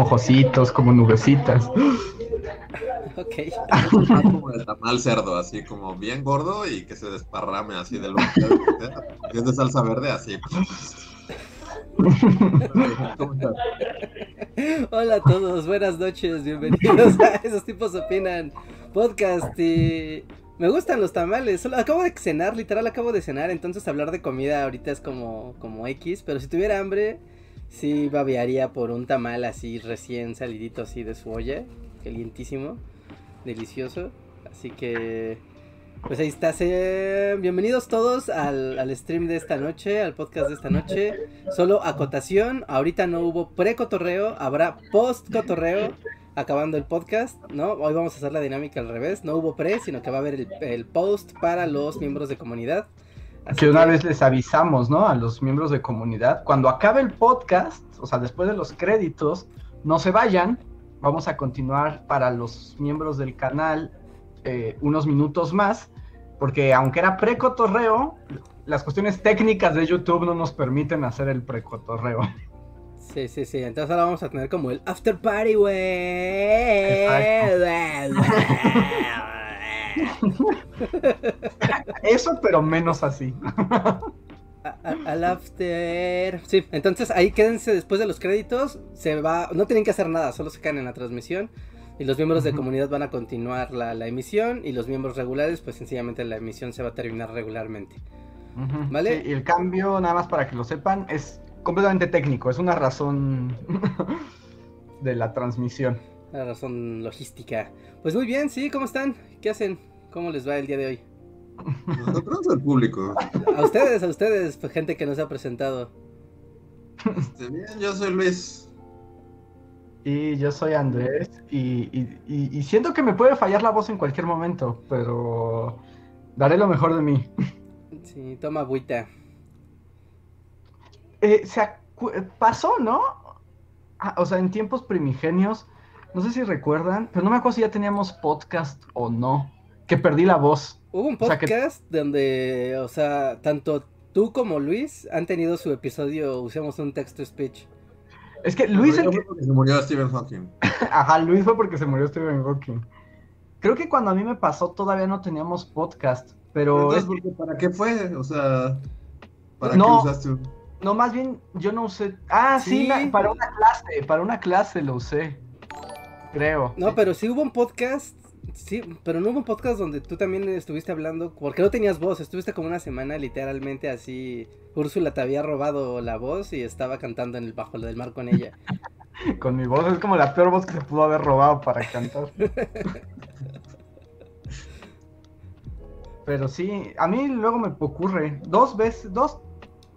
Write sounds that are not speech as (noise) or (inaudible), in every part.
Esponjositos, como nubecitas. Ok. como el tamal cerdo, así como bien gordo y que se desparrame así de lo que es de salsa verde, así. ¿Cómo estás? Hola a todos, buenas noches, bienvenidos a Esos tipos opinan podcast y me gustan los tamales, solo acabo de cenar, literal acabo de cenar, entonces hablar de comida ahorita es como, como X, pero si tuviera hambre sí babearía por un tamal así recién salidito así de su olla, calientísimo, delicioso. Así que, pues ahí está. bienvenidos todos al, al, stream de esta noche, al podcast de esta noche. Solo acotación, ahorita no hubo pre-cotorreo, habrá post-cotorreo. Acabando el podcast, ¿no? Hoy vamos a hacer la dinámica al revés. No hubo pre, sino que va a haber el, el post para los miembros de comunidad que una vez les avisamos, ¿no? A los miembros de comunidad, cuando acabe el podcast, o sea, después de los créditos, no se vayan, vamos a continuar para los miembros del canal eh, unos minutos más, porque aunque era precotorreo, las cuestiones técnicas de YouTube no nos permiten hacer el precotorreo. Sí, sí, sí. Entonces ahora vamos a tener como el after party, güey. (laughs) (laughs) Eso, pero menos así. (laughs) al after. Sí, entonces ahí quédense después de los créditos. Se va. No tienen que hacer nada, solo se quedan en la transmisión. Y los miembros de comunidad van a continuar la, emisión. Y los miembros regulares, pues sencillamente la emisión se va a terminar regularmente. ¿Vale? y el cambio, nada más para que lo sepan, es completamente técnico. Es una razón (laughs) de la transmisión. La razón logística. Pues muy bien, sí, ¿cómo están? ¿Qué hacen? ¿Cómo les va el día de hoy? Nosotros al público. A ustedes, a ustedes, gente que nos ha presentado. Este, bien, yo soy Luis. Y yo soy Andrés. Y, siento que me puede fallar la voz en cualquier momento, pero daré lo mejor de mí. Sí, toma agüita. Eh, se pasó, ¿no? Ah, o sea, en tiempos primigenios, no sé si recuerdan, pero no me acuerdo si ya teníamos podcast o no que perdí la voz. Hubo un podcast donde, o sea, tanto tú como Luis han tenido su episodio, usamos un texto speech. Es que Luis... fue porque se murió Stephen Hawking. (laughs) Ajá, Luis fue porque se murió Stephen Hawking. Creo que cuando a mí me pasó todavía no teníamos podcast, pero... Entonces, ¿para qué fue? O sea, ¿para qué usaste No, más bien yo no usé... Ah, sí, para una clase, para una clase lo usé. Creo. No, pero sí hubo un podcast Sí, pero no hubo un podcast donde tú también estuviste hablando, porque no tenías voz, estuviste como una semana literalmente así, Úrsula te había robado la voz y estaba cantando en el bajo del mar con ella. (laughs) con mi voz es como la peor voz que se pudo haber robado para cantar. pero sí, a mí luego me ocurre, dos veces, dos,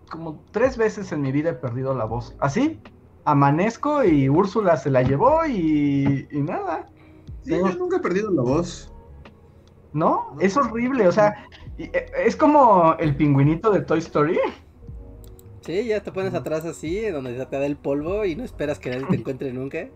como tres veces en mi vida he perdido la voz. Así, amanezco y Úrsula se la llevó y, y nada. Sí, yo nunca he perdido la voz. ¿No? Es horrible, o sea, e, es como el pingüinito de Toy Story. Sí, ya te pones atrás así, donde te da el polvo y no esperas que nadie te (laughs) encuentre nunca.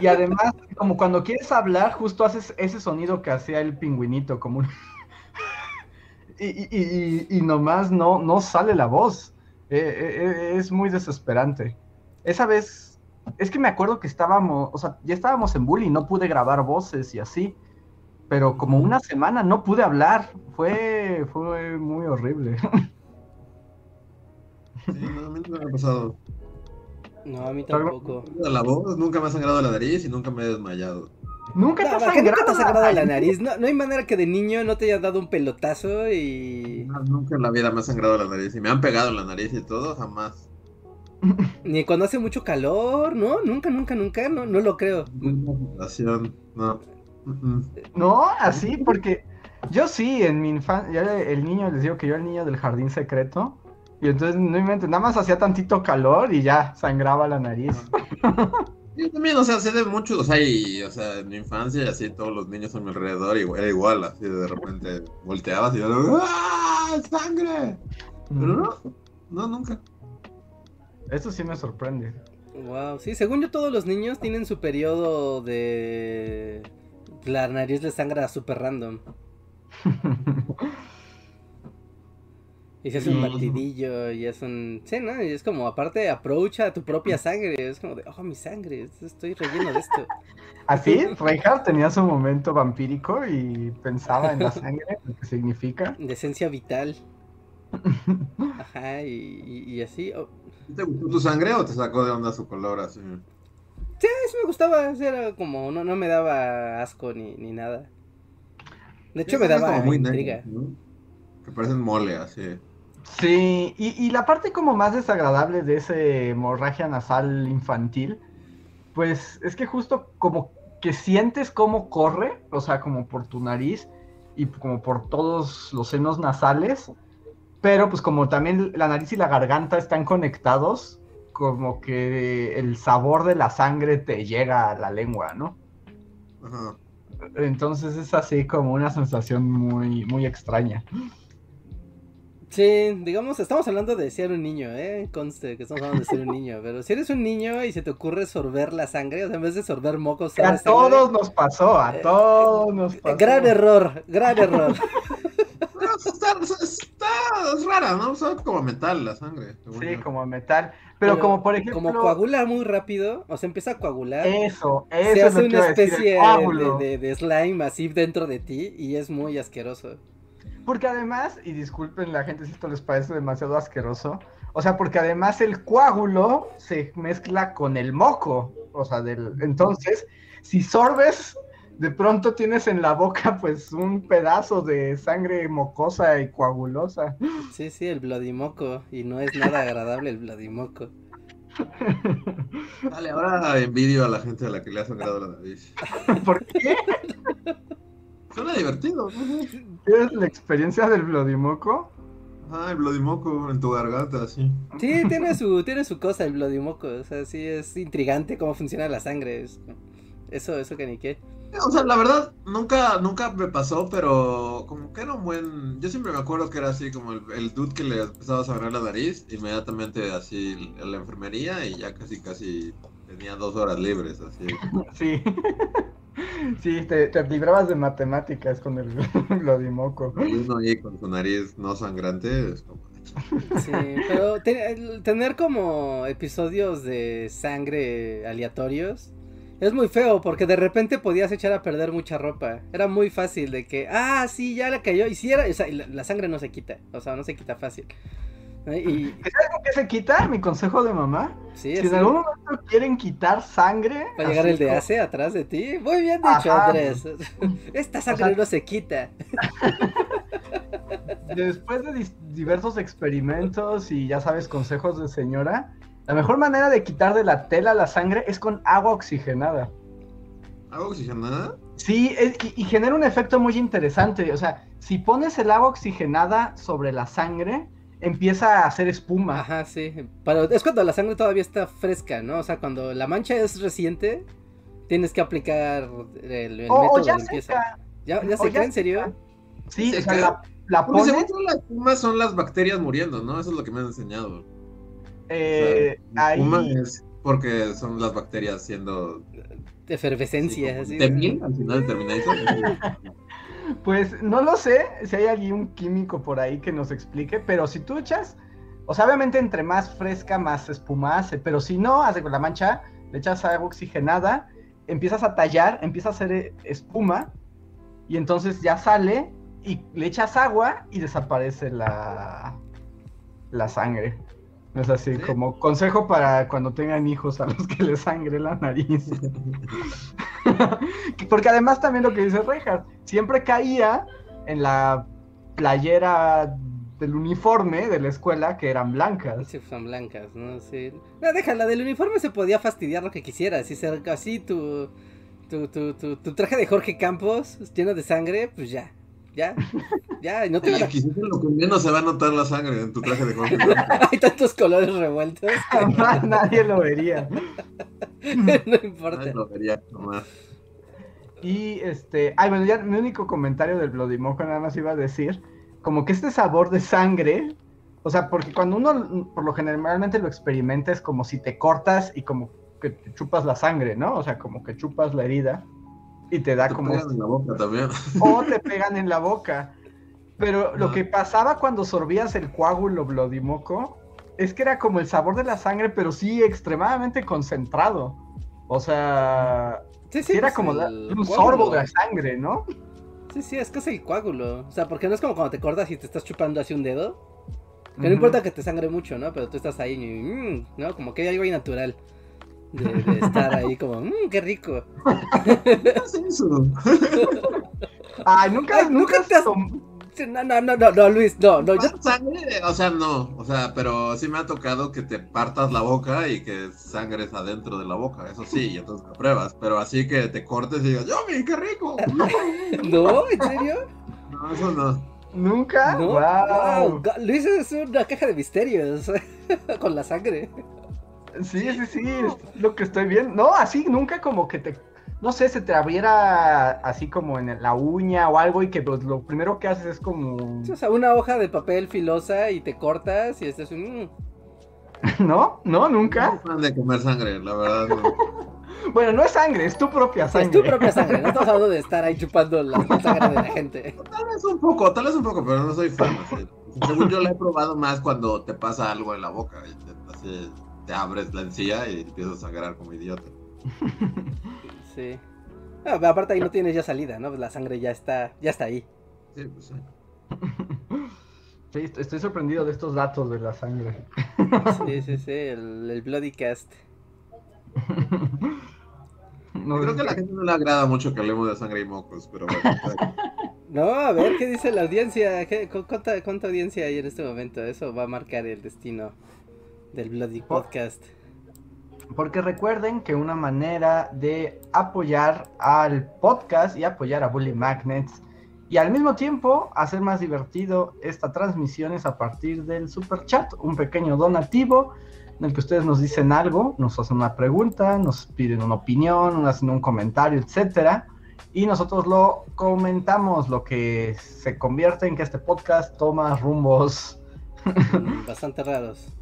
Y además, como cuando quieres hablar, justo haces ese sonido que hacía el pingüinito, como un... (laughs) y, y, y, nomás no, no sale la voz. E, e, es muy desesperante. Esa vez es que me acuerdo que estábamos, o sea, ya estábamos en bullying, no pude grabar voces y así, pero como una semana no pude hablar, fue, fue muy horrible. Sí, no, a mí no me ha pasado. No, a mí tampoco. La voz, nunca me ha sangrado la nariz y nunca me he desmayado. Nunca te, ha sangrado, la nariz. No, no, hay manera que de niño no te haya dado un pelotazo y. nunca en la vida me ha sangrado la nariz. Y me han pegado en la nariz y todo, jamás. Ni cuando hace mucho calor, ¿no? Nunca, nunca, nunca, no, no lo creo. no. No, así, porque yo sí, en mi infancia, el niño, les digo que yo el niño del jardín secreto, Y entonces, no inventes, nada más hacía tantito calor y ya sangraba la nariz. Yo también, o sea, sé de muchos, o sea, y, o sea, en mi infancia, así todos los niños a mi alrededor, y era igual, así de repente volteabas y yo, ¡ah! ¡Sangre! Pero no, no, nunca. Eso sí me sorprende. Wow, sí, según yo todos los niños tienen su periodo de... La nariz les sangra súper random. (laughs) Y se hace un batidillo y es un... Sí, ¿no? Y es como, aparte, aprovecha tu propia sangre. Es como de, oh, mi sangre, estoy relleno de esto. (laughs) Así, Reinhardt tenía su momento vampírico y pensaba en la sangre, lo que significa. De esencia vital. Ajá, y, y- y así. oh, ¿Te gustó tu sangre o te sacó de onda su color así? Sí, eso me gustaba. sí, Era como, no, no me daba asco ni, ni nada. De hecho, me daba como muy intriga. Que parecen mole, así. Sí, y, y la parte como más desagradable de ese hemorragia nasal infantil, pues es que justo como que sientes cómo corre, o sea, como por tu nariz y como por todos los senos nasales, pero pues como también la nariz y la garganta están conectados, como que el sabor de la sangre te llega a la lengua, ¿no? Ajá. Entonces es así como una sensación muy, muy extraña. Sí, digamos, estamos hablando de ser un niño, ¿eh? Conste que estamos hablando de ser un niño. Pero si eres un niño y se te ocurre sorber la sangre, o sea, en vez de sorber mocos, A sangre, todos nos pasó, a Eh, todos nos pasó. Gran error, gran error. (laughs) Está, está, es rara, ¿no? Sabe como metal la sangre. Sí, yo. como metal. Pero, Pero como por ejemplo. Como coagula muy rápido, o sea, empieza a coagular. Eso, eso se es hace lo una decir, especie de- de slime así dentro de ti y es muy asqueroso. Porque además, y disculpen la gente si esto les parece demasiado asqueroso, o sea, porque además el coágulo se mezcla con el moco, o sea, del, entonces, si sorbes, de pronto tienes en la boca pues un pedazo de sangre mocosa y coagulosa. Sí, sí, el bloodimoco. Y no es nada agradable el bloodimoco. Dale, ahora envidio a la gente a la que le ha sangrado la nariz. (laughs) ¿Por qué? Suena divertido. ¿Quieres la experiencia del blodimoco? Ah, el blodimoco en tu garganta, así. Sí, tiene su, tiene su cosa el bloodimoco. O sea, sí es intrigante cómo funciona la sangre. es- eso, eso que ni qué. O sea, la verdad, nunca, nunca me pasó, pero como que era un buen... Yo siempre me acuerdo que era así como el, el dude que le empezaba a sangrar la nariz, inmediatamente así a la enfermería y ya casi, casi tenía dos horas libres, así. (laughs) Sí. (laughs) Sí, te, te librabas de matemáticas con el blodimoco. Y uno ahí con su nariz no sangrante, es como... Sí, pero te- tener como episodios de sangre aleatorios es muy feo porque de repente podías echar a perder mucha ropa. Era muy fácil de que, ah, sí, ya la cayó. Y si era, o sea, la, la sangre no se quita, o sea, no se quita fácil. ¿no? Y ¿Sabes con qué se quita? Mi consejo de mamá. sí, Si en algún momento quieren quitar sangre. va a llegar el de como- ACE atrás de ti. Muy bien dicho, Ajá. Andrés. (laughs) Esta sangre O sea- no se quita. (laughs) Después de diversos experimentos y ya sabes, consejos de señora, la mejor manera de quitar de la tela la sangre es con agua oxigenada. ¿Agua oxigenada? Sí, es- y, y genera un efecto muy interesante. O sea, si pones el agua oxigenada sobre la sangre, empieza a hacer espuma. Ajá, sí. Pero es cuando la sangre todavía está fresca, ¿no? O sea, cuando la mancha es reciente, tienes que aplicar el, el O, o método ya de limpieza. ¿Ya, ya se ya en serio? Sí, o ¿Seca? sea, la, la Porque pones. según yo, la espuma son las bacterias muriendo, ¿no? Eso es lo que me han enseñado. Eh, O sea, la espuma ahí- es porque son las bacterias siendo... Efervescencia, así. También, al final de. (laughs) Pues no lo sé si hay algún químico por ahí que nos explique, pero si tú echas, o sea, obviamente entre más fresca, más espuma hace, pero si no, hace con la mancha, le echas agua oxigenada, empiezas a tallar, empieza a hacer eh, espuma, y entonces ya sale, y le echas agua y desaparece la, la sangre. Es así, Sí. como consejo para cuando tengan hijos a los que les sangre la nariz. (laughs) Porque además también lo que dice Reinhardt, siempre caía en la playera del uniforme de la escuela que eran blancas. Sí, son blancas, ¿no? Sí. No, déjala, del uniforme se podía fastidiar lo que quisieras. Si así tu, tu, tu, tu, tu traje de Jorge Campos lleno de sangre, pues ya. Ya, ya, no te en lo que menos se va a notar la sangre en tu traje de confirmación. Hay tantos colores revueltos. Jamás (laughs) nadie lo vería. (laughs) no importa. Ay, lo vería nomás. Y este, ay, bueno, ya mi único comentario del Bloody Mojo nada más iba a decir, como que este sabor de sangre, o sea, porque cuando uno por lo generalmente lo experimenta es como si te cortas y como que te chupas la sangre, ¿no? O sea, como que chupas la herida y te da Te como pegan en la boca también. o te pegan en la boca. Pero lo que pasaba cuando sorbías el coágulo Bloody Moco es que era como el sabor de la sangre, pero sí extremadamente concentrado. O sea, Sí, sí, era pues como el un coágulo. sorbo de sangre, ¿no? Sí, sí, es que es el coágulo. O sea, porque no es como cuando te cortas y te estás chupando así un dedo. Que no importa que te sangre mucho, ¿no? Pero tú estás ahí, y, mm, ¿no? Como que hay algo ahí natural. De, de estar ahí como, mmm, qué rico. ¿Qué es eso? Ay, nunca, Ay, nunca, nunca te has- No, no, no, no, Luis, no, no, yo... ¿Más sangre? O sea, no. O sea, pero sí me ha tocado que te partas la boca y que sangres adentro de la boca. Eso sí, y entonces lo pruebas. Pero así que te cortes y digas, ¡Yomi, qué rico! (laughs) ¿No? ¿En serio? No, eso no. ¿Nunca? ¿No? Wow. Wow, Luis es una caja de misterios (laughs) con la sangre. Sí, sí, sí, es lo que estoy viendo. No, así nunca como que te, no sé, se te abriera así como en la uña o algo y que pues, lo primero que haces es como, Sí, O sea, una hoja de papel filosa y te cortas y este es un... ¿no? (laughs) ¿No? No ¿Nunca? soy fan de comer sangre, la verdad. no. (laughs) Bueno, no es sangre, es tu propia Es sangre. tu propia (laughs) sangre, no estamos hablando de estar ahí chupando la sangre de la gente. Tal vez un poco, tal vez un poco, pero no soy fan. así. Según yo la he probado más cuando te pasa algo en la boca. Y te, así, te abres la encía y empiezas a sangrar como idiota. (laughs) Sí. Pero aparte ahí no tienes ya salida, ¿no? La sangre ya está, ya está ahí. Sí, pues sí. Sí, est- estoy sorprendido de estos datos de la sangre. Sí, sí, sí, el, el Bloody Cast. (laughs) No, Creo que a la gente no le agrada mucho que hablemos de sangre y mocos, pero bueno. (laughs) No, a ver, ¿qué dice la audiencia? ¿Qué- cu- cuánta, cuánta audiencia hay en este momento? Eso va a marcar el destino del Bloody Podcast. Porque recuerden que una manera de apoyar al podcast y apoyar a Bully Magnets y al mismo tiempo hacer más divertido esta transmisión es a partir del super chat, un pequeño donativo en el que ustedes nos dicen algo, nos hacen una pregunta, nos piden una opinión, nos hacen un comentario, etcétera, y nosotros lo comentamos, lo que se convierte en que este podcast toma rumbos Bastante raros.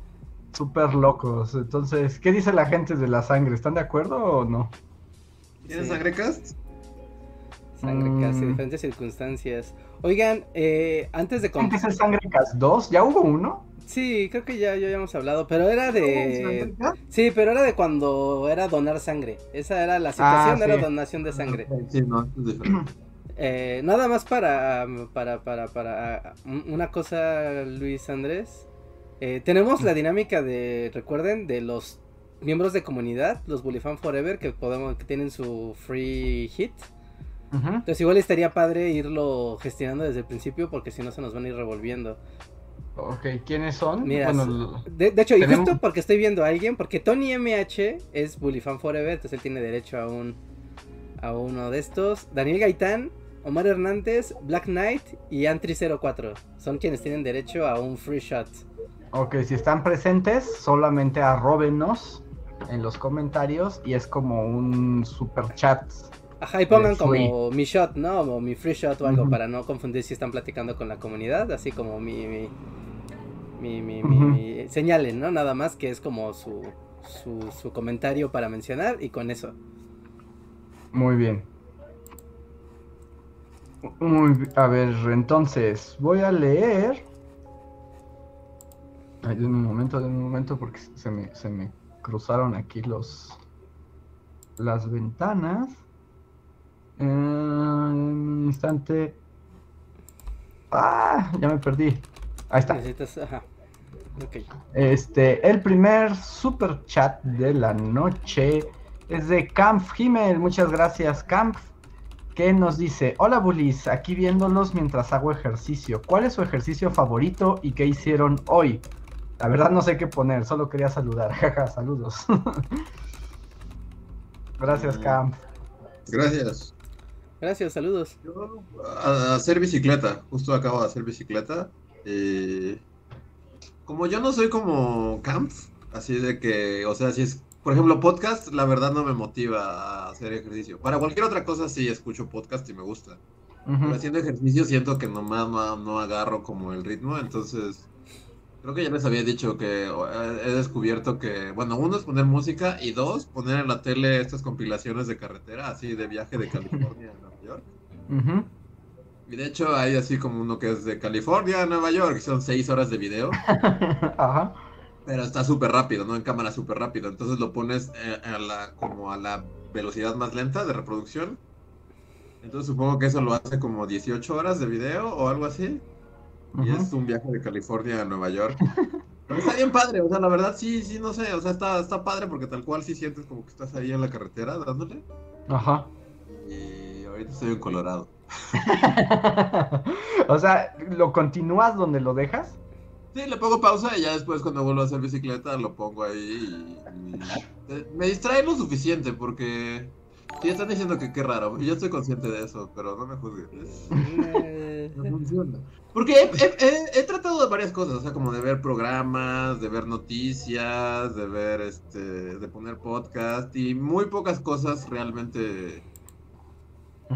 Súper locos. Entonces, ¿qué dice la gente de la sangre? ¿Están de acuerdo o no? ¿Tienes Sí. sangre cast? Sangre casi, Mm. diferentes circunstancias. Oigan, eh, antes de... con- ¿Qué es el Sangre Cast 2? ¿Ya hubo uno? Sí, creo que ya, ya habíamos hablado, pero era de... ¿Sangre cast? Sí, pero era de cuando era donar sangre. Esa era la situación, Ah, era donación de sangre. Sí, no, es (clears throat) diferente. Eh, nada más para, para, para, para un- una cosa, Luis Andrés. Eh, tenemos la dinámica de, recuerden, de los miembros de comunidad, los Bullyfan Forever, que podemos, que tienen su free hit. Entonces igual estaría padre irlo gestionando desde el principio, porque si no se nos van a ir revolviendo. Ok, ¿quiénes son? Mira, Bueno, De, de hecho, y justo porque estoy viendo a alguien, porque Tony MH es Bullyfan Forever, entonces él tiene derecho a un a uno de estos. Daniel Gaitán, Omar Hernández, Black Knight y Antri04 son quienes tienen derecho a un free shot. Ok, si están presentes, solamente arróbenos en los comentarios y es como un super chat. Ajá, y pongan como mi shot, ¿no? O mi free shot o algo para no confundir si están platicando con la comunidad, así como mi mi mi, mi, señalen, ¿no? Nada más que es como su, su, su comentario para mencionar y con eso. Muy bien. Muy a ver, entonces, voy a leer. Ay, denme un momento, denme un momento, porque se me, se me cruzaron aquí los las ventanas. Eh, un instante. Ah, ya me perdí. Ahí está. Necesitas, ajá. Ok. Este, el primer super chat de la noche es de Camp Himmel. Muchas gracias, Camp. Que nos dice: Hola, Bulis, aquí viéndolos mientras hago ejercicio. ¿Cuál es su ejercicio favorito y qué hicieron hoy? La verdad no sé qué poner, solo quería saludar. (laughs) Jaja, saludos. gracias, Mm. Camp. Gracias. Gracias, saludos. Yo, a, hacer bicicleta, justo acabo de hacer bicicleta. Y como yo no soy como Camp, así de que, o sea, si es, por ejemplo, podcast, la verdad no me motiva a hacer ejercicio. Para cualquier otra cosa sí escucho podcast y me gusta. Pero haciendo ejercicio siento que nomás no, no agarro como el ritmo, entonces creo que ya les había dicho que eh, he descubierto que, bueno, uno es poner música y dos, poner en la tele estas compilaciones de carretera, así de viaje de California a Nueva York. Y de hecho hay así como uno que es de California a Nueva York, que son seis horas de video, (laughs) Ajá. pero está súper rápido, ¿no? En cámara súper rápido. Entonces lo pones eh, a la, como a la velocidad más lenta de reproducción. Entonces supongo que eso lo hace como 18 horas de video o algo así. Y es un viaje de California a Nueva York. Pero está bien padre, o sea, la verdad sí, sí, no sé, o sea, está, está padre porque tal cual sí sientes como que estás ahí en la carretera dándole. Ajá. Y ahorita estoy en Colorado. (laughs) o sea, ¿lo continúas donde lo dejas? Sí, le pongo pausa y ya después cuando vuelvo a hacer bicicleta lo pongo ahí y, y- eh, me distrae lo suficiente porque sí están diciendo que qué raro, y yo estoy consciente de eso, pero no me juzguen. Es- no funciona. Porque he, he- he- he tratado de varias cosas, o sea, como de ver programas, de ver noticias, de ver este, de poner podcast y muy pocas cosas realmente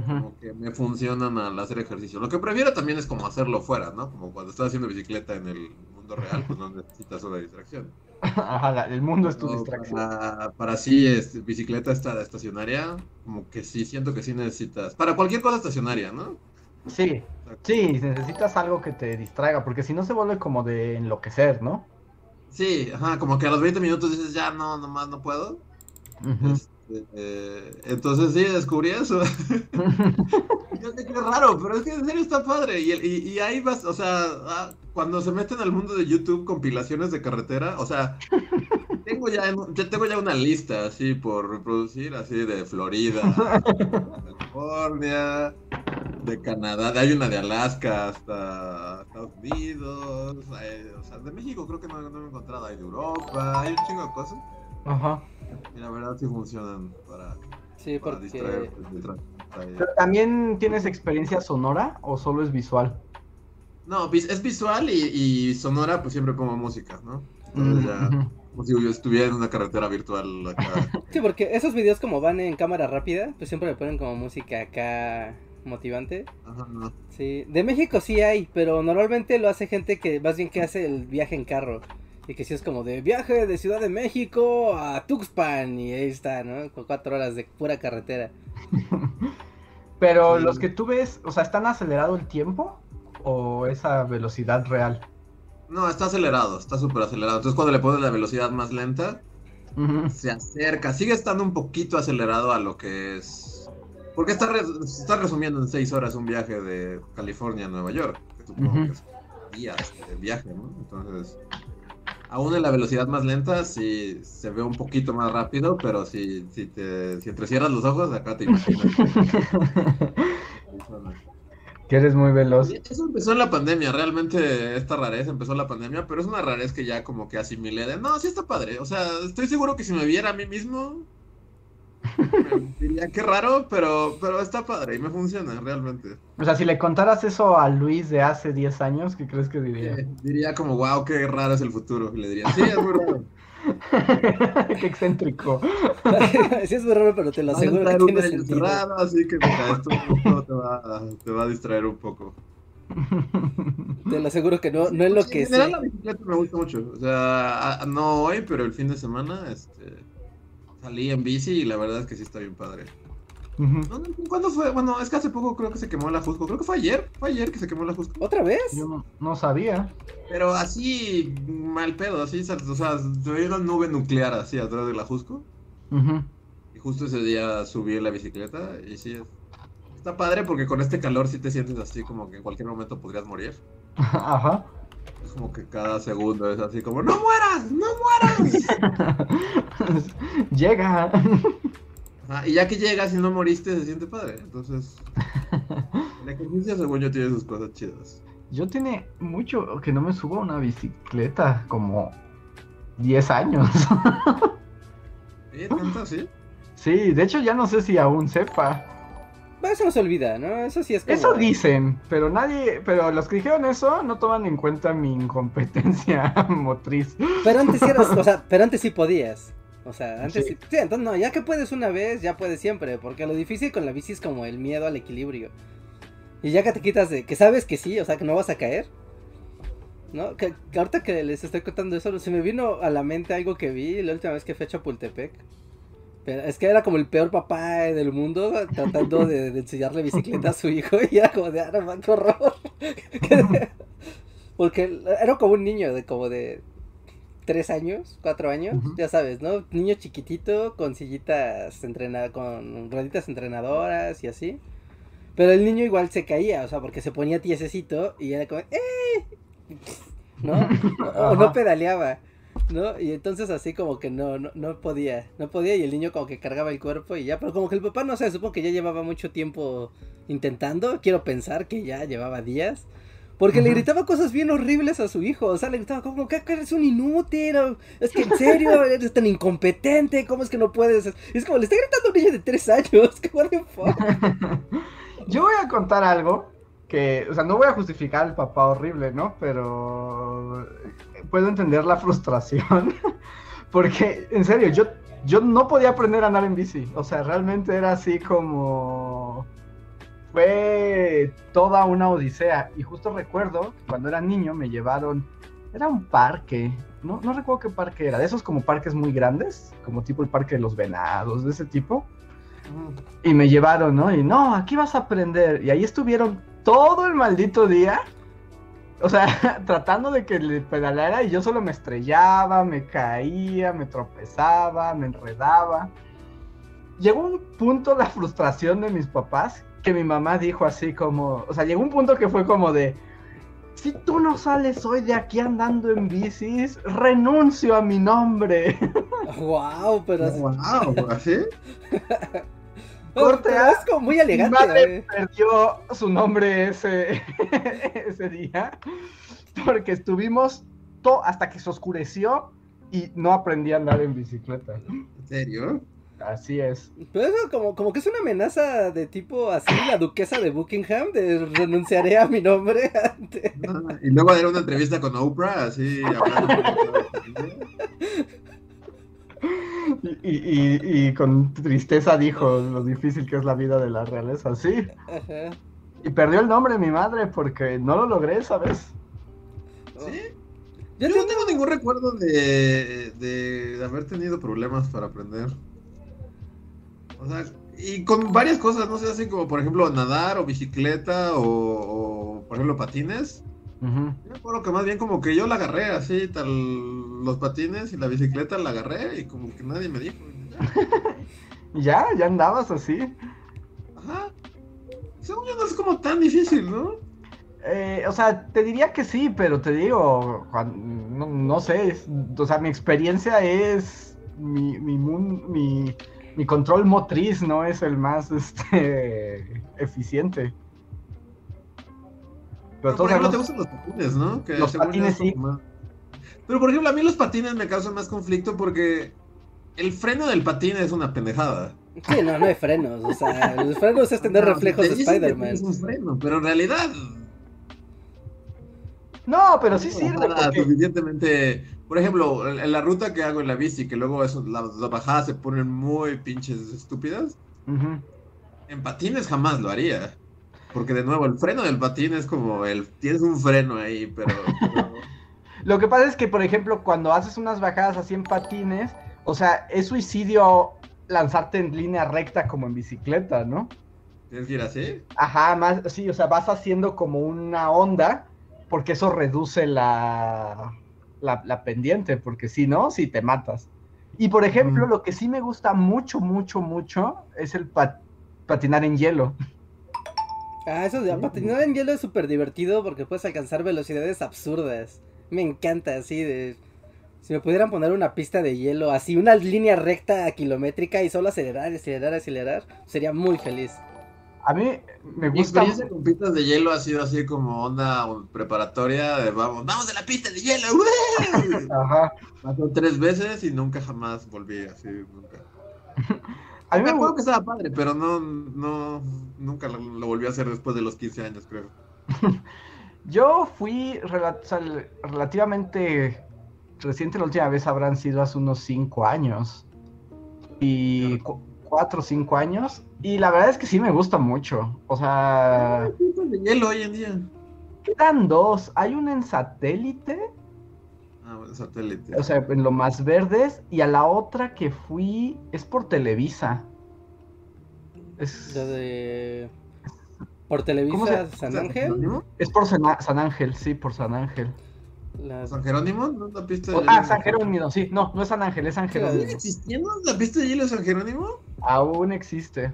como que me funcionan al hacer ejercicio. Lo que prefiero también es como hacerlo fuera, ¿no? Como cuando estás haciendo bicicleta en el mundo real, pues no necesitas una distracción. Ajá, el mundo es tu No, distracción. Para, para sí, este, bicicleta esta estacionaria, como que sí, siento que sí necesitas. Para cualquier cosa estacionaria, ¿no? Sí, sí, necesitas algo que te distraiga, porque si no se vuelve como de enloquecer, ¿no? Sí, ajá, como que a los 20 minutos dices, ya no, nomás no puedo. Este, eh, entonces sí, descubrí eso. (laughs) Yo sé que es raro, pero es que en serio está padre. Y, y, y ahí vas, o sea, ah, cuando se meten al mundo de YouTube compilaciones de carretera, o sea, tengo ya, en- ya tengo ya una lista así por reproducir, así de Florida, (laughs) California, de Canadá, hay una de Alaska hasta Estados Unidos, hay- o sea, de México creo que no, no he encontrado, hay de Europa, hay un chingo de cosas. Ajá. Y la verdad sí funcionan para, sí, para porque distraer. distraer. ¿Pero también tienes experiencia sonora o solo es visual? No, es visual y, y sonora, pues siempre pongo música, ¿no? Entonces ya, Ujú. Como si yo estuviera en una carretera virtual acá. (laughs) Sí, porque esos videos como van en cámara rápida, pues siempre le ponen como música acá motivante. Ajá, no. Sí, de México sí hay, pero normalmente lo hace gente que más bien que hace el viaje en carro. Y que sí es como de viaje de Ciudad de México a Tuxpan y ahí está, ¿no? Con cuatro horas de pura carretera. (laughs) Pero Sí. los que tú ves, o sea, ¿están acelerado el tiempo o esa velocidad real? No, está acelerado, está súper acelerado. Entonces cuando le pones la velocidad más lenta, se acerca, sigue estando un poquito acelerado a lo que es... Porque está, re- está resumiendo en seis horas un viaje de California a Nueva York, que supongo que es días de viaje, ¿no? Entonces, aún en la velocidad más lenta, sí se ve un poquito más rápido, pero si, si, te, si entrecierras los ojos, acá te imaginas. (laughs) que eres muy veloz. Eso empezó en la pandemia, realmente esta rareza empezó en la pandemia, pero es una rarez que ya como que asimilé de, no, sí está padre, o sea, estoy seguro que si me viera a mí mismo, me (laughs) diría qué raro, pero, pero está padre y me funciona realmente. O sea, si le contaras eso a Luis de hace 10 años, ¿qué crees que diría? Eh, diría como, wow, qué raro es el futuro, y le diría, sí, es muy raro. (laughs) qué excéntrico. (laughs) sí es muy raro, pero te lo aseguro que tiene sentido. encerrado, así que mira, esto te, va, a distraer un poco. (laughs) Te lo aseguro que no, no es lo Sí, que en general sé. la bicicleta me gusta mucho. O sea, a- no hoy, pero el fin de semana este, salí en bici y la verdad es que sí está bien padre. No, ¿Cuándo fue? Bueno, es que hace poco creo que se quemó la Jusco. Creo que fue ayer. Fue ayer que se quemó la Jusco. ¿Otra vez? Yo no, no sabía. Pero así, mal pedo, así. O sea, se veía una nube nuclear así atrás de la Jusco. Y justo ese día subí en la bicicleta y sí, es- está padre porque con este calor sí te sientes así como que en cualquier momento podrías morir. (laughs) Ajá. Es como que cada segundo es así como, ¡No mueras! ¡No mueras! (laughs) Llega. Ajá, y ya que llegas y no moriste, se siente padre. Entonces, (laughs) el ejercicio, según yo, tiene sus cosas chidas. Yo tiene mucho que no me subo a una bicicleta, como 10 años. ¿Eh? ¿Tanto así? Sí, de hecho ya no sé si aún sepa. Eso no se olvida, ¿no? Eso sí es como... Eso dicen, pero nadie, pero los que dijeron eso no toman en cuenta mi incompetencia (laughs) motriz. Pero antes sí eras, o sea, (laughs) pero antes sí podías. O sea, antes sí. sí. entonces no, ya que puedes una vez, ya puedes siempre, porque lo difícil con la bici es como el miedo al equilibrio. Y ya que te quitas de que sabes que sí, o sea, que no vas a caer. ¿No? Que, que ahorita que les estoy contando eso, se me vino a la mente algo que vi la última vez que fui a Chapultepec. Pero es que era como el peor papá del mundo tratando de, de enseñarle bicicleta a su hijo y era como de, ah, no, qué horror. (laughs) Porque era como un niño de como de tres años, cuatro años, uh -huh. ya sabes, ¿no? Niño chiquitito con sillitas entrenadas, con rueditas entrenadoras y así. Pero el niño igual se caía, o sea, porque se ponía tiesecito y era como, ¡eh! ¿No? (laughs) O no pedaleaba. ¿No? Y entonces así como que no, no, no podía, no podía y el niño como que cargaba el cuerpo y ya, pero como que el papá no sé, supongo que ya llevaba mucho tiempo intentando, quiero pensar que ya llevaba días. Porque uh -huh. le gritaba cosas bien horribles a su hijo. O sea, le gritaba como que eres un inútil. Es que en serio, (laughs) eres tan incompetente. ¿Cómo es que no puedes? Es como le está gritando a un niño de tres años. (laughs) ¿Qué what the fuck? (laughs) Yo voy a contar algo que, o sea, no voy a justificar al papá horrible, ¿no? Pero puedo entender la frustración. (laughs) Porque, en serio, yo, yo no podía aprender a andar en bici. O sea, realmente era así como fue toda una odisea. Y justo recuerdo, cuando era niño, me llevaron, era un parque, no, no recuerdo qué parque era, de esos como parques muy grandes, como tipo el parque de los venados, de ese tipo. Y me llevaron, ¿no? Y no, aquí vas a aprender. Y ahí estuvieron todo el maldito día. O sea, (laughs) tratando de que le pedalara y yo solo me estrellaba, me caía, me tropezaba, me enredaba. Llegó un punto la frustración de mis papás que mi mamá dijo así como, o sea, llegó un punto que fue como de, si tú no sales hoy de aquí andando en bicis, renuncio a mi nombre. (laughs) Wow, pero wow, ¿así? (laughs) Corte A, es como muy elegante. Mi madre eh. perdió su nombre ese, (laughs) ese día porque estuvimos todo hasta que se oscureció y no aprendí a andar en bicicleta. ¿En serio? Así es. Pero eso como, como que es una amenaza de tipo así, la duquesa de Buckingham, de renunciaré a mi nombre (laughs) antes. y luego era una entrevista con Oprah, así, (laughs) y, y, y, con tristeza dijo lo difícil que es la vida de la realeza, sí. Ajá. Y perdió el nombre mi madre porque no lo logré, ¿sabes? ¿Sí? Yo, Yo no tengo ningún recuerdo de, de, de haber tenido problemas para aprender. O sea, y con varias cosas, no sé, así como por ejemplo nadar o bicicleta o, o por ejemplo patines. Uh -huh. Yo me acuerdo que más bien como que yo la agarré así, tal, los patines y la bicicleta la agarré y como que nadie me dijo. (laughs) ya, ya andabas así. Ajá. Según yo no es como tan difícil, ¿no? Eh, o sea, te diría que sí, pero te digo, no, no sé, es, o sea, mi experiencia es mi, mi, mi, mi control motriz no es el más (laughs) este, eficiente. Pero, por ejemplo, te gustan los patines, ¿no? Que los patines sí. Más... Pero por ejemplo, a mí los patines me causan más conflicto porque el freno del patín es una pendejada. Sí, no, no hay frenos. O sea, los frenos es tener no, reflejos de Spider-Man. Es un freno, pero en realidad. No, pero sí sirve. Nada porque... suficientemente. Por ejemplo, en la ruta que hago en la bici, que luego eso, las, las bajadas se ponen muy pinches estúpidas. Uh -huh. En patines jamás lo haría. Porque de nuevo, el freno del patín es como el. Tienes un freno ahí, pero. (laughs) pero... Lo que pasa es que, por ejemplo, cuando haces unas bajadas así en patines, o sea, es suicidio lanzarte en línea recta como en bicicleta, ¿no? ¿Tienes que ir así? Ajá, más, sí, o sea, vas haciendo como una onda, porque eso reduce la, la, la pendiente, porque si no, si sí te matas. Y por ejemplo, mm. lo que sí me gusta mucho, mucho, mucho es el pat patinar en hielo. Ah, eso de patinar en hielo es súper divertido porque puedes alcanzar velocidades absurdas. Me encanta, así de... Si me pudieran poner una pista de hielo, así una línea recta kilométrica y solo acelerar, acelerar, acelerar, sería muy feliz. A mí me gusta. Mi experiencia con pistas de hielo ha sido así como onda preparatoria de vamos, vamos de la pista de hielo. Ajá. Pasó tres veces y nunca jamás volví así, nunca. (laughs) A mí me acuerdo que estaba padre, pero no, no, nunca lo, lo volví a hacer después de los 15 años, creo. (laughs) Yo fui rela- o sea, el- relativamente reciente, la última vez habrán sido hace unos 5 años. Y 4 o 5 años. Y la verdad es que sí me gusta mucho. O sea, Pistas de hielo hoy en día. quedan dos. Hay una en satélite, Ah, bueno, satélite. o sea, en lo más verdes. Y a la otra que fui es por Televisa. Es, La de. Por ¿Cómo Televisa se- San ¿San Ángel. Es por San, San Ángel, sí, por San Ángel. La- ¿San Jerónimo? ¿No es la pista de O- hielo? ah, San Jerónimo, sí. No, no es San Ángel, es San Jerónimo. ¿Sigue existiendo la pista de hielo de San Jerónimo? Aún existe.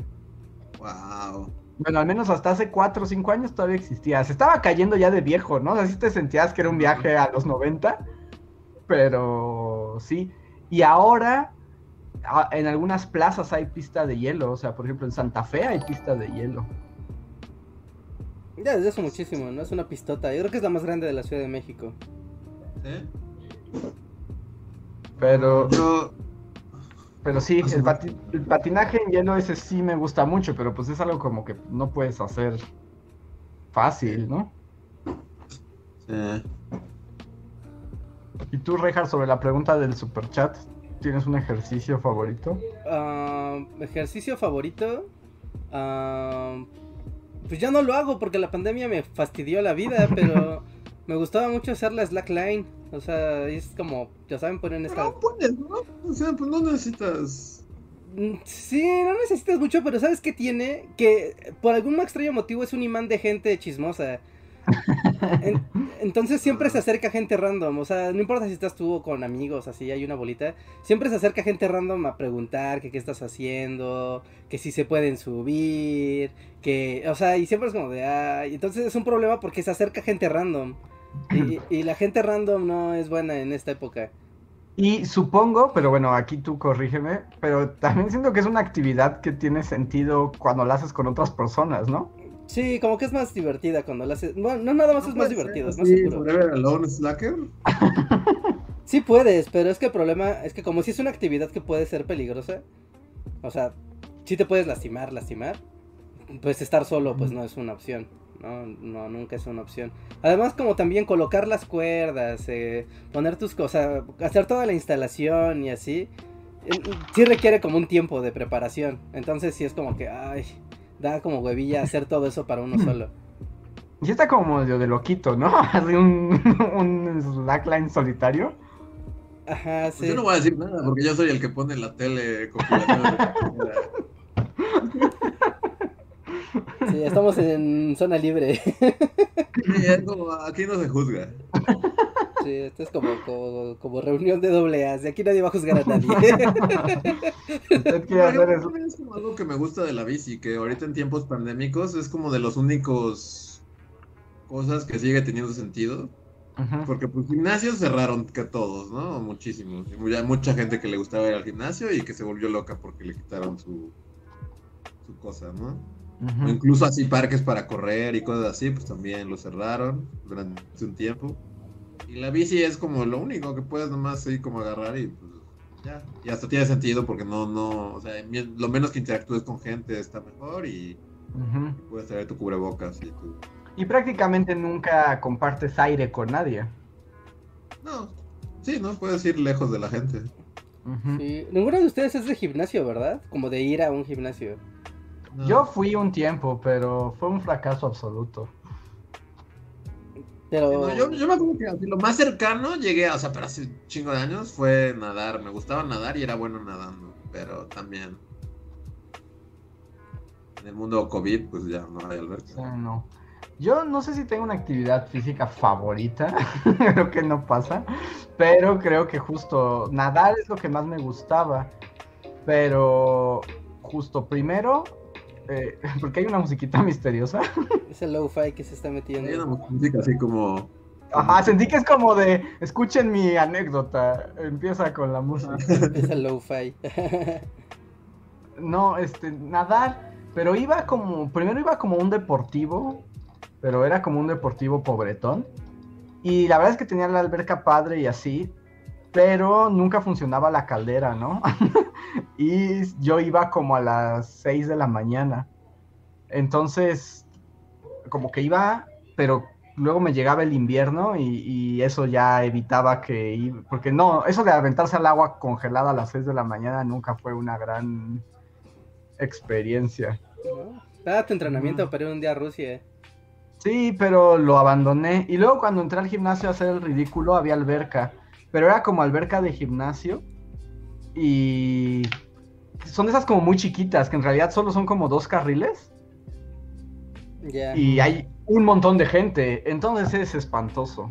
Wow. Bueno, al menos hasta hace 4 o 5 años todavía existía. Se estaba cayendo ya de viejo, ¿no? Así te sentías que era un viaje a los 90. Pero sí. Y ahora en algunas plazas hay pista de hielo. O sea, por ejemplo, en Santa Fe hay pista de hielo. Ya desde hace muchísimo, ¿no? Es una pistota. Yo creo que es la más grande de la Ciudad de México. ¿Eh? Pero, Yo, pero sí, sí. el, pati- el patinaje en hielo ese sí me gusta mucho, pero pues es algo como que no puedes hacer fácil, ¿no? sí. Y tú, Rejar, sobre la pregunta del superchat, ¿tienes un ejercicio favorito? Ah, ejercicio favorito. Ah, pues ya no lo hago porque la pandemia me fastidió la vida, (laughs) pero me gustaba mucho hacer la slackline. O sea, es como, ya saben, ponen esta. No puedes, ¿no? O sea, pues no necesitas. Mm, Sí, no necesitas mucho, pero ¿sabes qué tiene? Que por algún extraño motivo es un imán de gente chismosa. En- (laughs) entonces siempre se acerca gente random, o sea, no importa si estás tú o con amigos, así hay una bolita, siempre se acerca gente random a preguntar que qué estás haciendo, que si se pueden subir, que, o sea, y siempre es como de, ay, entonces es un problema porque se acerca gente random. Y, y la gente random no es buena en esta época. Y supongo, pero bueno, aquí tú corrígeme, pero también siento que es una actividad que tiene sentido cuando la haces con otras personas, ¿no? Sí, como que es más divertida cuando la haces. Bueno, no nada más es más puede divertido, es más así, seguro. Forever Alone Slacker. (laughs) Sí puedes, pero es que el problema es que como si es una actividad que puede ser peligrosa, o sea, si te puedes lastimar, lastimar, pues estar solo pues no es una opción, no, no, nunca es una opción. Además como también colocar las cuerdas, eh, poner tus cosas, hacer toda la instalación y así, eh, sí requiere como un tiempo de preparación, entonces sí es como que, ay, da como huevilla hacer todo eso para uno solo. Y está como medio de loquito, ¿no? (laughs) Así un, un slackline solitario. Ajá, Pues sí. yo no voy a decir nada porque yo soy el que pone la tele Sí, estamos en zona libre. Sí, es como, aquí no se juzga. (laughs) Sí, esto es como, como, como reunión de doble A. De aquí nadie va a juzgar a nadie. Usted quiere hacer Por eso. ejemplo, Es como algo que me gusta de la bici, que ahorita en tiempos pandémicos es como de los únicos cosas que sigue teniendo sentido. Porque pues gimnasios cerraron que todos, ¿no? Muchísimos. Hay mucha gente que le gustaba ir al gimnasio y que se volvió loca porque le quitaron su, su cosa, ¿no? Incluso así parques para correr y cosas así, pues también lo cerraron durante un tiempo. Y la bici es como lo único que puedes nomás así como agarrar y pues ya. Y hasta tiene sentido porque no, no, o sea, lo menos que interactúes con gente está mejor y puedes traer tu cubrebocas y tu... Y prácticamente nunca compartes aire con nadie. No, sí, ¿no? Puedes ir lejos de la gente. Sí, Ninguno de ustedes es de gimnasio, ¿verdad? Como de ir a un gimnasio. No. Yo fui un tiempo, pero fue un fracaso absoluto. Pero. No, yo, yo me acuerdo que así lo más cercano llegué, a- o sea, pero hace un chingo de años fue nadar. Me gustaba nadar y era bueno nadando, pero también en el mundo COVID, pues ya no hay alberca. no. Yo no sé si tengo una actividad física favorita, (laughs) creo que no pasa, pero creo que justo nadar es lo que más me gustaba, pero justo primero, eh, (laughs) porque hay una musiquita (laughs) misteriosa, Ese lo-fi que se está Hay una metiendo. música así como... ajá, sentí que es como de, escuchen mi anécdota, empieza con la música. (laughs) Ese lo-fi. No, este, nadar, pero iba como, primero iba como un deportivo, pero era como un deportivo pobretón. Y la verdad es que tenía la alberca padre y así, pero nunca funcionaba la caldera, ¿no? (laughs) y yo iba como a las 6 de la mañana. Entonces, como que iba, pero luego me llegaba el invierno y, eso ya evitaba que... Porque no, eso de aventarse al agua congelada a las 6 de la mañana nunca fue una gran experiencia. Daba tu entrenamiento para ir un día a Rusia. Sí, pero lo abandoné. Y luego cuando entré al gimnasio a hacer el ridículo, había alberca. Pero era como alberca de gimnasio. Y son esas como muy chiquitas, que en realidad solo son como dos carriles. Y hay un montón de gente. Entonces es espantoso.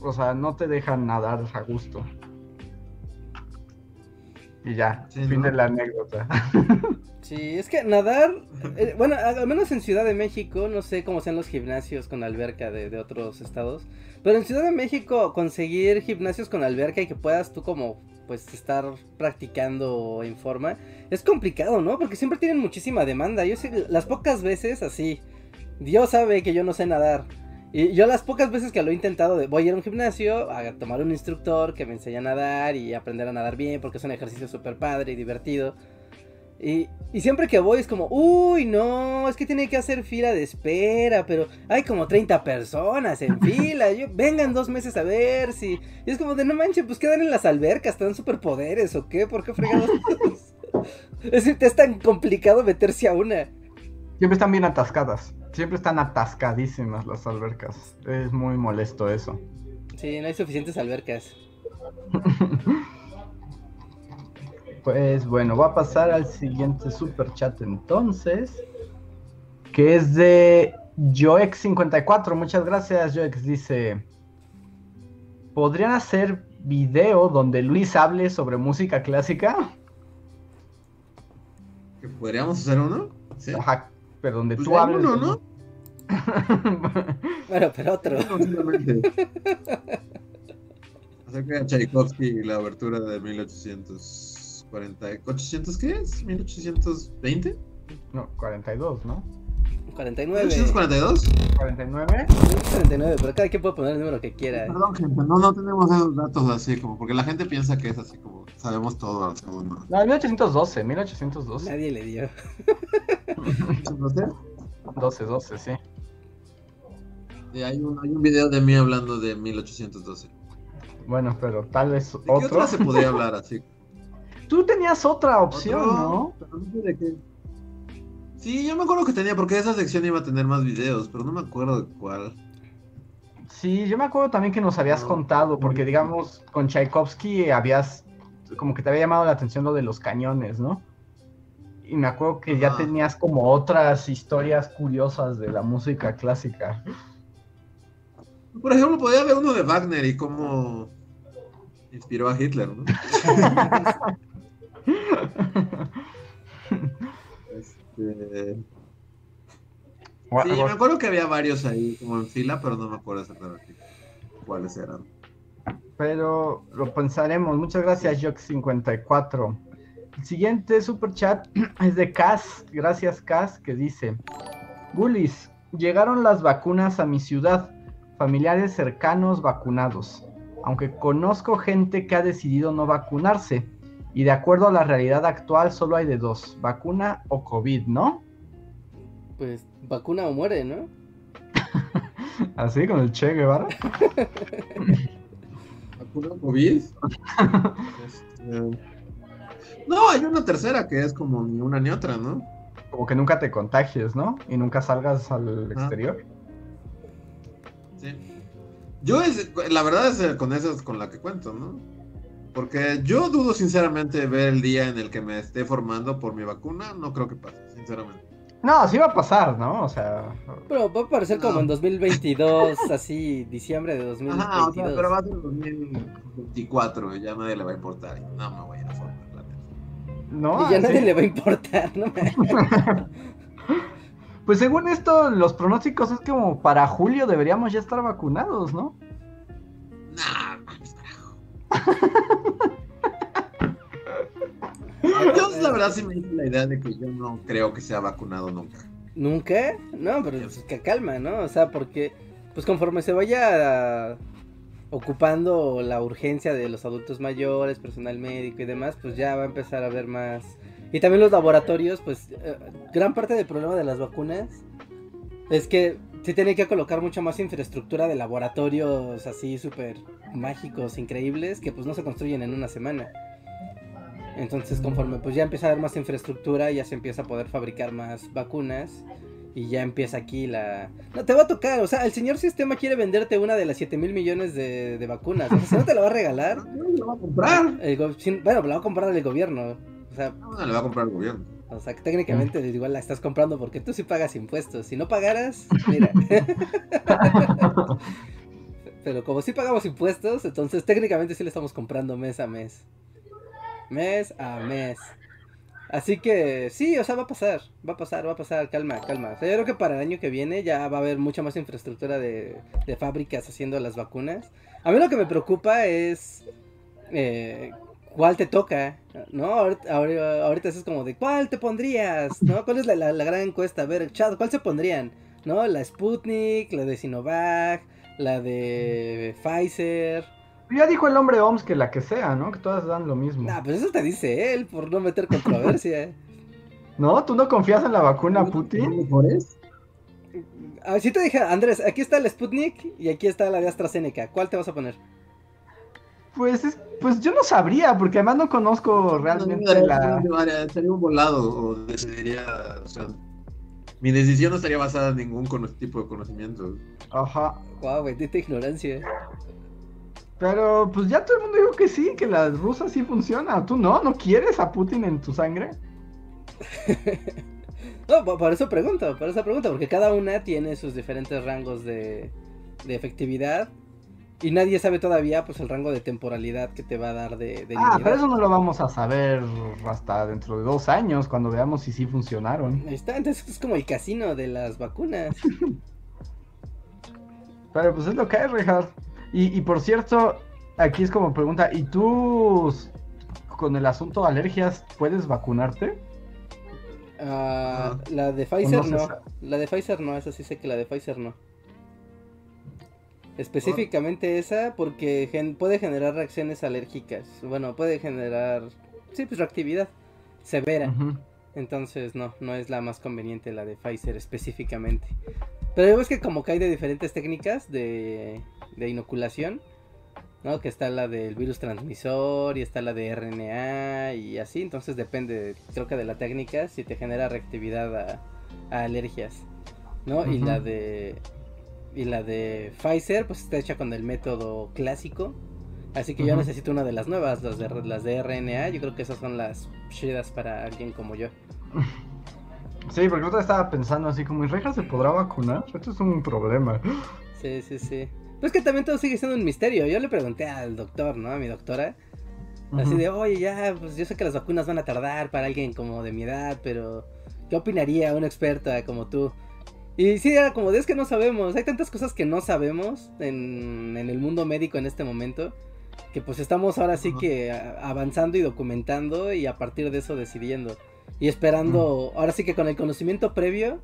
O sea, no te dejan nadar a gusto. Y ya, fin de la anécdota. (laughs) Sí, es que nadar, eh, bueno, al menos en Ciudad de México, no sé cómo sean los gimnasios con alberca de, de, otros estados, pero en Ciudad de México conseguir gimnasios con alberca y que puedas tú como pues estar practicando en forma es complicado, ¿no? Porque siempre tienen muchísima demanda. Yo sé, las pocas veces así, Dios sabe que yo no sé nadar. Y yo las pocas veces que lo he intentado, de, voy a ir a un gimnasio, a tomar un instructor que me enseñe a nadar y aprender a nadar bien, porque es un ejercicio súper padre y divertido. Y, siempre que voy es como, uy, no, es que tiene que hacer fila de espera, pero hay como 30 personas en (laughs) fila, yo, vengan dos meses a ver si... Y es como de, no manches, pues quedan en las albercas, te dan superpoderes o qué, ¿por qué fregados? (laughs) es es tan complicado meterse a una. Siempre están bien atascadas, siempre están atascadísimas las albercas, es muy molesto eso. Sí, no hay suficientes albercas. (laughs) Pues bueno, voy a pasar al siguiente super chat entonces, que es de Joex54. Muchas gracias, Joex. Dice: ¿Podrían hacer video donde Luis hable sobre música clásica? ¿Podríamos hacer uno? ¿Sí? Ajá, pero donde pues tú hables. Uno, ¿no? bueno, pero otro. (laughs) Acerca de Tchaikovsky y la abertura de 1800. 40, ¿800 qué es? ¿1820? No, 42, ¿no? 49. ¿842? 49. 49, pero cada quien puede poner el número que quiera. Perdón, gente, no, no tenemos esos datos así, como porque la gente piensa que es así como sabemos todo al segundo. No, 1812, 1812. Nadie le dio. ¿12? 12, 12, sí. Y hay un, hay un video de mí hablando de 1812. Bueno, pero tal vez ¿De otro. ¿Qué otra se podría hablar así? (laughs) Tú tenías otra opción, ¿no? Sí, yo me acuerdo que tenía, porque esa sección iba a tener más videos, pero no me acuerdo de cuál. Sí, yo me acuerdo también que nos habías contado, porque digamos, con Tchaikovsky habías, como que te había llamado la atención lo de los cañones, ¿no? Y me acuerdo que ya tenías como otras historias curiosas de la música clásica. Por ejemplo, podía haber uno de Wagner y cómo inspiró a Hitler, ¿no? (laughs) este... Sí, me acuerdo que había varios ahí como en fila, pero no me acuerdo exactamente cuáles eran. Pero lo pensaremos. Muchas gracias, Jock54. El siguiente super chat (clears throat) es de Cas. Gracias, Cas, que dice: Bullies, llegaron las vacunas a mi ciudad. Familiares cercanos vacunados. Aunque conozco gente que ha decidido no vacunarse y de acuerdo a la realidad actual solo hay de dos, vacuna o COVID, ¿no? Pues vacuna o muere, ¿no? (laughs) Así con el Che Guevara. (laughs) Este, no, hay una tercera que es como ni una ni otra, ¿no? Como que nunca te contagies, ¿no? Y nunca salgas al exterior. Sí. Yo, es, la verdad es con esas con la que cuento, ¿no? Porque yo dudo sinceramente ver el día en el que me esté formando por mi vacuna, no creo que pase, sinceramente. No, sí va a pasar, ¿no? O sea... Pero va a parecer como en 2022, (laughs) así, diciembre de 2022. Ajá, o sea, pero va a ser 2024 y ya nadie le va a importar. No me voy a ir a formar, No, y ya nadie le va a importar, ¿no? (laughs) pues según esto, los pronósticos es como para julio deberíamos ya estar vacunados, ¿no? No, (laughs) (laughs) yo la verdad sí me hice la idea de que yo no creo que sea vacunado nunca. ¿Nunca? No, pero es que calma, ¿no? O sea, porque pues conforme se vaya ocupando la urgencia de los adultos mayores, personal médico y demás, pues ya va a empezar a haber más. Y también los laboratorios, pues eh, gran parte del problema de las vacunas es que se tiene que colocar mucha más infraestructura de laboratorios así súper mágicos, increíbles, que pues no se construyen en una semana. Entonces conforme pues ya empieza a haber más infraestructura, ya se empieza a poder fabricar más vacunas y ya empieza aquí la... No, te va a tocar, o sea, el señor sistema quiere venderte una de las 7 mil millones de, vacunas. O sea, no te la va a regalar. (laughs) No, la va a comprar. Bueno, la va a comprar el gobierno. O sea, no, la va a comprar el gobierno. O sea, que técnicamente igual la estás comprando porque tú sí pagas impuestos. Si no pagaras, mira. (laughs) Pero como sí pagamos impuestos, entonces técnicamente sí le estamos comprando mes a mes. Mes a mes. Así que sí, o sea, va a pasar, va a pasar, va a pasar, calma, calma. O sea, yo creo que para el año que viene ya va a haber mucha más infraestructura de, de fábricas haciendo las vacunas. A mí lo que me preocupa es eh, cuál te toca, ¿no? Ahorita, ahorita, es como de, ¿cuál te pondrías? ¿No? ¿Cuál es la, la, gran encuesta? A ver, chat, ¿cuál se pondrían? ¿No? La Sputnik, la de Sinovac, la de Pfizer. Ya dijo el hombre OMS que la que sea, ¿no? Que todas dan lo mismo. Nah, pues eso te dice él, por no meter (laughs) controversia. ¿No? ¿Tú no confías en la vacuna Putin? ¿Mejores? Ah, si te dije, Andrés, aquí está el Sputnik y aquí está la de AstraZeneca. ¿Cuál te vas a poner? Pues, pues yo no sabría, porque además no conozco realmente no, la... Sería un volado o decidiría, o sea, mi decisión no estaría basada en ningún tipo de conocimiento. Ajá. Wow, bendita ignorancia. Pero pues ya todo el mundo dijo que sí, que la rusa sí funciona. ¿Tú no? ¿No quieres a Putin en tu sangre? (laughs) no, por eso pregunto, por eso pregunto, porque cada una tiene sus diferentes rangos de, de efectividad y nadie sabe todavía pues el rango de temporalidad que te va a dar de, de Ah, pero eso no lo vamos a saber hasta dentro de dos años, cuando veamos si sí funcionaron. Ahí está, entonces es como el casino de las vacunas. (laughs) pero pues es lo que hay, Richard. Y, por cierto, aquí es como pregunta, ¿y tú con el asunto de alergias puedes vacunarte? Ah, la de Pfizer no, la de Pfizer no, esa sí sé que la de Pfizer no. Específicamente esa porque puede generar reacciones alérgicas. Bueno, puede generar, sí, pues reactividad severa. Entonces no, no es la más conveniente la de Pfizer específicamente. Pero es que como que hay de diferentes técnicas de, de inoculación, ¿no? Que está la del virus transmisor y está la de RNA y así, entonces depende, creo que de la técnica, si te genera reactividad a, alergias, ¿no? Y la de y la de Pfizer, pues está hecha con el método clásico. Así que yo necesito una de las nuevas, las de, las de RNA. Yo creo que esas son las chidas para alguien como yo. (laughs) Sí, porque yo estaba pensando así como, ¿y Reja se podrá vacunar? Esto es un problema. Sí, sí, sí. Pues que también todo sigue siendo un misterio. Yo le pregunté al doctor, ¿no? A mi doctora. Así de, oye, ya, pues yo sé que las vacunas van a tardar para alguien como de mi edad, pero ¿qué opinaría una experta como tú? Y sí, era como de, es que no sabemos. Hay tantas cosas que no sabemos en, en el mundo médico en este momento. Que pues estamos ahora sí que avanzando y documentando y a partir de eso decidiendo. Y esperando, ahora sí que con el conocimiento previo,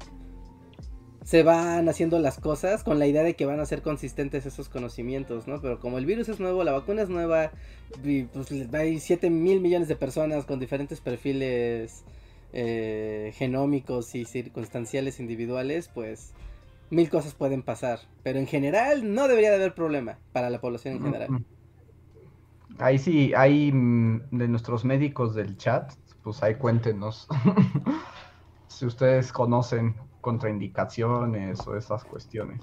se van haciendo las cosas con la idea de que van a ser consistentes esos conocimientos, ¿no? Pero como el virus es nuevo, la vacuna es nueva, y pues hay 7 mil millones de personas con diferentes perfiles eh, genómicos y circunstanciales individuales, pues mil cosas pueden pasar. Pero en general no debería de haber problema para la población en general. Ahí sí, hay mm, de nuestros médicos del chat, pues ahí cuéntenos (laughs) si ustedes conocen contraindicaciones o esas cuestiones.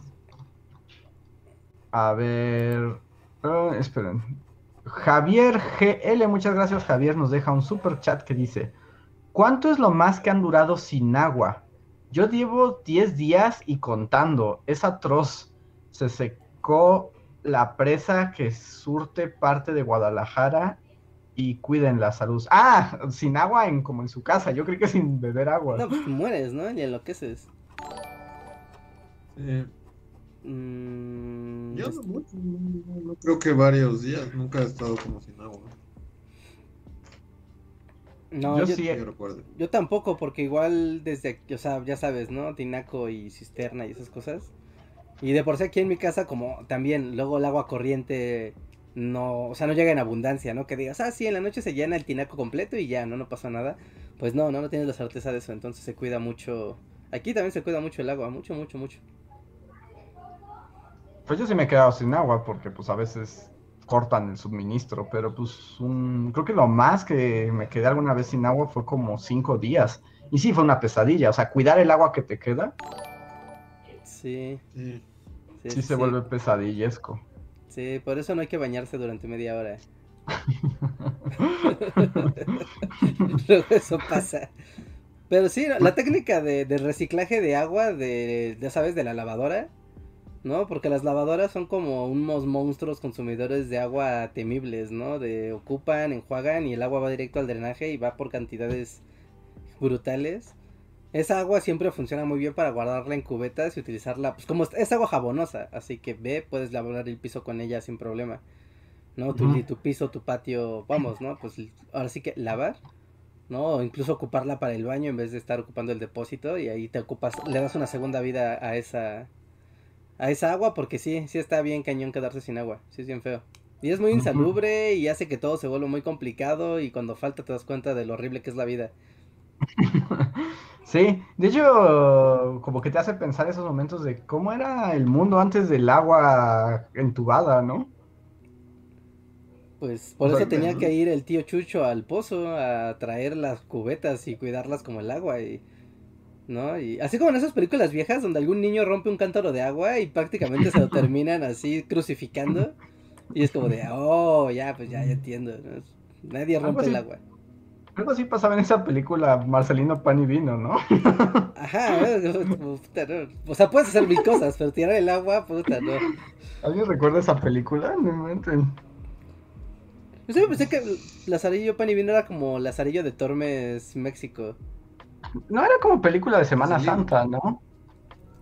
A ver, ah, esperen. Javier GL, muchas gracias Javier, nos deja un super chat que dice, ¿cuánto es lo más que han durado sin agua? Yo llevo 10 días y contando, es atroz. Se secó la presa que surte parte de Guadalajara y cuiden la salud. Ah, sin agua en como en su casa. Yo creo que sin beber agua. No, pues mueres, ¿no? Y enloqueces. Eh, yo no mucho, no, creo que varios días. Nunca he estado como sin agua. No, yo, sí, yo tampoco, porque igual desde, o sea, ya sabes, ¿no? Tinaco y cisterna y esas cosas. Y de por sí aquí en mi casa, como también, luego el agua corriente no, o sea, no llega en abundancia, ¿no? Que digas, ah, sí, en la noche se llena el tinaco completo y ya, no, no pasa nada. Pues no, no, no tienes la certeza de eso, entonces se cuida mucho. Aquí también se cuida mucho el agua, mucho, mucho, mucho. Pues yo sí me he quedado sin agua porque pues a veces cortan el suministro, pero pues un... creo que lo más que me quedé alguna vez sin agua fue como cinco días. Y sí, fue una pesadilla, o sea, cuidar el agua que te queda. Sí. Sí. Sí, Sí se vuelve pesadillesco. Sí, por eso no hay que bañarse durante media hora. (laughs) Luego eso pasa. Pero sí, la técnica de, de reciclaje de agua, de, ya sabes, de la lavadora, ¿no? Porque las lavadoras son como unos monstruos consumidores de agua temibles, ¿no? De ocupan, enjuagan y el agua va directo al drenaje y va por cantidades brutales. Esa agua siempre funciona muy bien para guardarla en cubetas y utilizarla, pues como es- agua jabonosa, así que ve, puedes lavar el piso con ella sin problema. ¿No? Tu, tu piso, tu patio, vamos, ¿no? Pues ahora sí que lavar, ¿no? O incluso ocuparla para el baño en vez de estar ocupando el depósito y ahí te ocupas, le das una segunda vida a esa a esa agua porque sí, sí está bien cañón quedarse sin agua, sí es bien feo. Y es muy insalubre y hace que todo se vuelva muy complicado y cuando falta te das cuenta de lo horrible que es la vida. (laughs) Sí, de hecho, como que te hace pensar esos momentos de cómo era el mundo antes del agua entubada, ¿no? Pues por eso tenía ¿no? que ir el tío Chucho al pozo a traer las cubetas y cuidarlas como el agua y ¿no? Y así como en esas películas viejas donde algún niño rompe un cántaro de agua y prácticamente se lo (laughs) terminan así crucificando y es como de, "Oh, ya, pues ya, ya entiendo." ¿no? Nadie rompe el agua. Algo así pasaba en esa película Marcelino Pan y Vino, ¿no? (laughs) Ajá, puta, no. O sea, puedes hacer mil cosas, pero tirar el agua, puta, no. ¿Alguien recuerda esa película? No inventen. Yo siempre pensé que Lazarillo Pan y Vino era como Lazarillo de Tormes, México. No era como película de Semana Sí. Santa, ¿no?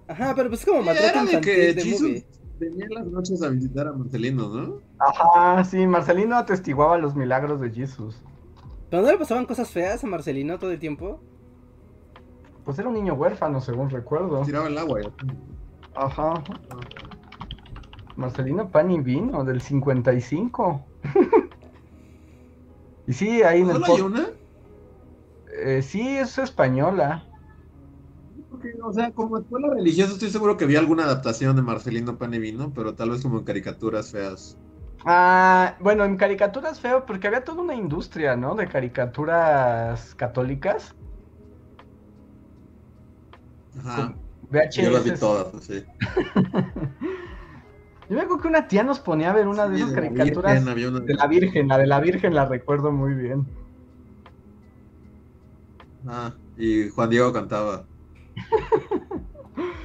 Ajá, pero pues es como Sí, maltrato infantil que de Jesus movie. venía en las noches a visitar a Marcelino, ¿no? Ajá, sí, Marcelino atestiguaba los milagros de Jesús. ¿Pero no le pasaban cosas feas a Marcelino todo el tiempo? Pues era un niño huérfano, según recuerdo. Tiraba el agua. ya. Ajá. Marcelino Pan y Vino, del 55. (laughs) y sí, ahí en el ¿Solo hay post- una? eh, sí, es española. Porque, o sea, como escuela religiosa estoy seguro que vi alguna adaptación de Marcelino Pan y Vino, pero tal vez como en caricaturas feas. Ah, bueno, en caricaturas feo, porque había toda una industria, ¿no? De caricaturas católicas. Ajá. VHS. Yo las vi todas, así. (laughs) Yo me acuerdo que una tía nos ponía a ver una de Sí, esas de la caricaturas Virgen, había una- de la Virgen, la de la Virgen la recuerdo muy bien. Ah, y Juan Diego cantaba. (laughs)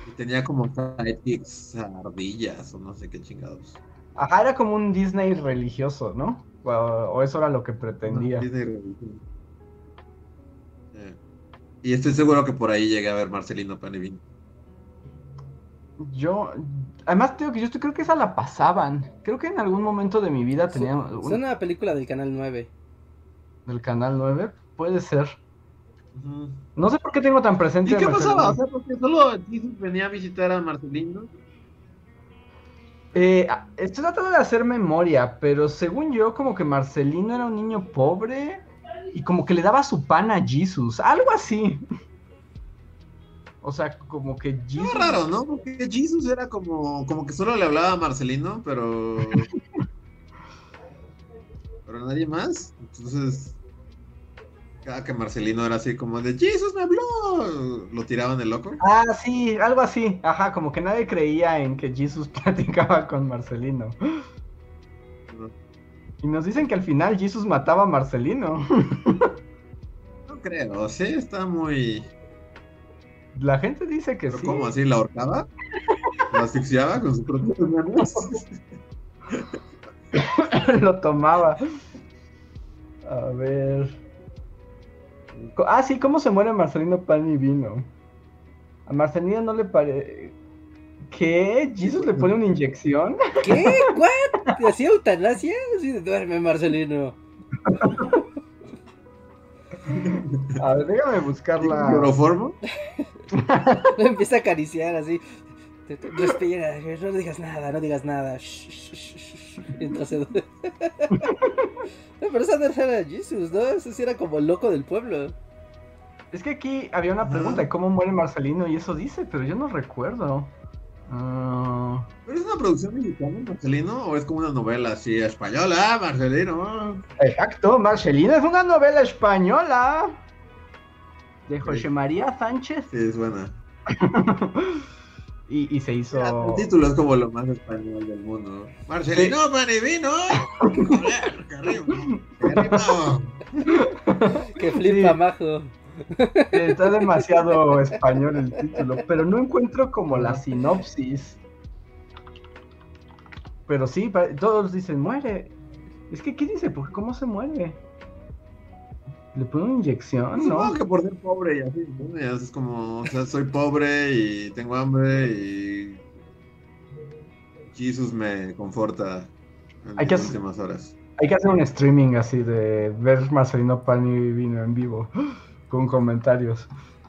Y tenía como sidekicks, ardillas o no sé qué chingados. Ajá, era como un Disney religioso, ¿no? O, o eso era lo que pretendía. Disney Revolution. Eh, Y estoy seguro que por ahí llegué a ver Marcelino Pan y Vino. Yo, además, digo que yo estoy- creo que esa la pasaban. Creo que en algún momento de mi vida tenía Es un- una película del Canal 9. del canal 9, puede ser. No sé por qué tengo tan presente. ¿Y qué Marcelino. pasaba? O sea, porque solo venía a visitar a Marcelino. Eh, estoy tratando de hacer memoria, pero según yo, como que Marcelino era un niño pobre y como que le daba su pan a Jesus, algo así. O sea, como que Jesus. raro, ¿no? Porque Jesus era como, como que solo le hablaba a Marcelino, pero. (laughs) pero nadie más. Entonces. Cada que Marcelino era así como de Jesus me habló. Lo tiraban de loco. Ah, sí, algo así. Ajá, como que nadie creía en que Jesus (laughs) platicaba con Marcelino. Y nos dicen que al final Jesus mataba a Marcelino. (laughs) No creo, sí, está muy. La gente dice que ¿Pero sí. cómo así? ¿La ahorcaba? ¿La asfixiaba con sus propias (laughs) manos? lo tomaba. A ver. Ah, sí, ¿cómo se muere Marcelino Pan y Vino? A Marcelino no le parece. ¿Qué? ¿Jesus le pone una inyección? ¿Qué? ¿What? ¿Te hacía eutanasia? Así de duerme, Marcelino. A ver, déjame buscarla. ¿Cloroformo? (laughs) Lo empieza a acariciar así. Respira, no digas nada, no digas nada. (laughs) Mientras se... (laughs) Pero esa no era Jesus, ¿no? Ese sí era como loco del pueblo. Es que aquí había una pregunta de cómo muere Marcelino y eso dice, pero yo no recuerdo. Ah, ¿Pero es una producción mexicana, Marcelino? ¿O es como una novela así española, Marcelino? exacto, Marcelino es una novela española. De José María Sánchez. Sí, es buena. (laughs) y, y se hizo. El título es como lo más español del mundo. Marcelino. (laughs) Qué ritmo. Que flipa, Sí. majo. Está demasiado español el título, pero no encuentro como la sinopsis. Pero sí, todos dicen muere. Es que, ¿qué dice? ¿Por ¿Cómo se muere? ¿Le pone una inyección? Supongo ¿No? que por ser pobre y así, ¿no? Es como, o sea, soy pobre y tengo hambre y Jesus me conforta en Hay que las hacer- últimas horas. Hay que hacer un streaming así de ver Marcelino Pan y Vino en vivo, (gasps) con comentarios.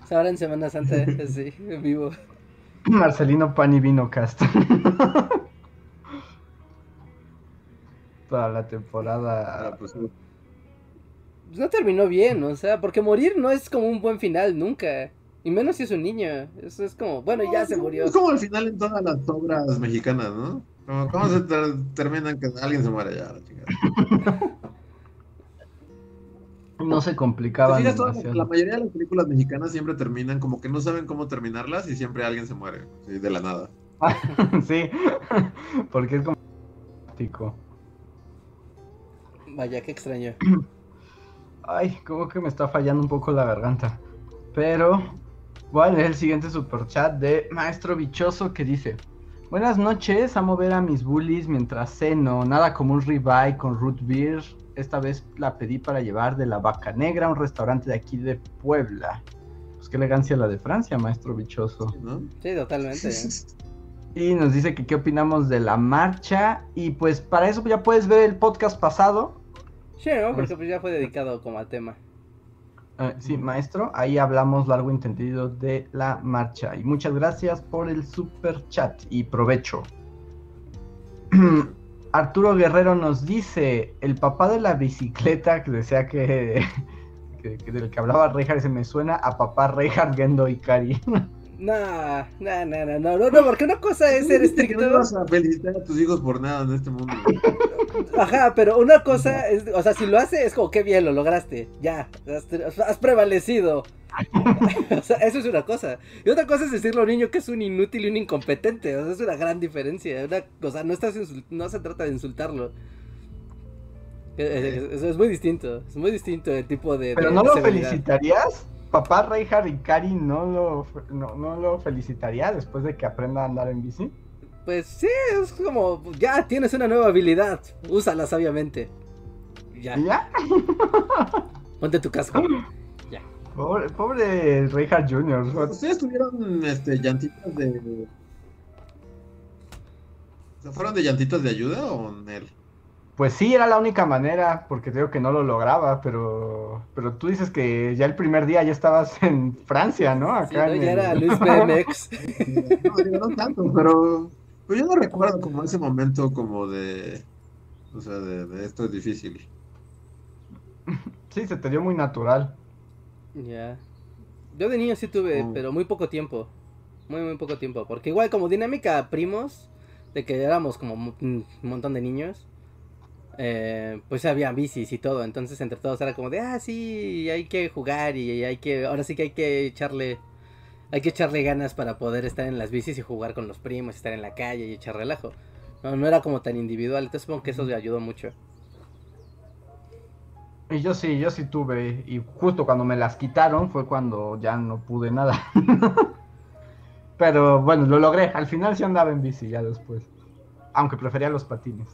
Ahora en Semana Santa, (laughs) sí, en vivo. Marcelino Pan y Vino Cast. (laughs) Para la temporada. Ah, Pues no terminó bien, o sea, porque morir no es como un buen final, nunca. Y menos si es un niño. Eso es como, bueno, ya se murió. Es como el final en todas las obras mexicanas, ¿no? Como, ¿Cómo se ter- terminan que alguien se muere ya? La chingada. (laughs) No se ¿Te complicaban fijas? Todas- demasiado. la mayoría de las películas mexicanas siempre terminan como que no saben cómo terminarlas y siempre alguien se muere, de la nada. (laughs) sí, (laughs) porque es como. Vaya, qué extraño. (clears throat) Ay, como que me está fallando un poco la garganta. Pero voy a leer el siguiente superchat de Maestro Bichoso que dice: Buenas noches, amo ver a mis bullies mientras ceno. Nada como un ribeye con root beer. Esta vez la pedí para llevar de la Vaca Negra, un restaurante de aquí de Puebla. Pues qué elegancia la de Francia, Maestro Bichoso. Sí, totalmente. (laughs) Y nos dice que qué opinamos de la marcha. Y pues para eso ya puedes ver el podcast pasado. Sí, ¿no? Porque pues ya fue dedicado como al tema. Eh, sí, maestro, ahí hablamos largo y entendido de la marcha. Y muchas gracias por el super chat y provecho. (clears throat) Arturo Guerrero nos dice, el papá de la bicicleta, que decía que, (laughs) que- que del que hablaba Reinhardt, se me suena a papá Reinhardt Gendo Ikari. (laughs) No, no, no, no, no, no, no, porque una cosa es ser que no estricto. ibas a felicitar a tus hijos por nada en este mundo. Ajá, pero una cosa es, o sea, si lo hace es como que bien, lo lograste, ya, has, has prevalecido. (laughs) o sea, eso es una cosa. Y otra cosa es decirle a un niño que es un inútil y un incompetente, o sea, es una gran diferencia. Una, o sea, no, estás no se trata de insultarlo. Eh, eh, Eso es muy distinto, es muy distinto el tipo de... Pero de- ¿no de lo felicitarías? Papá Reinhardt Ikari no lo, no, no lo felicitaría después de que aprenda a andar en bici. Pues sí, es como, ya tienes una nueva habilidad, úsala sabiamente. Ya, ¿Y ya? (laughs) ponte tu casco. Pobre, pobre Reinhardt Jr. ¿Ustedes tuvieron este, llantitas de. O sea, ¿Fueron de llantitas de ayuda o en él? Pues sí, era la única manera, porque te digo que no lo lograba, pero pero tú dices que ya el primer día ya estabas (laughs) en Francia, ¿no? Sí, Acá ¿no? en Ya el- era Luis BMX. (laughs) No, no tanto, pero. Pues yo no recuerdo como ese momento como de. O sea, de, de esto es difícil. Sí, se te dio muy natural. Ya. Yo de niño sí tuve, Oh. pero muy poco tiempo. Muy, muy poco tiempo. Porque igual como dinámica primos, de que éramos como un montón de niños, eh, pues había bicis y todo. Entonces entre todos era como de, ah, sí, hay que jugar y hay que, ahora sí que hay que echarle, hay que echarle ganas para poder estar en las bicis y jugar con los primos, estar en la calle y echar relajo. No, no era como tan individual, entonces supongo que eso me ayudó mucho. Y yo sí, yo sí tuve, y justo cuando me las quitaron fue cuando ya no pude nada. (laughs) Pero bueno, lo logré. Al final sí andaba en bici ya después. Aunque prefería los patines.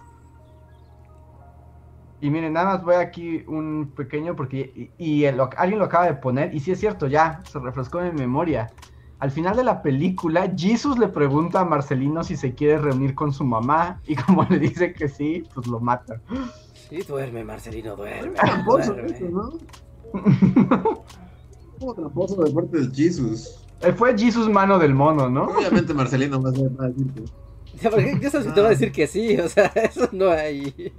Y miren, nada más voy aquí un pequeño porque y, y el- alguien lo acaba de poner y sí es cierto, ya se refrescó en mi memoria. Al final de la película, Jesus le pregunta a Marcelino si se quiere reunir con su mamá y como (laughs) le dice que sí, pues lo mata. Sí, duerme, Marcelino, duerme. Tramposo duerme. eso, ¿no? (laughs) Como tramposo de parte de Jesus. Eh, Fue Jesus mano del mono, ¿no? Obviamente Marcelino va ser- va a decir que- Ya, porque yo sabes que te voy a decir que sí, o sea, (laughs) eso no hay.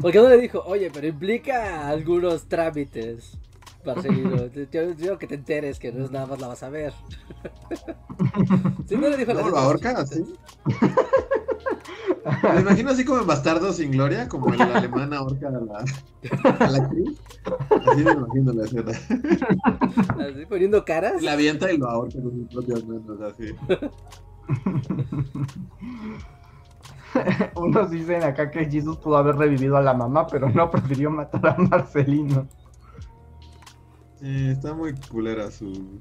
Porque no le dijo, oye, pero implica algunos trámites, Marcelino. (laughs) Yo quiero que te enteres que no es nada más la vas a ver. (laughs) Sí, no le dijo ¿Cómo las lo ahorca así? (laughs) Me imagino así como en Bastardo sin Gloria, como el alemán ahorca a la, a la actriz. Así me imagino la escena. Así poniendo caras. La avienta y lo ahorca con sus propias manos, así. (laughs) Unos dicen acá que Jesus pudo haber revivido a la mamá, pero no prefirió matar a Marcelino. Sí, está muy culera su,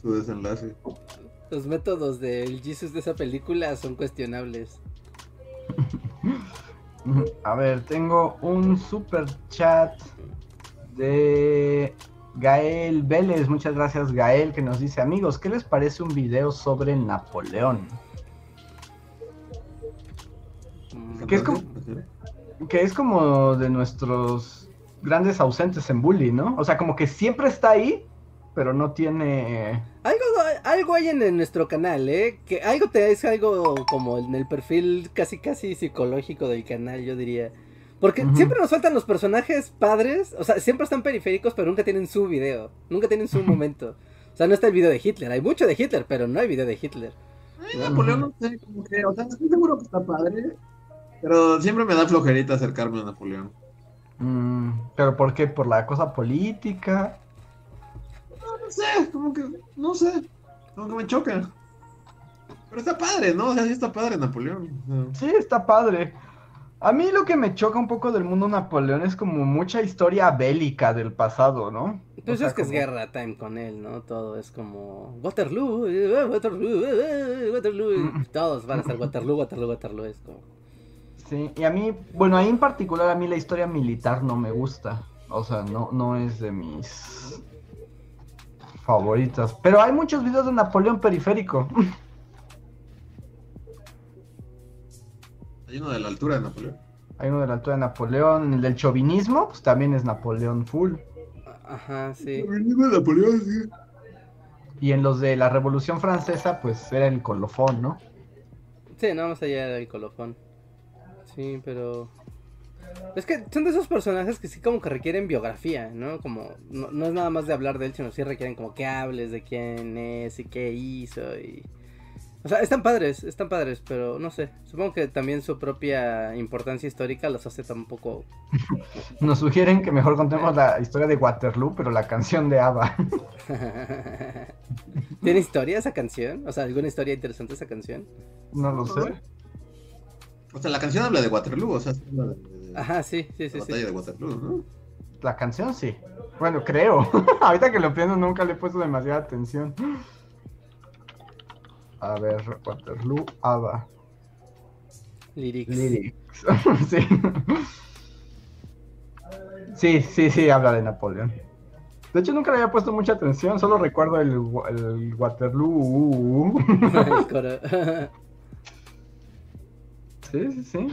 su desenlace. Los métodos del Jesus de esa película son cuestionables. (laughs) A ver, tengo un super chat de Gael Vélez. Muchas gracias, Gael, que nos dice: Amigos, ¿qué les parece un video sobre Napoleón? ¿Qué es como- Que es como de nuestros grandes ausentes en Bully, ¿no? O sea, como que siempre está ahí, pero no tiene. Algo, algo hay en, en nuestro canal, ¿eh? Que algo te es algo como en el perfil casi casi psicológico del canal, yo diría. Porque siempre nos faltan los personajes padres, o sea, siempre están periféricos, pero nunca tienen su video, nunca tienen su (laughs) momento. O sea, no está el video de Hitler, hay mucho de Hitler, pero no hay video de Hitler. Ay, Napoleón, no sé, como que, o sea, estoy seguro que está padre. Pero siempre me da flojerita acercarme a Napoleón. mm, ¿Pero por qué? ¿Por la cosa política? No, no sé, como que, no sé, como que me choca. Pero está padre, ¿no? O sea, sí está padre Napoleón. o sea. Sí, está padre. A mí lo que me choca un poco del mundo Napoleón es como mucha historia bélica del pasado, ¿no? Pues O sea, es que es guerra time con él, ¿no? Todo es como Waterloo, eh, Waterloo, eh, Waterloo. Mm. Todos van a ser Waterloo, Waterloo, Waterloo. Es como. Sí, y a mí, bueno, ahí en particular a mí la historia militar no me gusta. O sea, no, no es de mis favoritas. Pero hay muchos videos de Napoleón periférico. Hay uno de la altura de Napoleón. Hay uno de la altura de Napoleón, en el del chauvinismo, pues también es Napoleón full. Ajá, sí. Napoleón, sí. Y en los de la Revolución Francesa, pues era el colofón, ¿no? Sí, no, más allá del colofón. Sí, pero. Es que son de esos personajes que sí como que requieren biografía, ¿no? Como, no, no es nada más de hablar de él, sino sí requieren como que hables de quién es y qué hizo y... O sea, están padres, están padres, pero no sé. Supongo que también su propia importancia histórica los hace tan poco... (laughs) Nos sugieren que mejor contemos la historia de Waterloo, pero la canción de ABBA. (laughs) ¿Tiene historia esa canción? O sea, ¿alguna historia interesante esa canción? No lo sé. O sea, la canción habla de Waterloo, o sea, sí habla de, de Ajá, sí, sí, la sí, batalla sí. de Waterloo, ¿no? La canción sí. Bueno, creo. (laughs) Ahorita que lo pienso nunca le he puesto demasiada atención. A ver, Waterloo, ABBA. Lyrics. Lyrics. (laughs) sí. Sí, sí, sí, habla de Napoleón. De hecho, nunca le había puesto mucha atención, solo recuerdo el, el Waterloo. uh, uh. (laughs) El coro. Sí, sí, sí.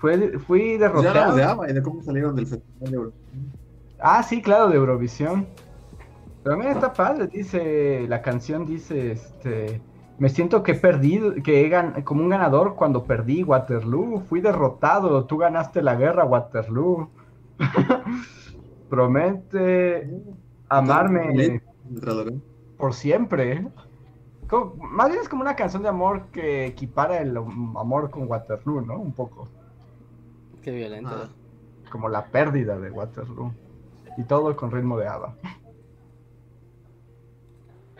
Fue, fui ya derrotado. hablamos de ABBA y de cómo salieron del festival de Eurovisión. Ah, sí, claro, de Eurovisión. Pero mira, está padre, dice, la canción dice, este, me siento que he perdido, que he gan- como un ganador cuando perdí Waterloo, fui derrotado, tú ganaste la guerra Waterloo. (laughs) Promete amarme por siempre. Como- más bien es como una canción de amor que equipara el amor con Waterloo, ¿no? Un poco, Qué violento. Ah. como la pérdida de Waterloo. Y todo con ritmo de hada.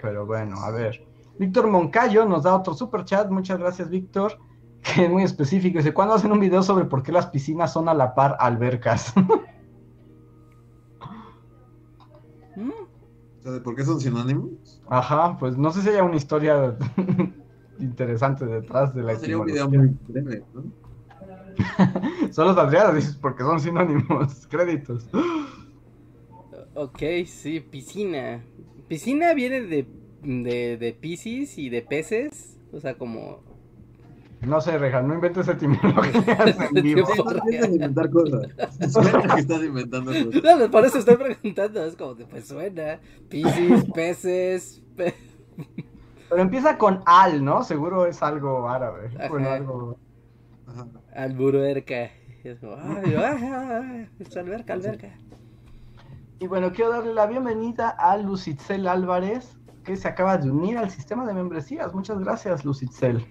Pero bueno, a ver. Víctor Moncayo nos da otro super chat. Muchas gracias, Víctor. Que es muy específico. Dice: ¿Cuándo hacen un video sobre por qué las piscinas son a la par albercas? (laughs) sea, ¿de ¿por qué son sinónimos? Ajá, pues no sé si haya una historia (laughs) interesante detrás de la No, sería un video muy breve, ¿no? (laughs) Solo saldría, dices, porque son sinónimos. (laughs) Créditos. Ok, sí, piscina. Piscina viene de, de, de piscis y de peces. O sea, como. No sé, Reja, no inventes etimologías en vivo. No inventar cosas. Suena que estás inventando cosas. No, por eso estoy preguntando, es como de, pues suena, piscis, peces, pe- Pero empieza con al, ¿no? Seguro es algo árabe. Ajá. Bueno, algo... Ajá. alburuerca. Y es como, ay, ay, ay, es alberca, alberca. Y bueno, quiero darle la bienvenida a Lucitzel Álvarez, que se acaba de unir al sistema de membresías. Muchas gracias, Lucitzel.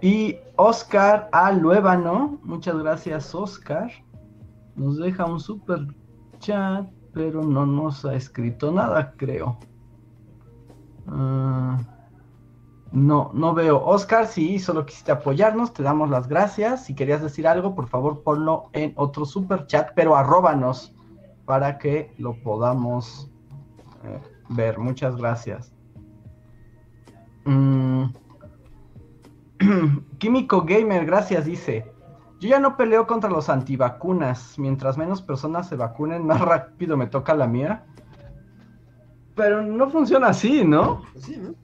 Y Oscar Aluébano, muchas gracias, Oscar. Nos deja un super chat, pero no nos ha escrito nada, creo. Ah, no, no veo. Oscar, si solo quisiste apoyarnos, te damos las gracias. Si querías decir algo, por favor, ponlo en otro super chat, pero arróbanos para que lo podamos eh, ver. Muchas gracias. Mm. (clears throat) Químico Gamer, gracias, dice. Yo ya no peleo contra los antivacunas. Mientras menos personas se vacunen, más (laughs) rápido me toca la mía. Pero no funciona así, ¿no? Pues sí, ¿no?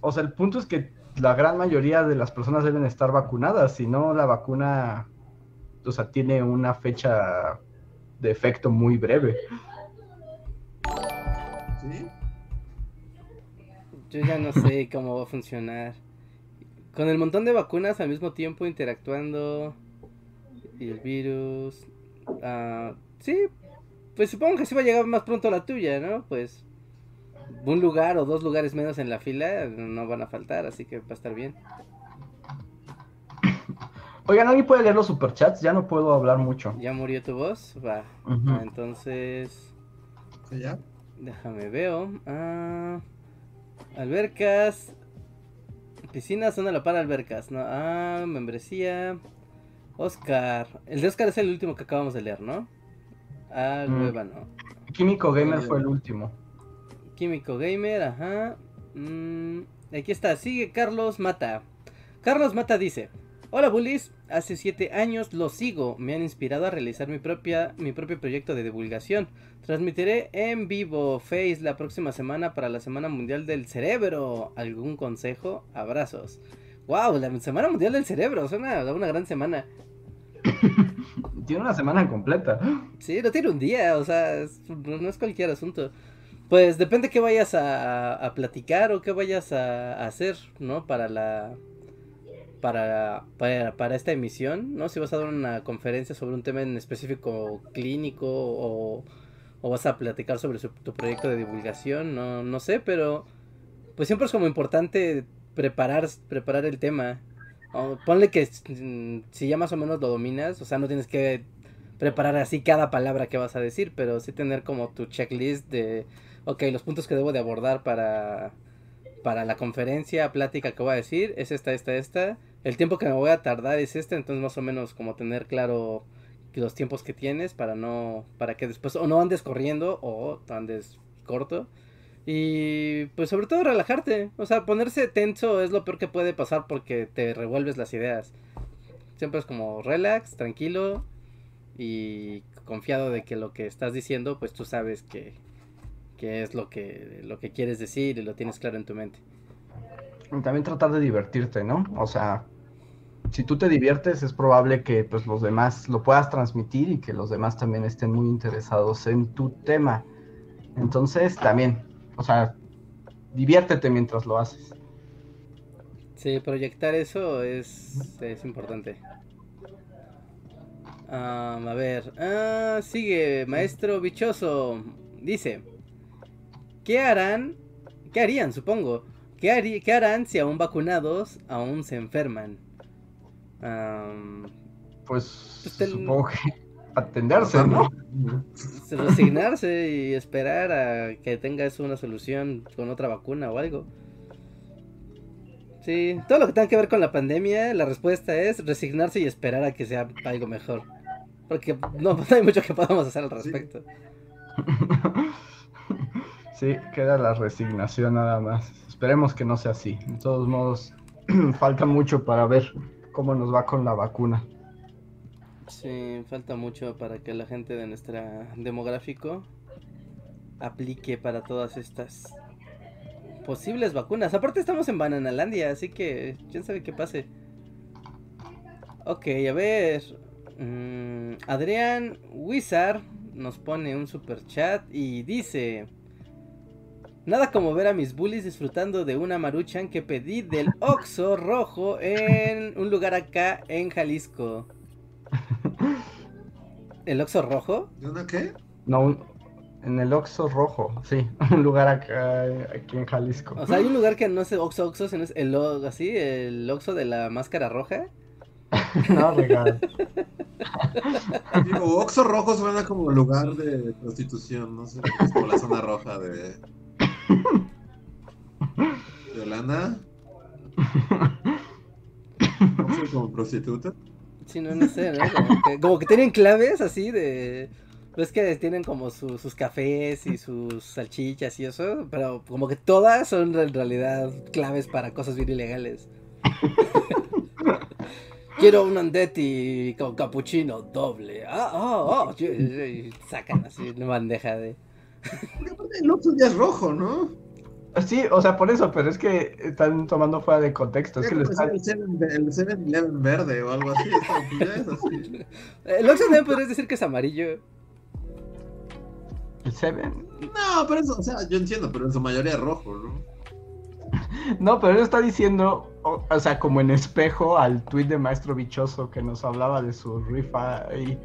O sea, el punto es que la gran mayoría de las personas deben estar vacunadas. Si no, la vacuna, o sea, tiene una fecha de efecto muy breve. Sí. Yo ya no sé (laughs) cómo va a funcionar. Con el montón de vacunas al mismo tiempo interactuando y el virus. ah, sí, pues supongo que sí va a llegar más pronto la tuya, ¿no? Pues un lugar o dos lugares menos en la fila no van a faltar, así que va a estar bien. Oigan, ¿alguien puede leer los superchats? Ya no puedo hablar mucho. ¿Ya murió tu voz? Va. Entonces, ya. déjame veo. Ah, albercas. Piscinas son a la par albercas, ¿no? Ah, membresía. Oscar. El de Oscar es el último que acabamos de leer, ¿no? Ah, Mm. nueva, ¿no? Químico Gamer fue el último. Químico Gamer, ajá. Mm, aquí está, sigue Carlos Mata. Carlos Mata dice: Hola bullies, hace 7 años los sigo, me han inspirado a realizar mi, propia, mi propio proyecto de divulgación. Transmitiré en vivo Face la próxima semana para la Semana Mundial del Cerebro. ¿Algún consejo? Abrazos. Wow, la Semana Mundial del Cerebro, suena a una gran semana. (laughs) Tiene una semana completa. Sí, no tiene un día, o sea, es- no, es cualquier asunto. Pues depende qué vayas a, a platicar o qué vayas a, a hacer, ¿no? Para la... Para, para, esta emisión, ¿no? Si vas a dar una conferencia sobre un tema en específico clínico o, o vas a platicar sobre su- tu proyecto de divulgación, no, no sé, pero pues siempre es como importante preparar, preparar el tema. O ponle que mm, si ya más o menos lo dominas, o sea, no tienes que preparar así cada palabra que vas a decir, pero sí tener como tu checklist de, ok, los puntos que debo de abordar para, para la conferencia, plática que voy a decir, es esta, esta, esta. El tiempo que me voy a tardar es este, entonces más o menos como tener claro los tiempos que tienes para no, para que después o no andes corriendo o andes corto. Y pues sobre todo relajarte, o sea, ponerse tenso es lo peor que puede pasar porque te revuelves las ideas. Siempre es como relax, tranquilo y confiado de que lo que estás diciendo, pues tú sabes que, que es lo que, lo que quieres decir y lo tienes claro en tu mente. También tratar de divertirte, ¿no? O sea, si tú te diviertes, es probable que pues los demás lo puedas transmitir y que los demás también estén muy interesados en tu tema. Entonces, también, o sea, diviértete mientras lo haces. Sí, proyectar eso es, es importante. A ver, ah, sigue, maestro bichoso. Dice, ¿qué harán? ¿Qué harían, supongo? ¿Qué, harí- qué harán si aún vacunados aún se enferman? Am, Pues Pues supongo que (laughs) atenderse, ¿no? (laughs) resignarse y esperar a que tengas una solución con otra vacuna o algo. Sí, todo lo que tenga que ver con la pandemia, la respuesta es resignarse y esperar a que sea algo mejor. Porque no, (laughs) no hay mucho que podamos hacer al respecto. Sí, queda la resignación nada más. Esperemos que no sea así. De todos modos, (clears throat) falta mucho para ver cómo nos va con la vacuna. Sí, falta mucho para que la gente de nuestra demográfico aplique para todas estas posibles vacunas. Aparte estamos en Bananalandia, así que quién sabe qué pase. Ok, a ver. Mm, Adrián Wizard nos pone un super chat y dice... Nada como ver a mis bullies disfrutando de una maruchan que pedí del Oxo rojo en un lugar acá en Jalisco. ¿El Oxo rojo? ¿De una qué? No, en el Oxo rojo, sí, (laughs) un lugar acá, aquí en Jalisco. O sea, hay un lugar que no es Oxo Oxo, sino es el así, el Oxo de la máscara roja. (laughs) no, regalo. Digo, Oxo rojo suena como lugar de prostitución, no sé, es como la zona roja de Yolanda. ¿No sé, como prostituta? Sí, no, no sé, ¿no? Como que, tienen claves así de... Ves que tienen como sus cafés y sus salchichas y eso, pero como que todas son en realidad claves para cosas bien ilegales. (laughs) Quiero un Andetti con capuchino doble. Ah, oh, oh. sacan así una bandeja de... El otro ya es rojo, ¿no? Sí, o sea, por eso, pero es que están tomando fuera de contexto. Es que pues El 7-Eleven verde o algo así. Es así. (laughs) El 7 podrías decir que es amarillo. ¿El 7? No, pero eso, o sea, yo entiendo, pero en su mayoría es rojo, ¿no? (laughs) No, pero él está diciendo, o, sea, como en espejo al tuit de Maestro Bichoso que nos hablaba de su rifa y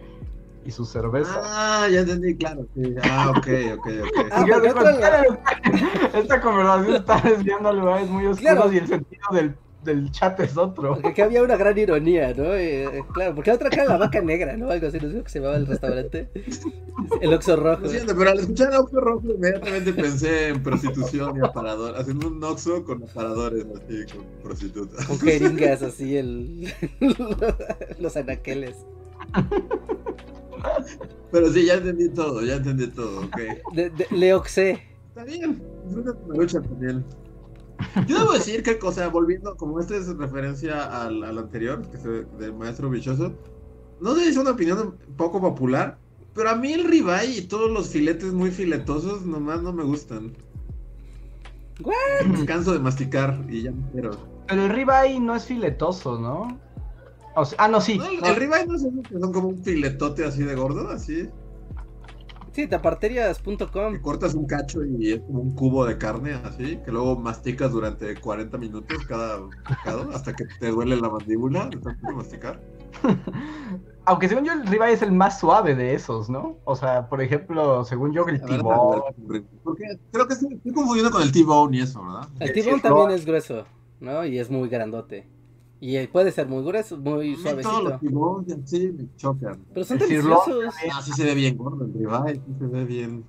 y su cerveza. Ah, ya entendí, claro. Ah, ok, ok, ok. (laughs) Ah, (laughs) esta conversación está desviando a lugares muy oscuros y el sentido del, del, chat es otro. Porque que había una gran ironía, ¿no? Eh, claro, porque la otra cara la vaca negra, ¿no? Algo así, no sé que se llamaba el restaurante. El Oxo Rojo. Lo pero al escuchar el Oxo Rojo inmediatamente pensé en prostitución y aparador, haciendo un Oxo con aparadores así, con prostitutas. Con jeringas (laughs) así, el... los anaqueles. Pero sí, ya entendí todo, ya entendí todo, ok. De, de, Leoxe. Está bien, es una lucha también. Yo debo decir que, o sea, volviendo, como esta es referencia al, al anterior, que es del maestro bichoso, no sé si es una opinión poco popular, pero a mí el ribeye y todos los filetes muy filetosos nomás no me gustan. ¿What? Me canso de masticar y ya me quiero. Pero el ribeye no es filetoso, ¿no? Ah, no, sí. el, no. ribeye no es que son como un filetote así de gordo, así. Sí, taparterias.com. Cortas un cacho y es como un cubo de carne, así, que luego masticas durante 40 minutos cada bocado hasta que te duele la mandíbula de tanto masticar. (laughs) Aunque según yo el ribeye es el más suave de esos, ¿no? O sea, por ejemplo, según yo el T-Bone. Creo que estoy, confundiendo con el T-Bone y eso, ¿verdad? El T-Bone también es grueso, ¿no? Y es muy grandote. Y puede ser muy grueso, muy suavecito. Todos los tiburones sí me chocan. Pero son deliciosos. Ah, sí se ve bien gordo el ribeye, sí se ve bien.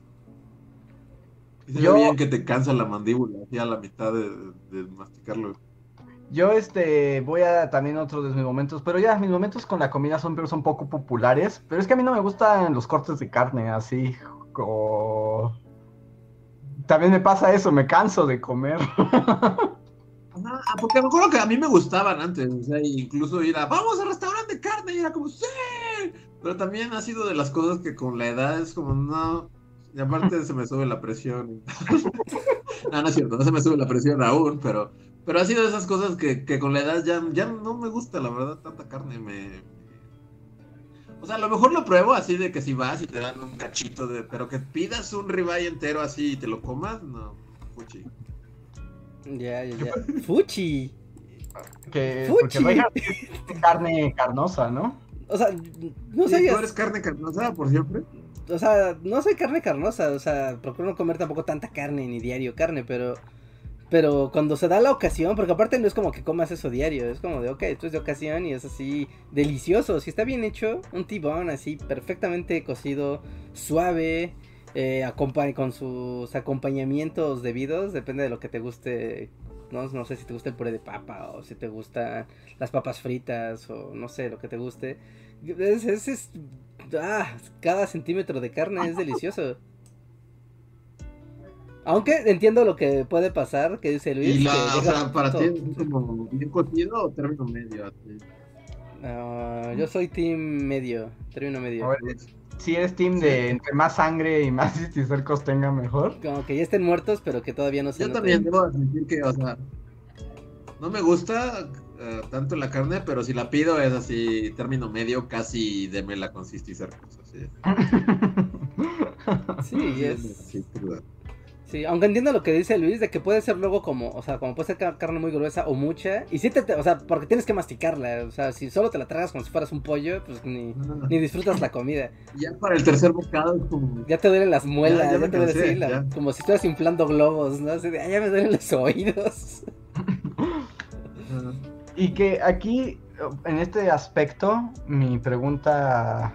Se Yo... ve bien que te cansa la mandíbula, así a la mitad de, de masticarlo. Yo este voy a también otro de mis momentos, pero ya mis momentos con la comida son, pero son poco populares, pero es que a mí no me gustan los cortes de carne así como también me pasa eso, me canso de comer. (laughs) Ah, porque me acuerdo que a mí me gustaban antes, o sea, incluso ir a, vamos al restaurante carne, y era como, sí, pero también ha sido de las cosas que con la edad es como, no, y aparte se me sube la presión. (laughs) no, no es cierto, no se me sube la presión aún, pero, pero ha sido de esas cosas que, que con la edad ya, ya no me gusta, la verdad, tanta carne me... O sea, a lo mejor lo pruebo así de que si vas y te dan un cachito de... Pero que pidas un ribeye entero así y te lo comas, no, fuchi. Ya, ya, ya. Fuchi. Que, Fuchi. Porque carne carnosa, ¿no? O sea, no sé. ¿Tú eres carne carnosa por siempre? O sea, no soy carne carnosa, o sea, procuro no comer tampoco tanta carne ni diario carne, pero pero cuando se da la ocasión, porque aparte no es como que comas eso diario, es como de, ok, esto es de ocasión y es así delicioso. Si está bien hecho, un tibón así perfectamente cocido, suave, eh, con sus acompañamientos debidos, depende de lo que te guste. No, no sé si te gusta el puré de papa o si te gustan las papas fritas o no sé, lo que te guste. Es, es, ah, cada centímetro de carne es delicioso. Aunque entiendo lo que puede pasar, que dice Luis. ¿Y la, o sea, para ti es como bien cocido o término medio? Así? Ah, yo soy team medio, término medio. A ver, si eres team de entre más sangre y más cisticercos tenga mejor. Como que ya estén muertos, pero que todavía no se Yo noten. también debo admitir que, o sea, no me gusta eh, tanto la carne, pero si la pido es así, término medio, casi démela con cisticercos. Así. Sí, es... Sí. Sí, aunque entiendo lo que dice Luis, de que puede ser luego como, o sea, como puede ser ca- carne muy gruesa o mucha, y sí te, te- o sea, porque tienes que masticarla, o sea, si solo te la tragas como si fueras un pollo, pues ni, ni disfrutas la comida. Ya para el tercer bocado es como... Ya te duelen las muelas, Ya, ya, ya me te duele así, la- como si estuvieras inflando globos, ¿no? Así de, "Ay, ya me duelen los oídos. (laughs) Y que aquí, en este aspecto, mi pregunta,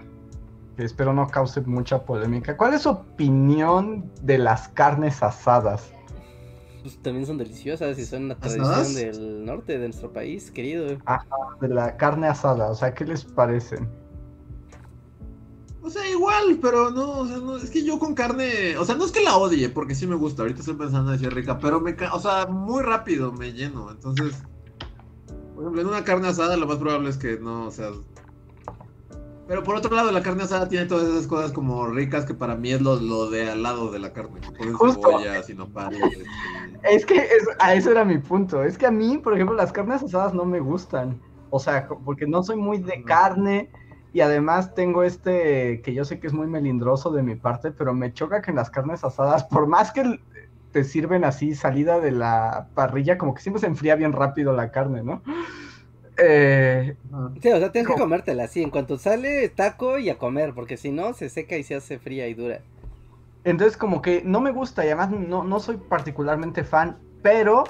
que espero no cause mucha polémica, ¿cuál es su opinión de las carnes asadas? Pues también son deliciosas y son una ¿Asadas? tradición del norte de nuestro país, querido. De la carne asada, o sea, ¿qué les parecen? O sea, igual, pero no, o sea, no, es que yo con carne, o sea, no es que la odie, porque sí me gusta, ahorita estoy pensando en decir rica, pero me, o sea, muy rápido me lleno, entonces, por ejemplo, en una carne asada lo más probable es que no, o sea, pero por otro lado, la carne asada tiene todas esas cosas como ricas que para mí es lo, lo de al lado de la carne, que ponen Justo. cebollas y nopales, este, Es que es- a eso era mi punto. Es que a mí, por ejemplo, las carnes asadas no me gustan. O sea, porque no soy muy de carne y además tengo este que yo sé que es muy melindroso de mi parte, pero me choca que en las carnes asadas, (laughs) por más que te sirven así salida de la parrilla, como que siempre se enfría bien rápido la carne, ¿no? Eh, Sí, o sea, tienes que comértela así, en cuanto sale, taco y a comer, porque si no, se seca y se hace fría y dura. Entonces como que no me gusta y además no, no soy particularmente fan, pero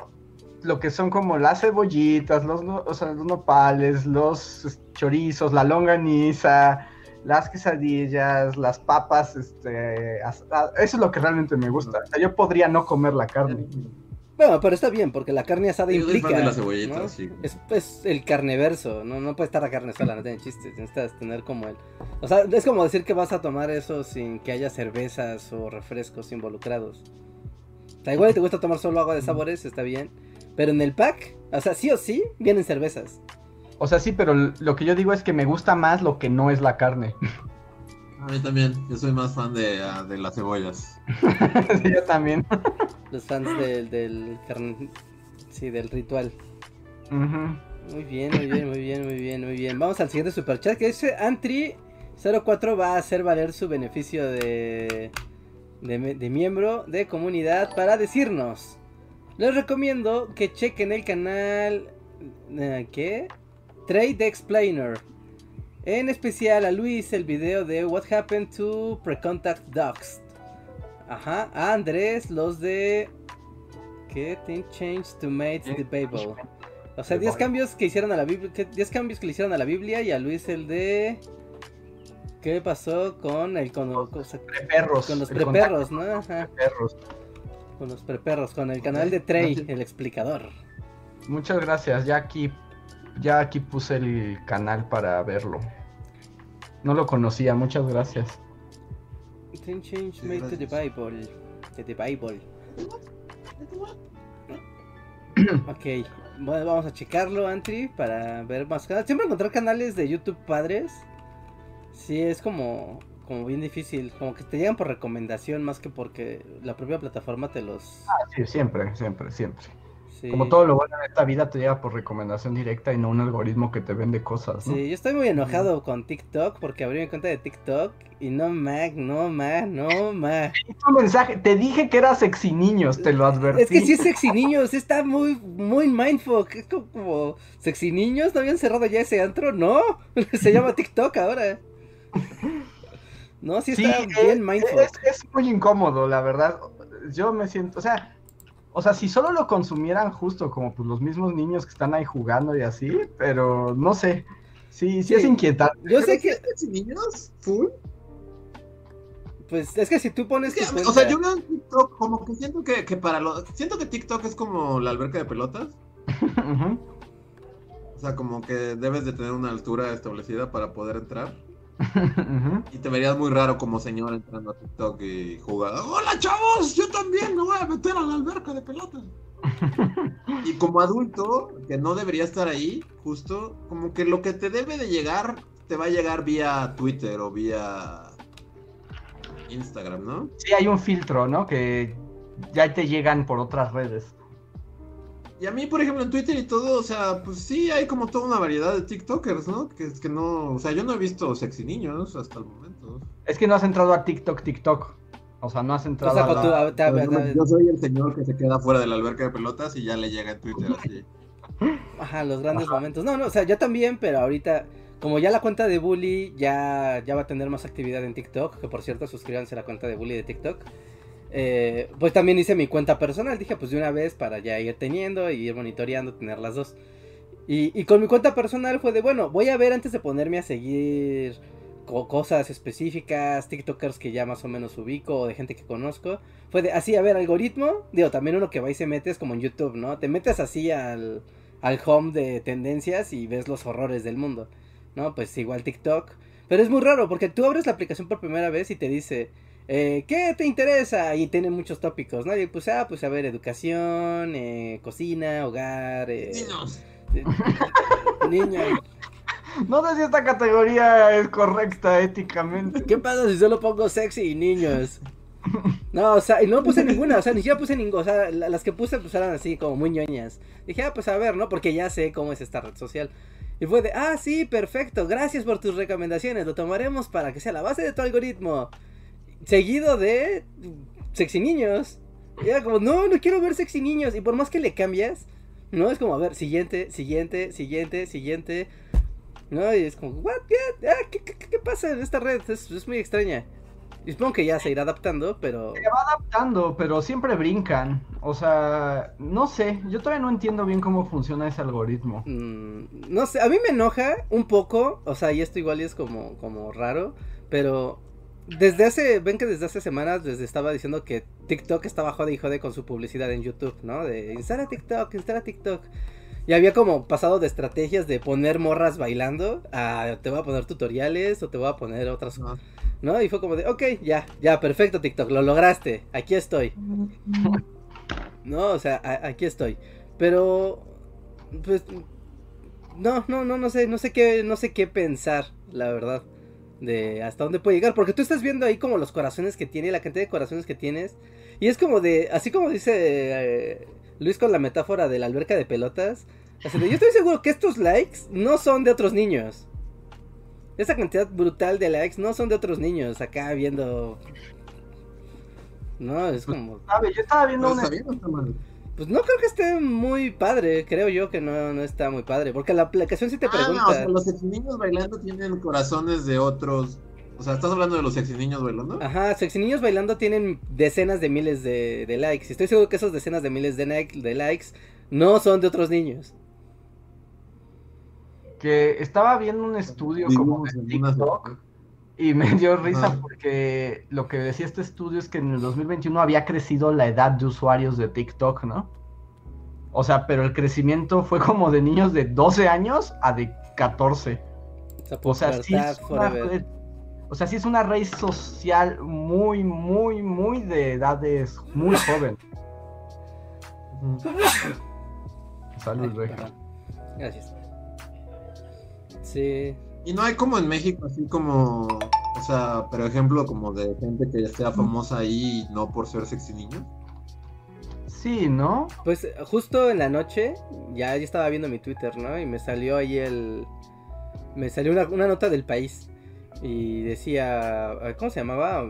lo que son como las cebollitas, los, o sea, los nopales, los chorizos, la longaniza, las quesadillas, las papas, este, eso es lo que realmente me gusta. O sea, yo podría no comer la carne. Bueno, pero está bien, porque la carne asada Yo soy implica. fan de las cebollitas, ¿no? sí. Es pues el carneverso, ¿no? No puede estar la carne sola, no tiene chistes. Necesitas tener como el. O sea, es como decir que vas a tomar eso sin que haya cervezas o refrescos involucrados. O sea, igual te gusta tomar solo agua de sabores, está bien. Pero en el pack, o sea, sí o sí, vienen cervezas. O sea, sí, pero lo que yo digo es que me gusta más lo que no es la carne. (laughs) A mí también, yo soy más fan de, ah, de las cebollas. (laughs) Sí, yo también. Los fans del, del carne. Sí, del ritual. Muy bien, muy bien, muy bien, muy bien, muy bien. Vamos al siguiente superchat que dice Antri04 va a hacer valer su beneficio de, de, de miembro de comunidad para decirnos. Les recomiendo que chequen el canal... eh, ¿Qué? Trade Explainer. En especial a Luis el video de What Happened to Precontact Dogs. Ajá, a Andrés los de... ¿Qué? Thing Changed to Mate the Babel. O sea, 10 cambios que hicieron a la Biblia. 10 cambios que le hicieron a la Biblia y a Luis el de. ¿Qué pasó con el con, con- Preperros. con los preperros, no? Ajá, con los preperros, con el canal de Trey, el explicador. Muchas gracias. Ya aquí, ya aquí puse el canal para verlo. No lo conocía. Muchas gracias. Thing change made to the. Bible. To the Bible. (coughs) Ok, bueno, vamos a checarlo, Antri, para ver más canales. Siempre encontrar canales de YouTube padres. Sí, es como, como bien difícil. Como que te llegan por recomendación más que porque la propia plataforma te los. Sí, siempre, siempre, siempre. Sí. Como todo lo bueno en esta vida te llega por recomendación directa y no un algoritmo que te vende cosas, ¿no? Sí, yo estoy muy enojado con TikTok porque abrí mi cuenta de TikTok y no mag, no mag, no mag. (laughs) Un mensaje, te dije que era sexy niños, te lo advertí. Es que sí es sexy niños, está muy, muy mindfuck. Es como, como, sexy niños, ¿no habían cerrado ya ese antro? No, (laughs) se llama TikTok ahora. No, sí está es, bien mindfuck. es- es muy incómodo, la verdad. Yo me siento, o sea, o sea, si solo lo consumieran justo como pues los mismos niños que están ahí jugando y así, pero no sé. Sí, sí, es inquietante. Yo sé que, ¿sí es de niños? ¿Full? pues, es que si tú pones Es que, cuenta... o sea, yo veo en TikTok como que siento que, que para los... Siento que TikTok es como la alberca de pelotas. (laughs) O sea, como que debes de tener una altura establecida para poder entrar. Y te verías muy raro como señor entrando a TikTok y jugando. ¡Hola chavos! Yo también me voy a meter a la alberca de pelotas. (laughs) y como adulto, que no debería estar ahí, justo, como que lo que te debe de llegar, te va a llegar vía Twitter o vía Instagram, ¿no? Sí, hay un filtro, ¿no? Que ya te llegan por otras redes. Y a mí, por ejemplo, en Twitter y todo, o sea, pues sí, hay como toda una variedad de TikTokers, ¿no? Que es que no, o sea, yo no he visto sexy niños hasta el momento. Es que no has entrado a TikTok, TikTok. O sea, no has O entrado sea, a la- tu- a- te- Pero te- yo, yo soy el señor que se queda fuera de la alberca de pelotas y ya le llega en Twitter así. (laughs) Ajá, los grandes momentos. No, no, o sea, yo también, pero ahorita, como ya la cuenta de Bully ya, ya va a tener más actividad en TikTok, que por cierto, suscríbanse a la cuenta de Bully de TikTok. Eh, pues también hice mi cuenta personal, dije pues de una vez para ya ir teniendo y ir monitoreando, tener las dos. Y, con mi cuenta personal fue de, bueno, voy a ver antes de ponerme a seguir co- cosas específicas, TikTokers que ya más o menos ubico o de gente que conozco. Fue de, así, a ver, algoritmo, digo, también uno que va y se mete es como en YouTube, ¿no? Te metes así al, al home de tendencias y ves los horrores del mundo, ¿no? Pues igual TikTok. Pero es muy raro porque tú abres la aplicación por primera vez y te dice, eh, ¿qué te interesa? Y tiene muchos tópicos, ¿no? Y pues, ah, pues a ver, educación, eh, cocina, hogar, eh, Niños. eh, niños. (laughs) No sé si esta categoría es correcta éticamente. ¿Qué pasa si solo pongo sexy y niños? No, o sea, y no puse ninguna, o sea, ni siquiera puse ninguna, o sea, la- las que puse pues eran así como muy ñoñas. Dije, ah, pues a ver, ¿no? Porque ya sé cómo es esta red social. Y fue de, ah, sí, perfecto, gracias por tus recomendaciones, lo tomaremos para que sea la base de tu algoritmo. Seguido de sexy niños. Y era como, no, no quiero ver sexy niños. Y por más que le cambias, ¿no? Es como, a ver, siguiente, siguiente, siguiente, siguiente. ¿No? Y es como, what, ¿Qué, ah, ¿qué, qué, qué pasa en esta red? Es, es muy extraña. Y supongo que ya se irá adaptando, pero... Se va adaptando, pero siempre brincan. O sea, no sé, yo todavía no entiendo bien cómo funciona ese algoritmo. mm, no sé, a mí me enoja un poco, o sea, y esto igual es como, como raro, pero desde hace, ven que desde hace semanas les estaba diciendo que TikTok estaba jode y jode con su publicidad en YouTube, ¿no? De instala TikTok, instala TikTok. Y había como pasado de estrategias de poner morras bailando a te voy a poner tutoriales o te voy a poner otras, Ajá. ¿no? Y fue como de, ok, ya, ya, perfecto TikTok, lo lograste, aquí estoy. (laughs) No, o sea, a- aquí estoy. Pero, pues, no, no, no, no sé, no sé qué, no sé qué pensar, la verdad, de hasta dónde puede llegar, porque tú estás viendo ahí como los corazones que tiene, la cantidad de corazones que tienes, y es como de, así como dice eh, Luis con la metáfora de la alberca de pelotas, así de, yo estoy seguro que estos likes no son de otros niños. Esa cantidad brutal de likes no son de otros niños acá viendo. No, es como. ¿Sabe? Yo estaba viendo No un Pues no creo que esté muy padre, creo yo que no, no está muy padre, porque la aplicación sí te Ah, pregunta. no, o sea, los sexy niños bailando tienen corazones de otros. O sea, ¿estás hablando de los sexy niños bailando? Ajá, sexy niños bailando tienen decenas de miles de, de likes. Y estoy seguro que esos decenas de miles de, like- de likes no son de otros niños. que estaba viendo un estudio como de TikTok y me (laughs) dio risa porque lo que decía este estudio es que en el 2021 había crecido la edad de usuarios de TikTok, ¿no? O sea, pero el crecimiento fue como de niños de 12 años a de 14. O sea, sí pubertad es una forever. red, o sea, sí es una red social muy, muy, muy de edades muy joven. Salud, perdón. Gracias. Sí. Y no hay como en México, así como. O sea, por ejemplo, como de gente que ya sea famosa ahí y no por ser sexy niño. Sí, ¿no? Pues justo en la noche, ya, ya estaba viendo mi Twitter, ¿no? Y me salió ahí el... Me salió una, una nota del país. Y decía... ¿Cómo se llamaba?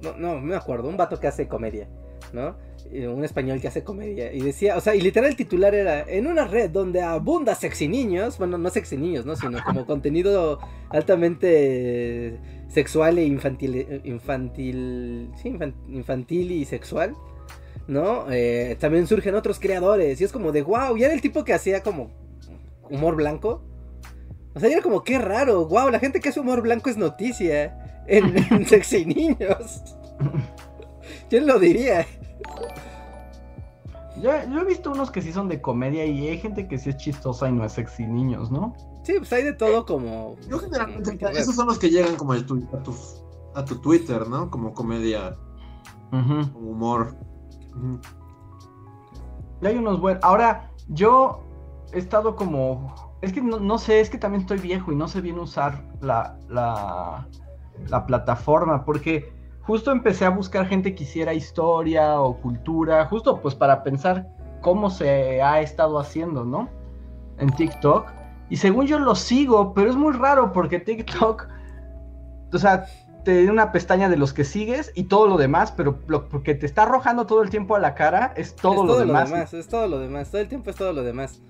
No, no, no me acuerdo. Un vato que hace comedia, ¿no? Eh, Un español que hace comedia. Y decía, o sea, y literal el titular era, en una red donde abunda sexy niños, bueno, no sexy niños, ¿no? Sino como contenido altamente sexual e infantil, infantil, sí, infan- infantil y sexual. ¿no? Eh, también surgen otros creadores y es como de wow, y era el tipo que hacía como humor blanco. O sea, era como qué raro, wow, la gente que hace humor blanco es noticia en, en Sexy Niños. (laughs) ¿Quién lo diría? Yo, yo he visto unos que sí son de comedia y hay gente que sí es chistosa y no es sexy niños, ¿no? Sí, pues hay de todo como... Yo generalmente, esos son los que llegan como a tu, a tu, a tu Twitter, ¿no? Como comedia, como humor. Y hay unos buenos. Ahora, yo he estado como. Es que no, no sé, es que también estoy viejo y no sé bien usar la, la, la plataforma. Porque justo empecé a buscar gente que hiciera historia o cultura. Justo pues para pensar cómo se ha estado haciendo, ¿no? En TikTok. Y según yo lo sigo, pero es muy raro porque TikTok. O sea, te da una pestaña de los que sigues y todo lo demás, pero lo que te está arrojando todo el tiempo a la cara es todo, es lo, todo demás. lo demás, es todo lo demás, todo el tiempo es todo lo demás.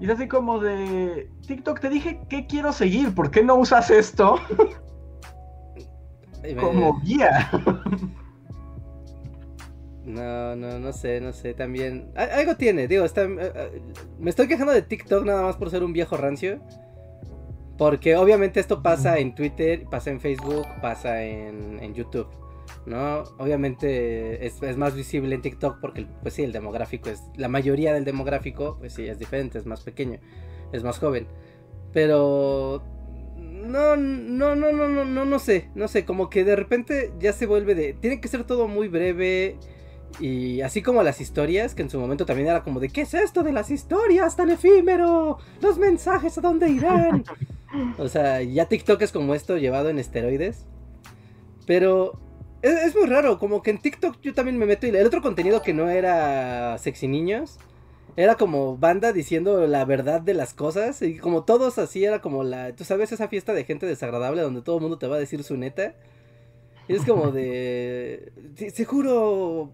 Y es así como de TikTok, te dije que quiero seguir, ¿por qué no usas esto (laughs) como guía? No, no, no sé, no sé, también... Algo tiene, digo, está... eh, eh, Me estoy quejando de TikTok nada más por ser un viejo rancio. Porque obviamente esto pasa en Twitter, pasa en Facebook, pasa en, en YouTube. ¿No? Obviamente es, es más visible en TikTok porque, pues sí, el demográfico es... La mayoría del demográfico, pues sí, es diferente, es más pequeño, es más joven. Pero... No, no, no, no, no, no, no sé, no sé, como que de repente ya se vuelve de... Tiene que ser todo muy breve, y así como las historias, que en su momento también era como de, ¿qué es esto de las historias tan efímero? Los mensajes, ¿a dónde irán? o sea, ya TikTok es como esto llevado en esteroides. Pero es, es muy raro, como que en TikTok yo también me meto y el otro contenido que no era sexy niños. Era como banda diciendo la verdad de las cosas. Y como todos así era como la. Tú sabes, esa fiesta de gente desagradable donde todo el mundo te va a decir su neta. Y es como de. "Sí, Seguro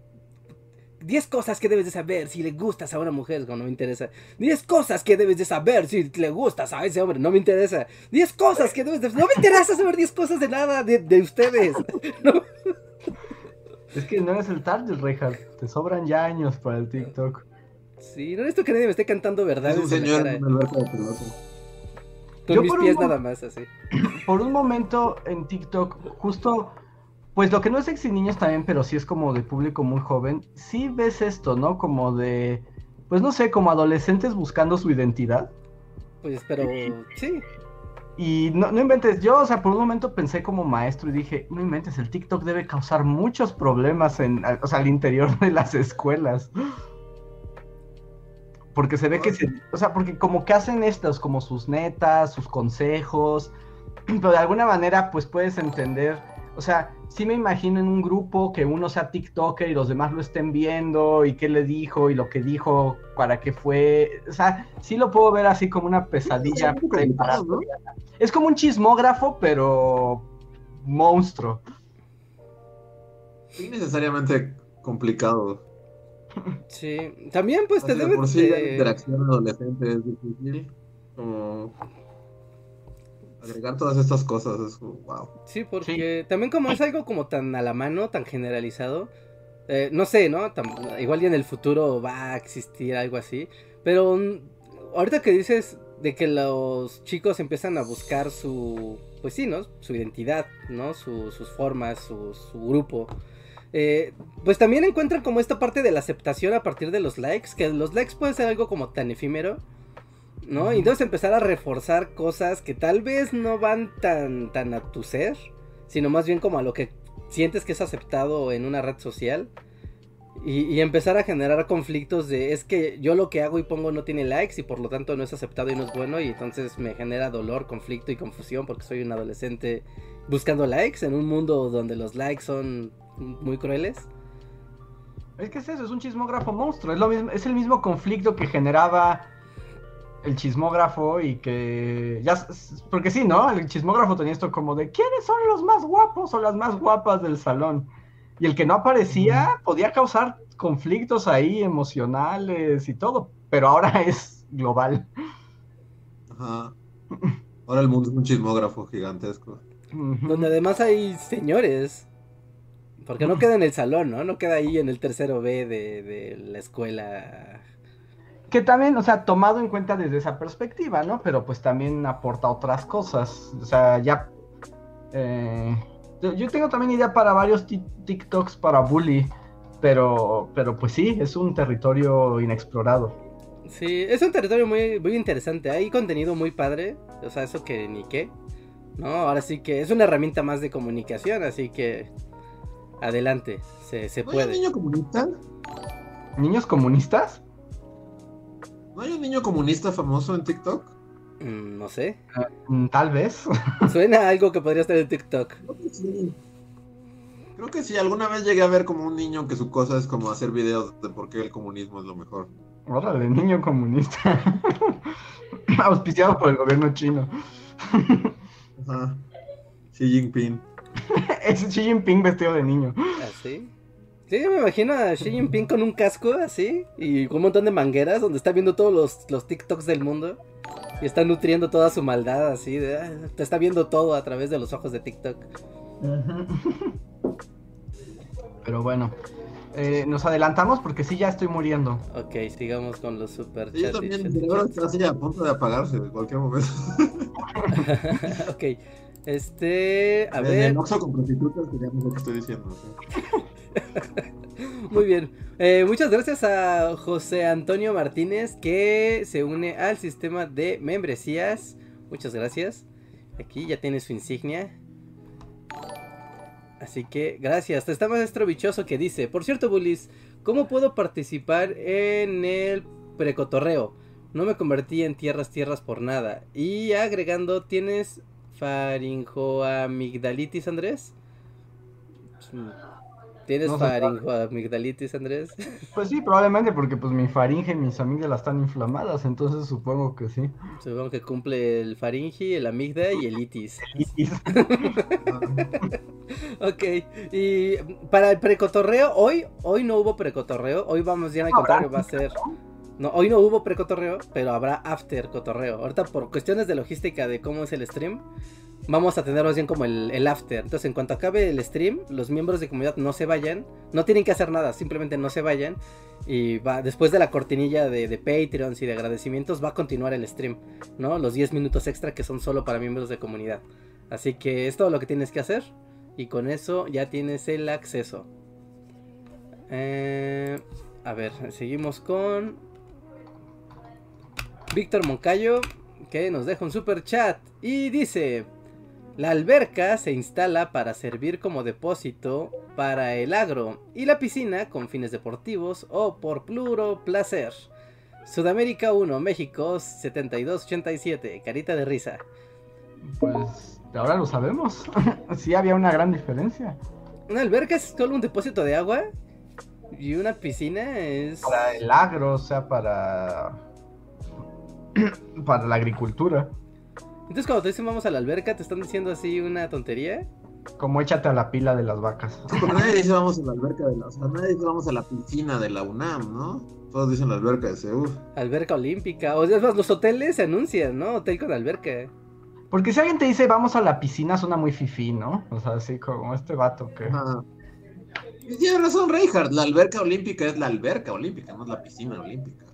10 cosas que debes de saber si le gustas a una mujer, no, no me interesa. 10 cosas que debes de saber si le gustas a ese hombre, no me interesa. 10 cosas que debes de... No me interesa saber 10 cosas de nada de, de ustedes. (laughs) No. Es que no eres el target, Reinhardt. Te sobran ya años para el TikTok. Sí, no necesito que nadie me esté cantando Es verdades un en la señor cara. Con Yo mis por un pies nada más, así. (clears throat) Por un momento en TikTok, justo, pues lo que no es sexy niños también, pero sí es como de público muy joven, sí ves esto, ¿no? Como de, pues no sé, como adolescentes buscando su identidad. Pues, pero sí. Y no, no inventes, yo, o sea, por un momento pensé como maestro y dije, no inventes, el TikTok debe causar muchos problemas en, o sea, al interior de las escuelas. Porque se ve que se, o sea, porque como que hacen estos, como sus netas, sus consejos, (clears throat) pero de alguna manera pues puedes entender, o sea, sí me imagino en un grupo que uno sea TikToker y los demás lo estén viendo y qué le dijo y lo que dijo, para qué fue, o sea, sí lo puedo ver así como una pesadilla Es. Es como un chismógrafo, pero monstruo. Sí, necesariamente complicado. Sí. También, pues te Así de debe por sí la de- interacción adolescente es difícil. Como agregar todas estas cosas es como, wow. Sí, porque también como es algo como tan a la mano, tan generalizado, eh, no sé, ¿no? Tam- igual y en el futuro va a existir algo así, pero ahorita que dices de que los chicos empiezan a buscar su, pues sí, ¿no? Su identidad, ¿no? Su- sus formas, su, su grupo. Eh, pues también encuentran como esta parte de la aceptación a partir de los likes, que los likes pueden ser algo como tan efímero, ¿no? Y entonces empezar a reforzar cosas que tal vez no van tan, tan a tu ser, sino más bien como a lo que sientes que es aceptado en una red social. Y, y empezar a generar conflictos de es que yo lo que hago y pongo no tiene likes y por lo tanto no es aceptado y no es bueno y entonces me genera dolor, conflicto y confusión porque soy un adolescente buscando likes en un mundo donde los likes son muy crueles. Es que es eso, es un chismógrafo monstruo. Es, lo mismo, es el mismo conflicto que generaba el chismógrafo y que. ya Porque sí, ¿no? El chismógrafo tenía esto como de ¿quiénes son los más guapos o las más guapas del salón? Y el que no aparecía podía causar conflictos ahí emocionales y todo. Pero ahora (laughs) es global. Ajá. Ahora el mundo es un chismógrafo gigantesco. Donde además hay señores. Porque no queda en el salón, ¿no? No queda ahí en el tercero B de, de la escuela. Que también, o sea, tomado en cuenta desde esa perspectiva, ¿no? Pero pues también aporta otras cosas. O sea, ya. eh, yo tengo también idea para varios ti- TikToks para bully. Pero, pero pues sí, es un territorio inexplorado. Sí, es un territorio muy, muy interesante. Hay contenido muy padre. O sea, eso que ni qué. No, ahora sí que es una herramienta más de comunicación, así que adelante, se, se ¿No hay puede. un niño comunista? ¿Niños comunistas? ¿No hay un niño comunista famoso en TikTok? Mm, no sé. Mm, Tal vez. (laughs) Suena a algo que podría estar en TikTok. Creo que sí. Creo que sí, alguna vez llegué a ver como un niño que su cosa es como hacer videos de por qué el comunismo es lo mejor. Órale, niño comunista. (laughs) Auspiciado por el gobierno chino. (laughs) Ajá. Xi Jinping. Es Xi Jinping vestido de niño. ¿Así? Sí, me imagino a Xi Jinping con un casco así y con un montón de mangueras donde está viendo todos los, los TikToks del mundo y está nutriendo toda su maldad así. De, ah, te está viendo todo a través de los ojos de TikTok. Pero bueno, eh, nos adelantamos porque sí, ya estoy muriendo. Ok, sigamos con los super Sí, yo también, cerebro está así a punto de apagarse en cualquier momento. (laughs) ok, este, a en ver, el Oxxo con prostitutas, estoy diciendo. ¿sí? (laughs) muy bien. Eh, muchas gracias a José Antonio Martínez que se une al sistema de membresías. Muchas gracias. Aquí ya tiene su insignia. Así que gracias. Está maestro bichoso que dice, por cierto, Bullis, ¿cómo puedo participar en el precotorreo? No me convertí en tierras tierras por nada. Y agregando, ¿tienes faringoamigdalitis, Andrés? ¿Tienes No faringoamigdalitis, Andrés? (laughs) Pues sí, probablemente porque pues mi faringe y mis amígdalas están inflamadas, entonces supongo que sí. Supongo que cumple el faringe, el amígdala y el itis. (laughs) Y- (laughs) Ok, y para el precotorreo, hoy, hoy no hubo precotorreo, hoy vamos ya a encontrar que va a ser... No, hoy no hubo precotorreo, pero habrá after cotorreo. Ahorita por cuestiones de logística de cómo es el stream, vamos a tener más bien como el, el after. Entonces en cuanto acabe el stream, los miembros de comunidad no se vayan, no tienen que hacer nada, simplemente no se vayan. Y va, después de la cortinilla de, de Patreons y de agradecimientos, va a continuar el stream, ¿no? Los 10 minutos extra que son solo para miembros de comunidad. Así que es todo lo que tienes que hacer. Y con eso ya tienes el acceso. Eh, a ver, seguimos con Víctor Moncayo, que nos deja un super chat y dice: La alberca se instala para servir como depósito para el agro y la piscina con fines deportivos o por pluro placer. Sudamérica 1, México 7287, carita de risa. Pues ahora lo sabemos. (laughs) sí había una gran diferencia. Una alberca es solo un depósito de agua y una piscina es... Para el agro, o sea, para. (clears throat) para la agricultura. Entonces cuando te dicen vamos a la alberca, ¿te están diciendo así una tontería? Como échate a la pila de las vacas. (laughs) Nadie dice vamos a la alberca de la, o sea, nadie dice vamos a la piscina de la UNAM, ¿no? Todos dicen la alberca de Seúl. Alberca olímpica. O sea, es más, los hoteles se anuncian, ¿no? Hotel con alberca. Porque si alguien te dice vamos a la piscina, suena muy fifí, ¿no? O sea, así como este vato que. Ajá. Y tiene razón Reinhardt, la alberca olímpica es la alberca olímpica, no es la piscina olímpica.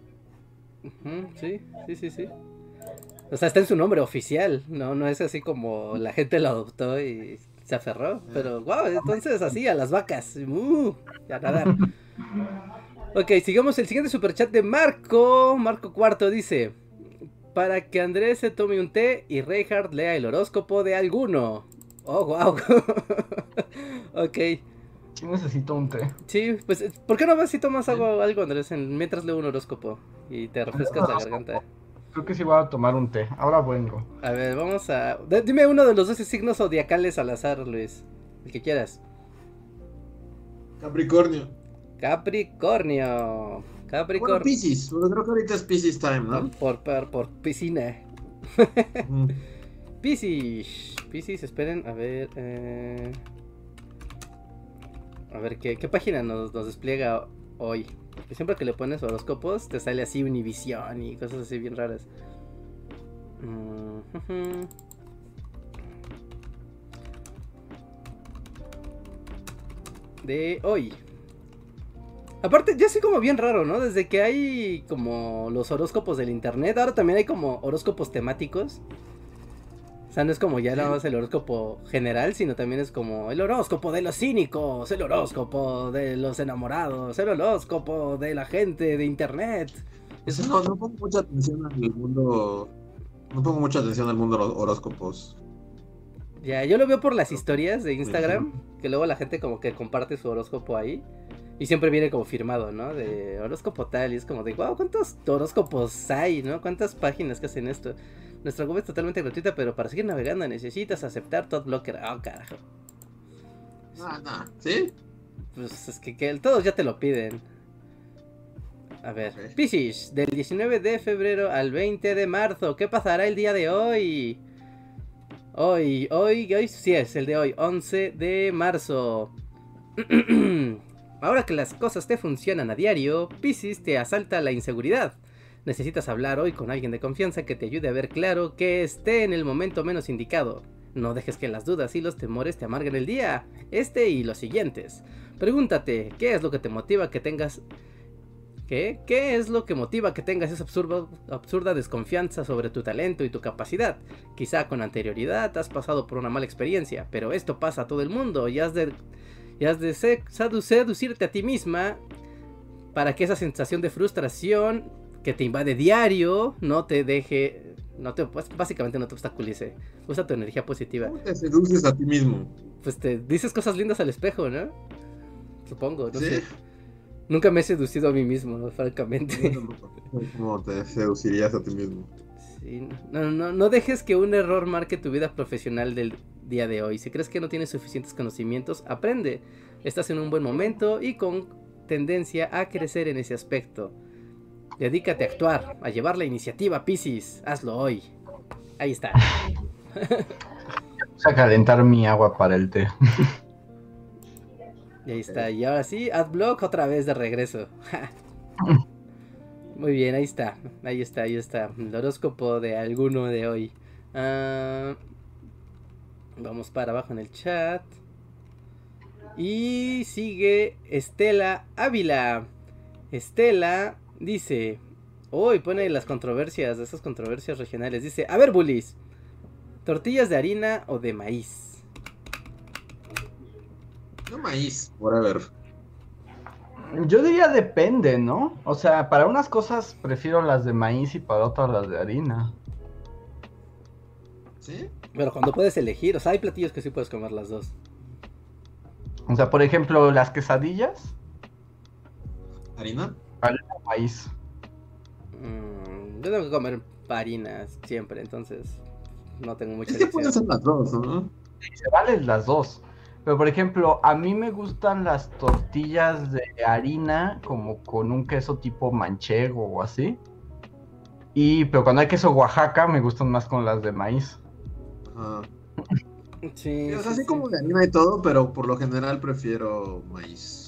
Sí, sí, sí, sí. O sea, está en su nombre oficial, ¿no? No es así como la gente lo adoptó y se aferró. Pero, wow, entonces así, a las vacas. Uh, a nadar. (laughs) Ok, sigamos el siguiente superchat de Marco. Marco Cuarto dice: Para que Andrés se tome un té y Reinhardt lea el horóscopo de alguno. Oh, wow. (laughs) ok. Necesito un té. Sí, pues, ¿por qué no vas si tomas algo, algo Andrés, en- mientras leo un horóscopo y te refrescas la garganta? Creo que sí voy a tomar un té. Ahora vengo. A ver, vamos a... Dime uno de los 12 signos zodiacales al azar, Luis. El que quieras. Capricornio. Capricornio. Bueno, Capricornio. Pisces, porque creo que ahorita es Pisces time, ¿no? por, por, por piscina. Ujú. (laughs) Piscis. Piscis, esperen, a ver. eh, A ver, ¿qué, qué página nos, despliega hoy? Que siempre que le pones horóscopos te sale así Univisión y cosas así bien raras. Mm. De hoy. Aparte, ya así como bien raro, ¿no? Desde que hay como los horóscopos del internet, ahora también hay como horóscopos temáticos. Sea, no es como ya nada más el horóscopo general, sino también es como el horóscopo de los cínicos, el horóscopo de los enamorados, el horóscopo de la gente de internet. Eso no, no pongo mucha atención al mundo. No pongo mucha atención al mundo de los horóscopos. Ya, yo lo veo por las historias de Instagram, que luego la gente como que comparte su horóscopo ahí. Y siempre viene como firmado, ¿no? De horóscopo tal. Y es como de, wow, ¿cuántos horóscopos hay, no? ¿Cuántas páginas que hacen esto? Nuestra web es totalmente gratuita, pero para seguir navegando necesitas aceptar Todd Blocker. Ah, carajo. Ah, no. ¿Sí? Pues es que, que todos ya te lo piden. A ver, Ok. Piscis, del 19 de febrero al 20 de marzo, ¿qué pasará el día de hoy? Hoy, hoy, hoy sí es el de hoy, 11 de marzo. (clears throat) Ahora que las cosas te funcionan a diario, Piscis te asalta la inseguridad. Necesitas hablar hoy con alguien de confianza que te ayude a ver claro que esté en el momento menos indicado. No dejes que las dudas y los temores te amarguen el día, este y los siguientes. Pregúntate, ¿qué es lo que te motiva que tengas ¿Qué? ¿Qué es lo que motiva que tengas esa absurda, absurda desconfianza sobre tu talento y tu capacidad? Quizá con anterioridad has pasado por una mala experiencia, pero esto pasa a todo el mundo y has de, y has de seducirte a ti misma para que esa sensación de frustración que te invade diario no te deje, no te, pues, básicamente no te obstaculice. Usa tu energía positiva. ¿Cómo te seduces a ti mismo? Pues te dices cosas lindas al espejo, ¿no? Supongo, no ¿Sí? sé. Nunca me he seducido a mí mismo, francamente. ¿Cómo te seducirías a ti mismo? Sí, no, no, no dejes que un error marque tu vida profesional del día de hoy. Si crees que no tienes suficientes conocimientos, aprende. Estás en un buen momento y con tendencia a crecer en ese aspecto. Dedícate a actuar, a llevar la iniciativa, Piscis. Hazlo hoy. Ahí está. (laughs) Vamos a calentar mi agua para el té. Y ahí está. Y ahora sí, Adblock otra vez de regreso. (laughs) Muy bien, ahí está. Ahí está, ahí está. El horóscopo de alguno de hoy. Ah, vamos para abajo en el chat. Y sigue Estela Ávila. Estela dice. Hoy pone las controversias, esas controversias regionales. Dice, a ver, bullies. ¿Tortillas de harina o de maíz? No maíz, whatever. Yo diría depende, ¿no? O sea, para unas cosas prefiero las de maíz y para otras las de harina. ¿Sí? Pero cuando puedes elegir, o sea, hay platillos que sí puedes comer las dos. O sea, por ejemplo, las quesadillas, ¿Harina? Maíz. Mm, yo tengo que comer harinas siempre, entonces no tengo mucha Es que pueden ser las dos, ¿no? Se valen las dos. Pero por ejemplo, a mí me gustan las tortillas de harina como con un queso tipo manchego o así. Y pero cuando hay queso Oaxaca me gustan más con las de maíz. Ajá. Sí, o sea, sí, así sí. como de harina y todo, pero por lo general prefiero maíz.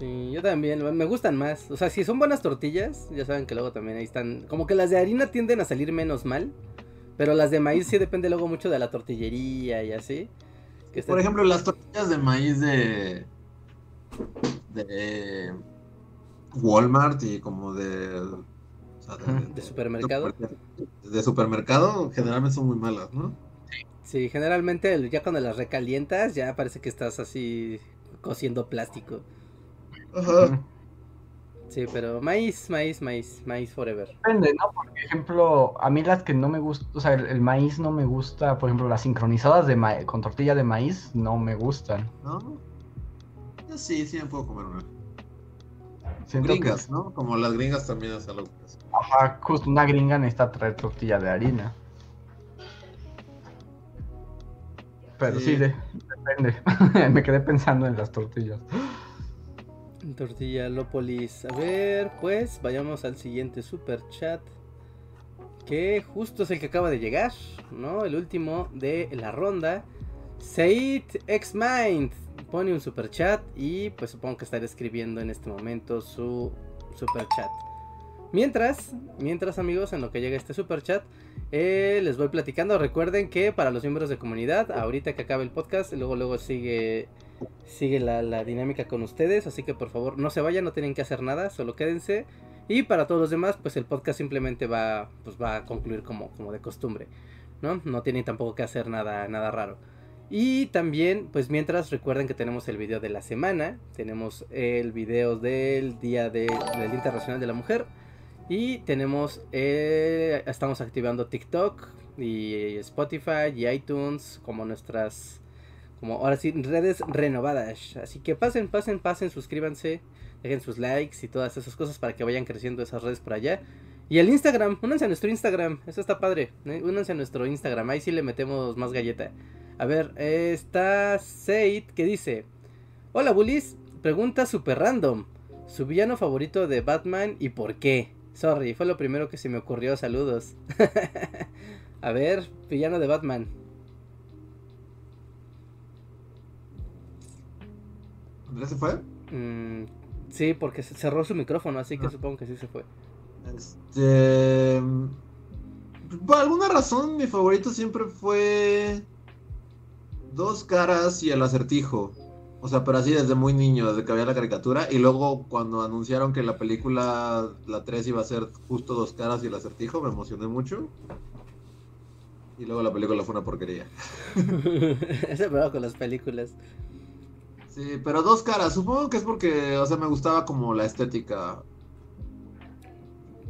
Sí, yo también, me gustan más. O sea, si son buenas tortillas, ya saben que luego también ahí están. Como que las de harina tienden a salir menos mal. Pero las de maíz sí depende luego mucho de la tortillería y así. Que Por ejemplo, las tortillas de maíz de. de. Walmart y como de. o sea, Ujú. ¿De supermercado? De supermercado, generalmente son muy malas, ¿no? Sí, generalmente ya cuando las recalientas ya parece que estás así cociendo plástico. Ajá. Sí, pero maíz, maíz, maíz, maíz forever. Depende, ¿no? Por ejemplo, a mí las que no me gusta, o sea, el, el maíz no me gusta, por ejemplo, las sincronizadas de ma- con tortilla de maíz no me gustan. ¿No? Yo sí, sí me puedo comer una. Siento que- Gringas, ¿no? Como las gringas también que es. Ajá, justo una gringa necesita traer tortilla de harina. Pero sí, Sí. de- depende. (laughs) Me quedé pensando en las tortillas. Tortilla Lópolis. A ver, pues vayamos al siguiente super chat. Que justo es el que acaba de llegar, ¿no? El último de la ronda. Said X Mind pone un super chat y pues supongo que estará escribiendo en este momento su super chat. Mientras, mientras amigos, en lo que llega este super chat, eh, les voy platicando. Recuerden que para los miembros de comunidad, ahorita que acabe el podcast, luego luego sigue sigue la, dinámica con ustedes, así que por favor no se vayan, no tienen que hacer nada, solo quédense. Y para todos los demás, pues el podcast simplemente va, pues va a concluir como, como de costumbre. ¿no? No tienen tampoco que hacer nada, nada raro. Y también, pues mientras recuerden que tenemos el video de la semana, tenemos el video del Día, de, del Internacional de la Mujer y tenemos, eh, estamos activando TikTok y Spotify y iTunes como nuestras, como ahora sí, redes renovadas. Así que pasen, pasen, pasen, suscríbanse, dejen sus likes y todas esas cosas para que vayan creciendo esas redes por allá. Y el Instagram, únanse a nuestro Instagram, eso está padre, ¿eh? únanse a nuestro Instagram, ahí sí le metemos más galleta. A ver, está Seid que dice: Hola Bullies, pregunta super random. ¿Su villano favorito de Batman y por qué? Sorry, fue lo primero que se me ocurrió. Saludos. (laughs) A ver, villano de Batman. ¿Andrés se fue? Mm, sí, porque cerró su micrófono, así que ah. supongo que sí se fue. Este. Por alguna razón, mi favorito siempre fue Dos caras y el acertijo. O sea, pero así desde muy niño, desde que había la caricatura. Y luego cuando anunciaron que la película, la 3 iba a ser justo dos caras y el acertijo, me emocioné mucho. Y luego la película fue una porquería. (laughs) Ese problema con las películas. Sí, pero dos caras. Supongo que es porque, o sea, me gustaba como la estética.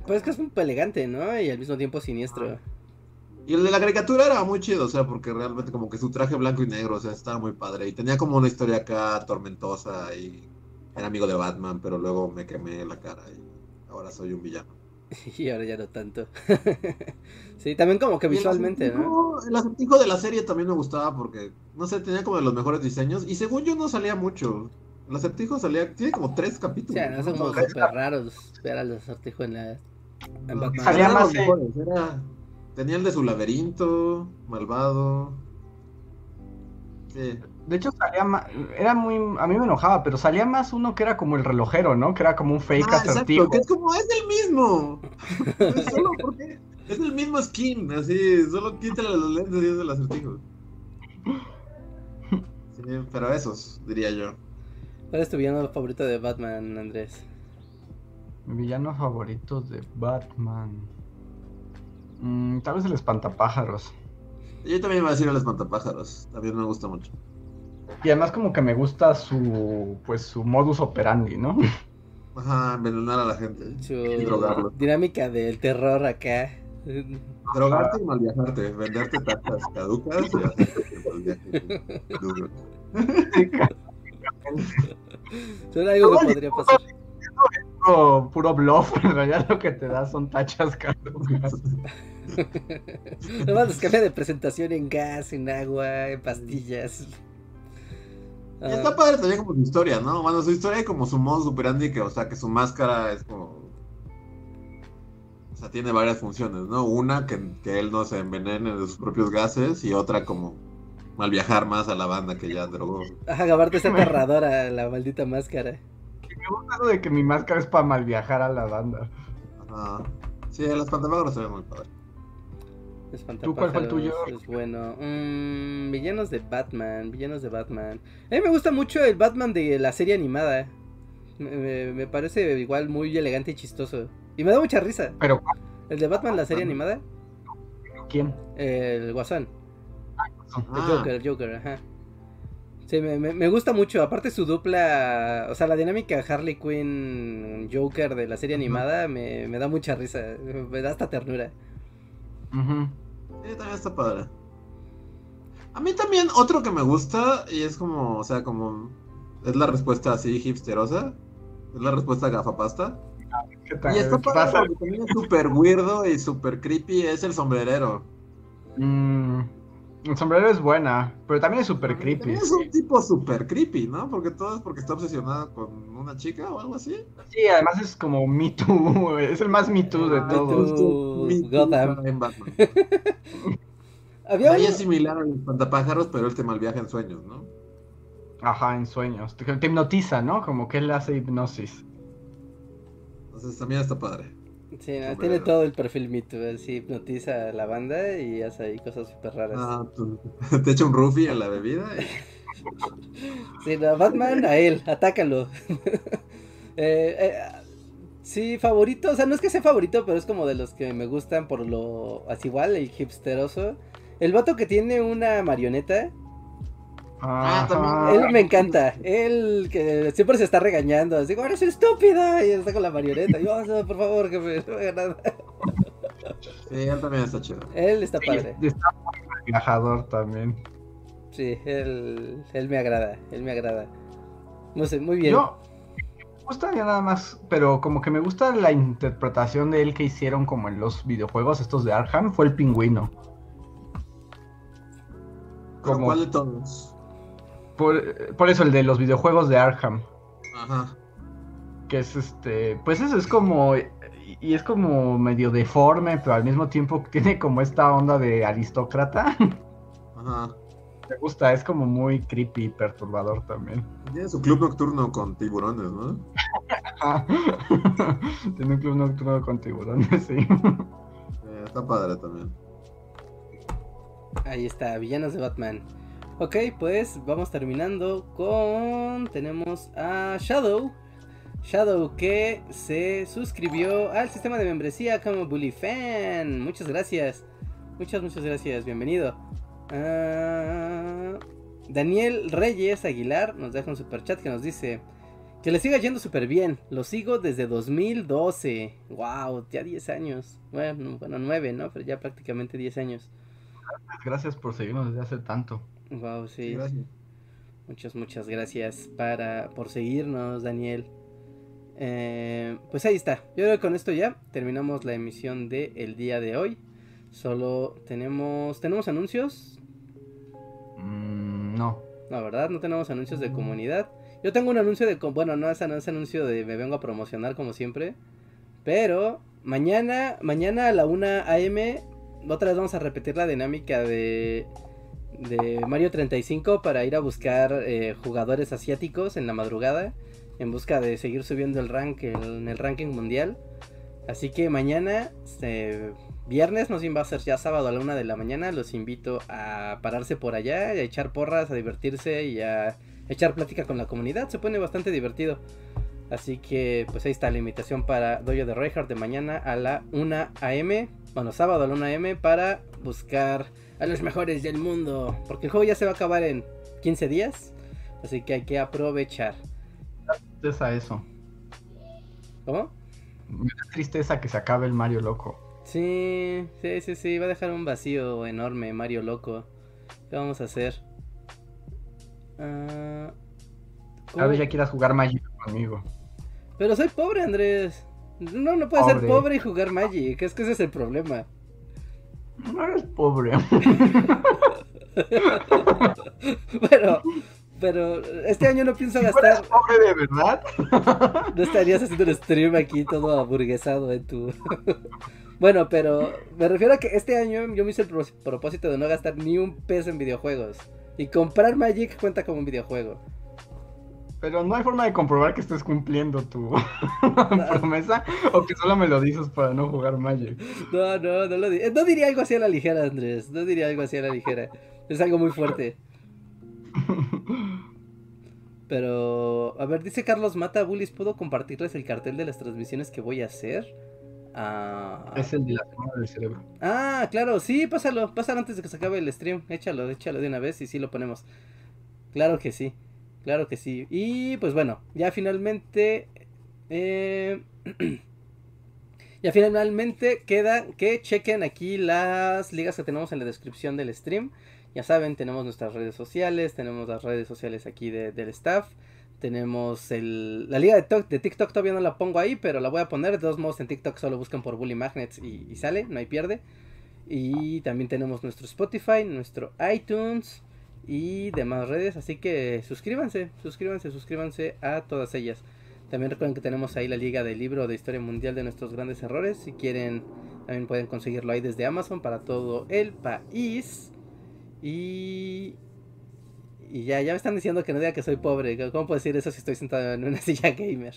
Pues es que es muy elegante, ¿no? Y al mismo tiempo siniestro. Y el de la caricatura era muy chido, o sea, porque realmente como que su traje blanco y negro, o sea, estaba muy padre. Y tenía como una historia acá tormentosa y era amigo de Batman, pero luego me quemé la cara y ahora soy un villano. (laughs) Y ahora ya no tanto. (laughs) sí, también como que visualmente, ¿no? El acertijo de la serie también me gustaba porque, no sé, tenía como de los mejores diseños y según yo no salía mucho. El acertijo salía, tiene como tres capítulos. Sí, no son como súper raros ver al acertijo en la... En Batman. Salía más... Era Tenía el de su laberinto, malvado. Sí. De hecho, salía más, era muy, a mí me enojaba, pero salía más uno que era como el relojero, ¿no? Que era como un fake ah, acertijo. Exacto, que es como, es el mismo. (laughs) solo porque es el mismo skin, así, solo quítale los lentes y es el acertijo. Sí, pero esos, diría yo. ¿Cuál es tu villano favorito de Batman, Andrés? Mi villano favorito de Batman. Mm, tal vez el espantapájaros. Yo también iba a decir el espantapájaros. También me gusta mucho. Y además como que me gusta su pues su modus operandi, ¿no? Ajá, envenenar a la gente. Su dinámica del terror acá. Drogarte y malviajarte, venderte tachas caducas y hacerte Suena algo que podría pasar. Puro, puro bluff, (laughs) en realidad lo que te da son tachas caducas. (laughs) Nomás los cambia de presentación en gas, en agua, en pastillas. Está padre también como su historia, ¿no? Bueno, su historia como su modo superandi, que, o sea, que su máscara es como. O sea, tiene varias funciones, ¿no? Una, que, que él no se envenene de sus propios gases, y otra, como mal viajar más a la banda que ya drogó. Ajá, aparte esa aterradora, la maldita máscara. Me gusta lo de que mi máscara es para mal viajar a la banda. Ajá. Sí, las pantalones se ven muy padre. ¿Tú cuál fue el tuyo? Es bueno. Mm, villanos de Batman, villanos de Batman. A mí me gusta mucho el Batman de la serie animada. Me, parece igual muy elegante y chistoso. Y me da mucha risa. ¿Pero ¿El de Batman, la serie animada? ¿Quién? El Guasón. El ah. Joker, el Joker, ajá. Sí, me, me, gusta mucho. Aparte su dupla, o sea, la dinámica Harley Quinn Joker de la serie animada me, me da mucha risa. Me da hasta ternura. Sí, también está padre. A mí también otro que me gusta y es como, o sea, como es la respuesta así hipsterosa, es la respuesta gafapasta. Y está padre porque también es súper weirdo y súper creepy, es el sombrerero. Mmm el sombrero es buena, pero también es súper creepy. Es un tipo súper creepy, ¿no? Porque todo es porque está obsesionada con una chica o algo así. Sí, además es como Me Too, (laughs) es el más Me Too de ah, todos. Me Gotham. En Batman. (laughs) Había Ahí es similar a los pantapájaros, pero él te malviaja en sueños, ¿no? Ajá, en sueños. Te, te hipnotiza, ¿no? Como que él hace hipnosis. Entonces también está padre. Sí, tiene todo el perfil mito, así hipnotiza a la banda y hace ahí cosas súper raras. Ah, (laughs) te echa un roofie a la bebida. (laughs) sí, no, Batman a él, atácalo. (laughs) Eh, eh, sí, favorito, o sea, no es que sea favorito, pero es como de los que me gustan por lo, así igual, el hipsteroso. El vato que tiene una marioneta. Ah. Él me encanta. Él que siempre se está regañando. Así como, eres estúpida. Y está con la marioneta. Y yo, "Oh, por favor, jefe, no haga nada. Sí, él también está chido. Él está padre. Está muy relajador también. Sí, él, él me agrada. Él me agrada. No sé, muy bien. Yo me gusta ya nada más, pero como que me gusta la interpretación de él que hicieron como en los videojuegos estos de Arkham, fue el pingüino. ¿Pero Como- ¿Cuál de todos? Por, por eso el de los videojuegos de Arkham, Ajá. que es este, pues eso es como, y es como medio deforme, pero al mismo tiempo tiene como esta onda de aristócrata. Ajá. Me gusta, es como muy creepy y perturbador también. Tiene su club nocturno con tiburones, ¿no? (laughs) Tiene un club nocturno con tiburones, sí. Eh, está padre también. Ahí está, villanos de Batman. Ok, pues vamos terminando con. Tenemos a Shadow. Shadow que se suscribió al sistema de membresía como Bully Fan. Muchas gracias. Muchas, muchas gracias. Bienvenido. Ah, Daniel Reyes Aguilar nos deja un super chat que nos dice que le siga yendo súper bien. Lo sigo desde 2012. Wow, ya 10 años. Bueno, bueno, 9, ¿no? Pero ya prácticamente 10 años. Gracias por seguirnos desde hace tanto. Wow, sí. Gracias. Muchas, muchas gracias para, por seguirnos, Daniel. Eh, pues ahí está. Yo creo que con esto ya terminamos la emisión del el día de hoy. Solo tenemos. ¿Tenemos anuncios? Mm, no. No, ¿verdad? No tenemos anuncios de comunidad. Yo tengo un anuncio de... Bueno, no es, no es anuncio de me vengo a promocionar como siempre. Pero mañana, mañana a la 1 AM, otra vez vamos a repetir la dinámica de, de Mario 35 para ir a buscar eh, jugadores asiáticos en la madrugada. En busca de seguir subiendo el rank en el ranking mundial. Así que mañana, este, viernes, no sé va a ser ya sábado a la una de la mañana, los invito a pararse por allá, a echar porras, a divertirse y a echar plática con la comunidad. Se pone bastante divertido. Así que, pues ahí está la invitación para Dojo de Reinhardt de mañana a la 1 am. Bueno, sábado a la 1 am para buscar a los mejores del mundo. Porque el juego ya se va a acabar en 15 días. Así que hay que aprovechar. Tristeza eso. ¿Cómo? Me da tristeza que se acabe el Mario loco. Sí, sí, sí, sí, va a dejar un vacío enorme, Mario loco. ¿Qué vamos a hacer? Ah, Tal vez ya quieras jugar Magic conmigo. Pero soy pobre, Andrés. No, no puedes ser pobre y jugar Magic, es que ese es el problema. No eres pobre. (laughs) Pero, pero este año no pienso gastar. fueras pobre de verdad. (laughs) No estarías haciendo un stream aquí todo aburguesado en tu. (laughs) bueno, pero me refiero a que este año yo me hice el pro- propósito de no gastar ni un peso en videojuegos. Y comprar Magic cuenta como un videojuego. Pero no hay forma de comprobar que estés cumpliendo tu (laughs) promesa o que solo me lo dices para no jugar Magic. No, no, no lo di- No diría algo así a la ligera, Andrés. No diría algo así a la ligera. Es algo muy fuerte. Pero, a ver, dice Carlos Mata Bullies, ¿puedo compartirles el cartel de las transmisiones que voy a hacer? Ah, Es el de la semana del cerebro. ah, claro, sí, pásalo, pásalo antes de que se acabe el stream. Échalo, échalo de una vez y sí lo ponemos. Claro que sí, claro que sí. Y pues bueno, ya finalmente... eh, (clears throat) ya finalmente queda que chequen aquí las ligas que tenemos en la descripción del stream. Ya saben, tenemos nuestras redes sociales, tenemos las redes sociales aquí de- del staff. Tenemos el, la liga de, to- de TikTok, todavía no la pongo ahí, pero la voy a poner. De todos modos, en TikTok solo buscan por Bully Magnets y sale, no hay pierde. Y también tenemos nuestro Spotify, nuestro iTunes y demás redes. Así que suscríbanse, suscríbanse, suscríbanse a todas ellas. También recuerden que tenemos ahí la liga del libro de historia mundial de nuestros grandes errores. Si quieren, también pueden conseguirlo ahí desde Amazon para todo el país. Y. Y ya, ya me están diciendo que no diga que soy pobre. ¿Cómo puedo decir eso si estoy sentado en una (laughs) silla gamer?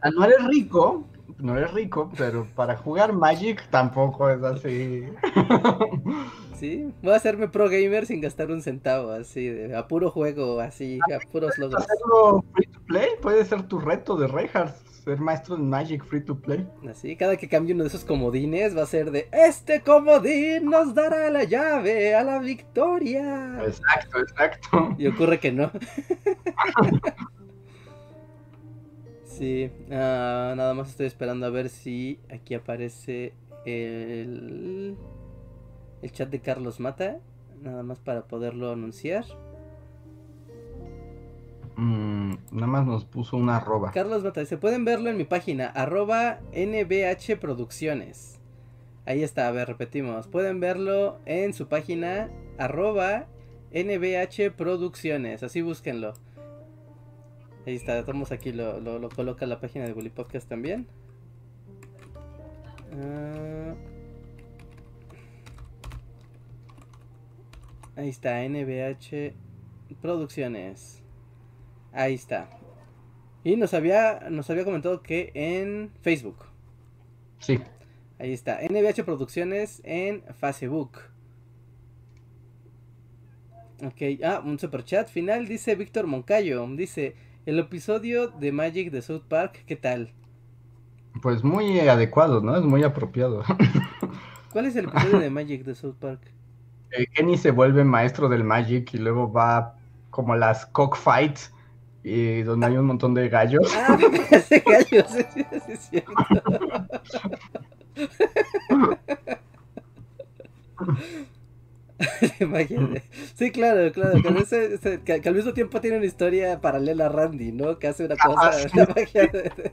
Ah, no eres rico, no eres rico, pero para jugar Magic tampoco es así. (laughs) Sí. Voy a hacerme pro gamer sin gastar un centavo, así, de, a puro juego, así, a puros logros. hacerlo free to play? Puede ser tu reto de Reinhardt, ser maestro en Magic free to play. Así, cada que cambie uno de esos comodines va a ser de, este comodín nos dará la llave a la victoria. Exacto, exacto. Y ocurre que no. (laughs) sí, ah, nada más estoy esperando a ver si aquí aparece el, el chat de Carlos Mata, nada más para poderlo anunciar. Mm, nada más nos puso una arroba. Carlos Mata dice, pueden verlo en mi página, arroba NBH Producciones. Ahí está, a ver, repetimos. Pueden verlo en su página, arroba NBH Producciones. Así búsquenlo. Ahí está, estamos aquí, lo, lo, lo coloca la página de Bully Podcast también. Ah. Ahí está, NBH Producciones. Ahí está. Y nos había, nos había comentado que en Facebook. Sí. Ahí está. NBH Producciones en Facebook. Ok, ah, un super chat final dice Víctor Moncayo. Dice, el episodio de Magic de South Park, ¿qué tal? Pues muy adecuado, ¿no? Es muy apropiado. ¿Cuál es el episodio de Magic de South Park? Kenny se vuelve maestro del Magic y luego va como a las cockfights y donde hay un montón de gallos. Ah, (laughs) de gallos, sí, sí, es cierto. (laughs) Sí, claro, claro. Que, ese- ese- que- que al mismo tiempo tiene una historia paralela a Randy, ¿no? Que hace una cosa. Ah, sí. una magia de-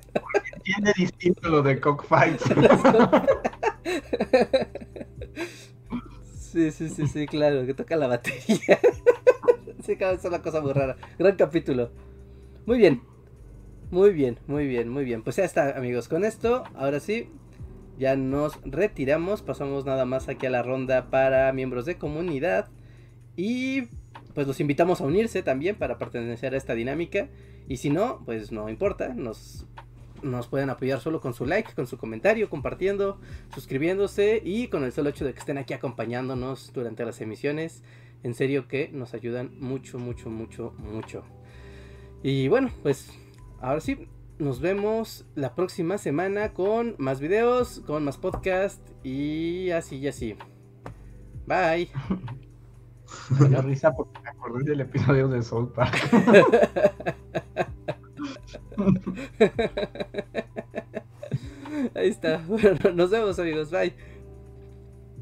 Tiene distinto lo de cockfights. (laughs) Sí, sí, sí, sí, claro, que toca la batería. (laughs) Es una cosa muy rara. Gran capítulo. Muy bien. Muy bien, muy bien, muy bien. Pues ya está, amigos. Con esto, ahora sí, ya nos retiramos. Pasamos nada más aquí a la ronda para miembros de comunidad. Y pues los invitamos a unirse también para pertenecer a esta dinámica. Y si no, pues no importa. Nos, nos pueden apoyar solo con su like, con su comentario, compartiendo, suscribiéndose y con el solo hecho de que estén aquí acompañándonos durante las emisiones. En serio que nos ayudan mucho, mucho, mucho, mucho. Y bueno, pues ahora sí, nos vemos la próxima semana con más videos, con más podcast y así y así. Bye. (laughs) Me risa porque me acordé del episodio de South Park. (laughs) (laughs) Ahí está. Bueno, nos vemos amigos. Bye.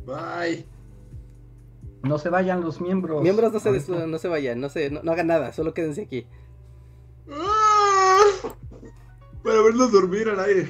Bye. No se vayan los miembros. Miembros no se, des- no se vayan, no, se, no, no hagan nada, solo quédense aquí. Ah, Para verlos dormir al aire.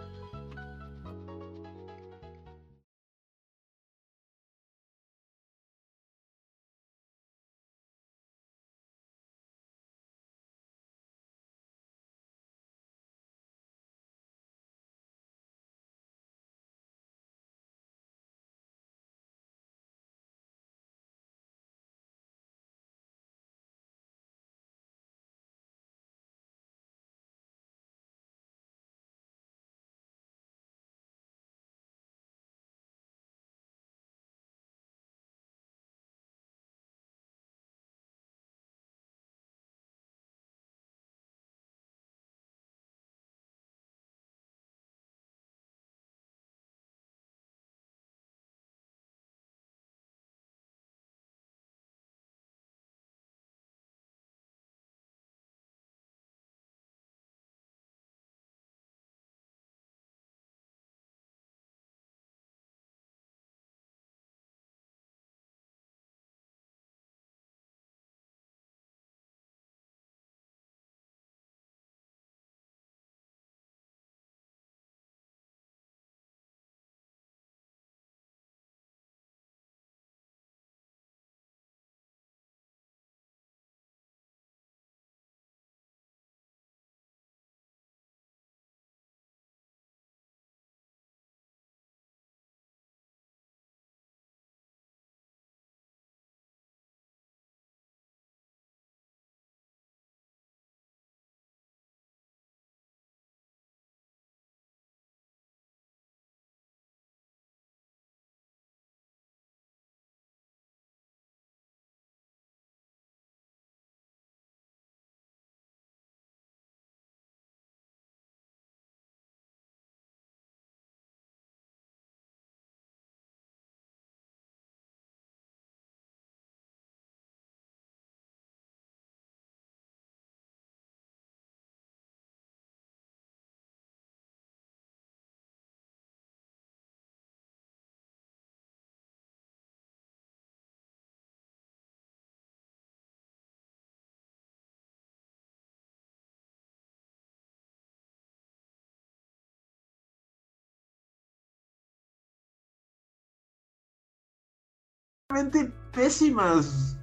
Realmente pésimas.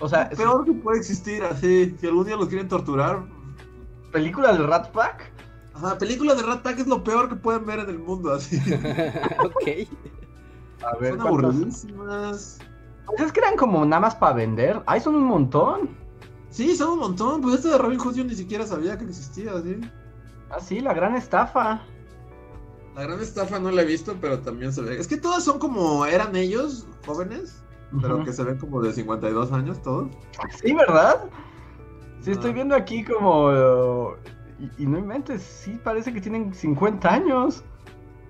O sea, Lo peor que puede existir, así. Si algún día los quieren torturar. película del Rat Pack. Ajá, película de Rat Pack es lo peor que pueden ver en el mundo, así. (laughs) ok. A ver, Son aburridísimas. Pues es que eran como nada más para vender. Ay, son un montón. Sí, son un montón. Pues este de Robin Hood yo ni siquiera sabía que existía, ¿sí? Ah, sí, la gran estafa. La gran estafa no la he visto, pero también se ve. Es que todas son como eran ellos, jóvenes, pero que se ven como de 52 años todos. Sí, ¿verdad? Sí, estoy Ah. viendo aquí como... y, y no inventes, sí parece que tienen 50 años.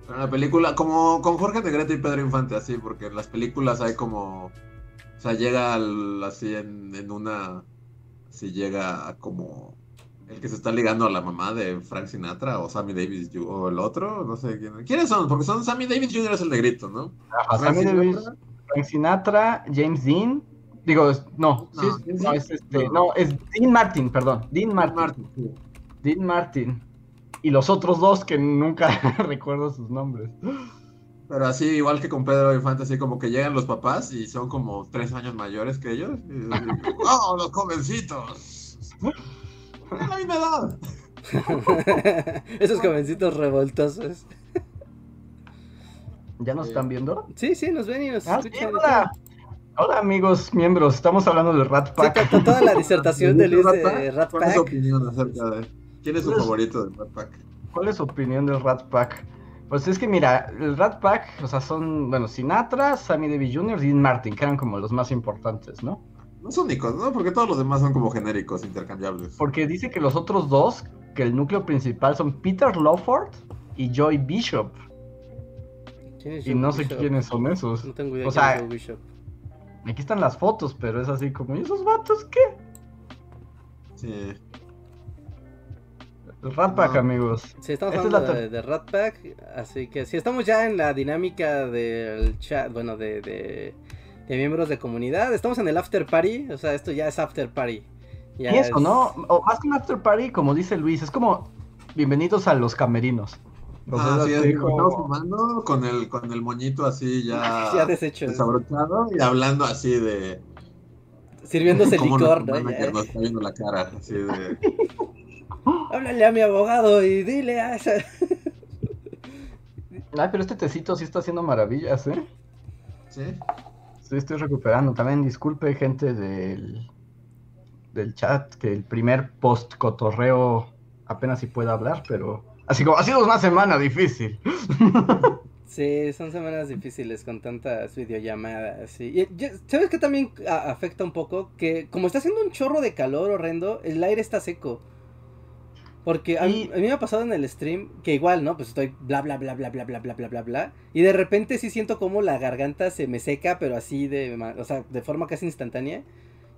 En la película, como con Jorge Negrete y Pedro Infante, así, porque en las películas hay como. O sea, llega al- así en, en una. Así llega a como. El que se está ligando a la mamá de Frank Sinatra o Sammy Davis o el otro, no sé quién. ¿Quiénes son? Porque son Sammy Davis Jr. es el negrito, ¿no? Ajá, Sammy Davis, Sinatra. Frank Sinatra, James Dean. Digo, no, sí No, es, no, este, No. es Dean Martin, perdón. Dean Martin. Martin, sí. Dean Martin. Y los otros dos que nunca (laughs) recuerdo sus nombres. Pero así, igual que con Pedro Infante, así como que llegan los papás y son como tres años mayores que ellos. Y (laughs) ¡Oh, los jovencitos! ¡Es la misma edad! Esos jovencitos revoltosos. ¿Ya nos Sí. están viendo? Sí, sí, nos ven y nos Ah, sí, escuchan. hola. Hola amigos, miembros, estamos hablando del Rat Sí, Pack. to- toda la disertación de Luis Rat de Pack? Rat ¿Cuál es su Pack. opinión acerca de quién es su favorito de Rat Pack? ¿Cuál es su opinión del Rat Pack? Pues es que mira, el Rat Pack, o sea, son, bueno, Sinatra, Sammy Davis Jr. y Dean Martin, que eran como los más importantes, ¿no? Los únicos, ¿no? Porque todos los demás son como genéricos, intercambiables. Porque dice que los otros dos, que el núcleo principal son Peter Lawford y Joy Bishop. ¿Quién es Y Joe no sé quiénes son esos. No tengo idea O quién sea, es Joe Bishop. Aquí están las fotos, pero es así como, ¿y esos vatos qué? Sí. Rat Pack, No. amigos. Sí, estamos Esta es hablando la de, de Rat Pack, así que si estamos ya en la dinámica del chat, bueno, de, de, de miembros de comunidad, estamos en el after party, o sea, esto ya es after party. Ya Y eso, es- ¿no? O más que un after party, como dice Luis, es como bienvenidos a los camerinos. O sea, Ah, sí, así es, fumando con el, con el moñito así ya, (laughs) Ya deshecho. desabrochado y hablando así de Sirviéndose (laughs) licor, ¿no? Ya. nos está viendo la cara, así de... (laughs) Háblale a mi abogado y dile a esa. Ay, pero este tecito sí está haciendo maravillas, ¿eh? ¿Sí? Sí, estoy recuperando. También disculpe, gente del, del chat, que el primer post cotorreo apenas si pueda hablar, pero así como ha sido una semana difícil. (laughs) Sí, son semanas difíciles con tantas videollamadas. Y, y ¿Sabes qué también afecta un poco? Que como está haciendo un chorro de calor horrendo, el aire está seco. Porque a, mí, a mí me ha pasado en el stream que igual, ¿no? Pues estoy bla bla bla bla bla bla bla bla bla bla. Y de repente sí siento como la garganta se me seca, pero así de, o sea, de forma casi instantánea.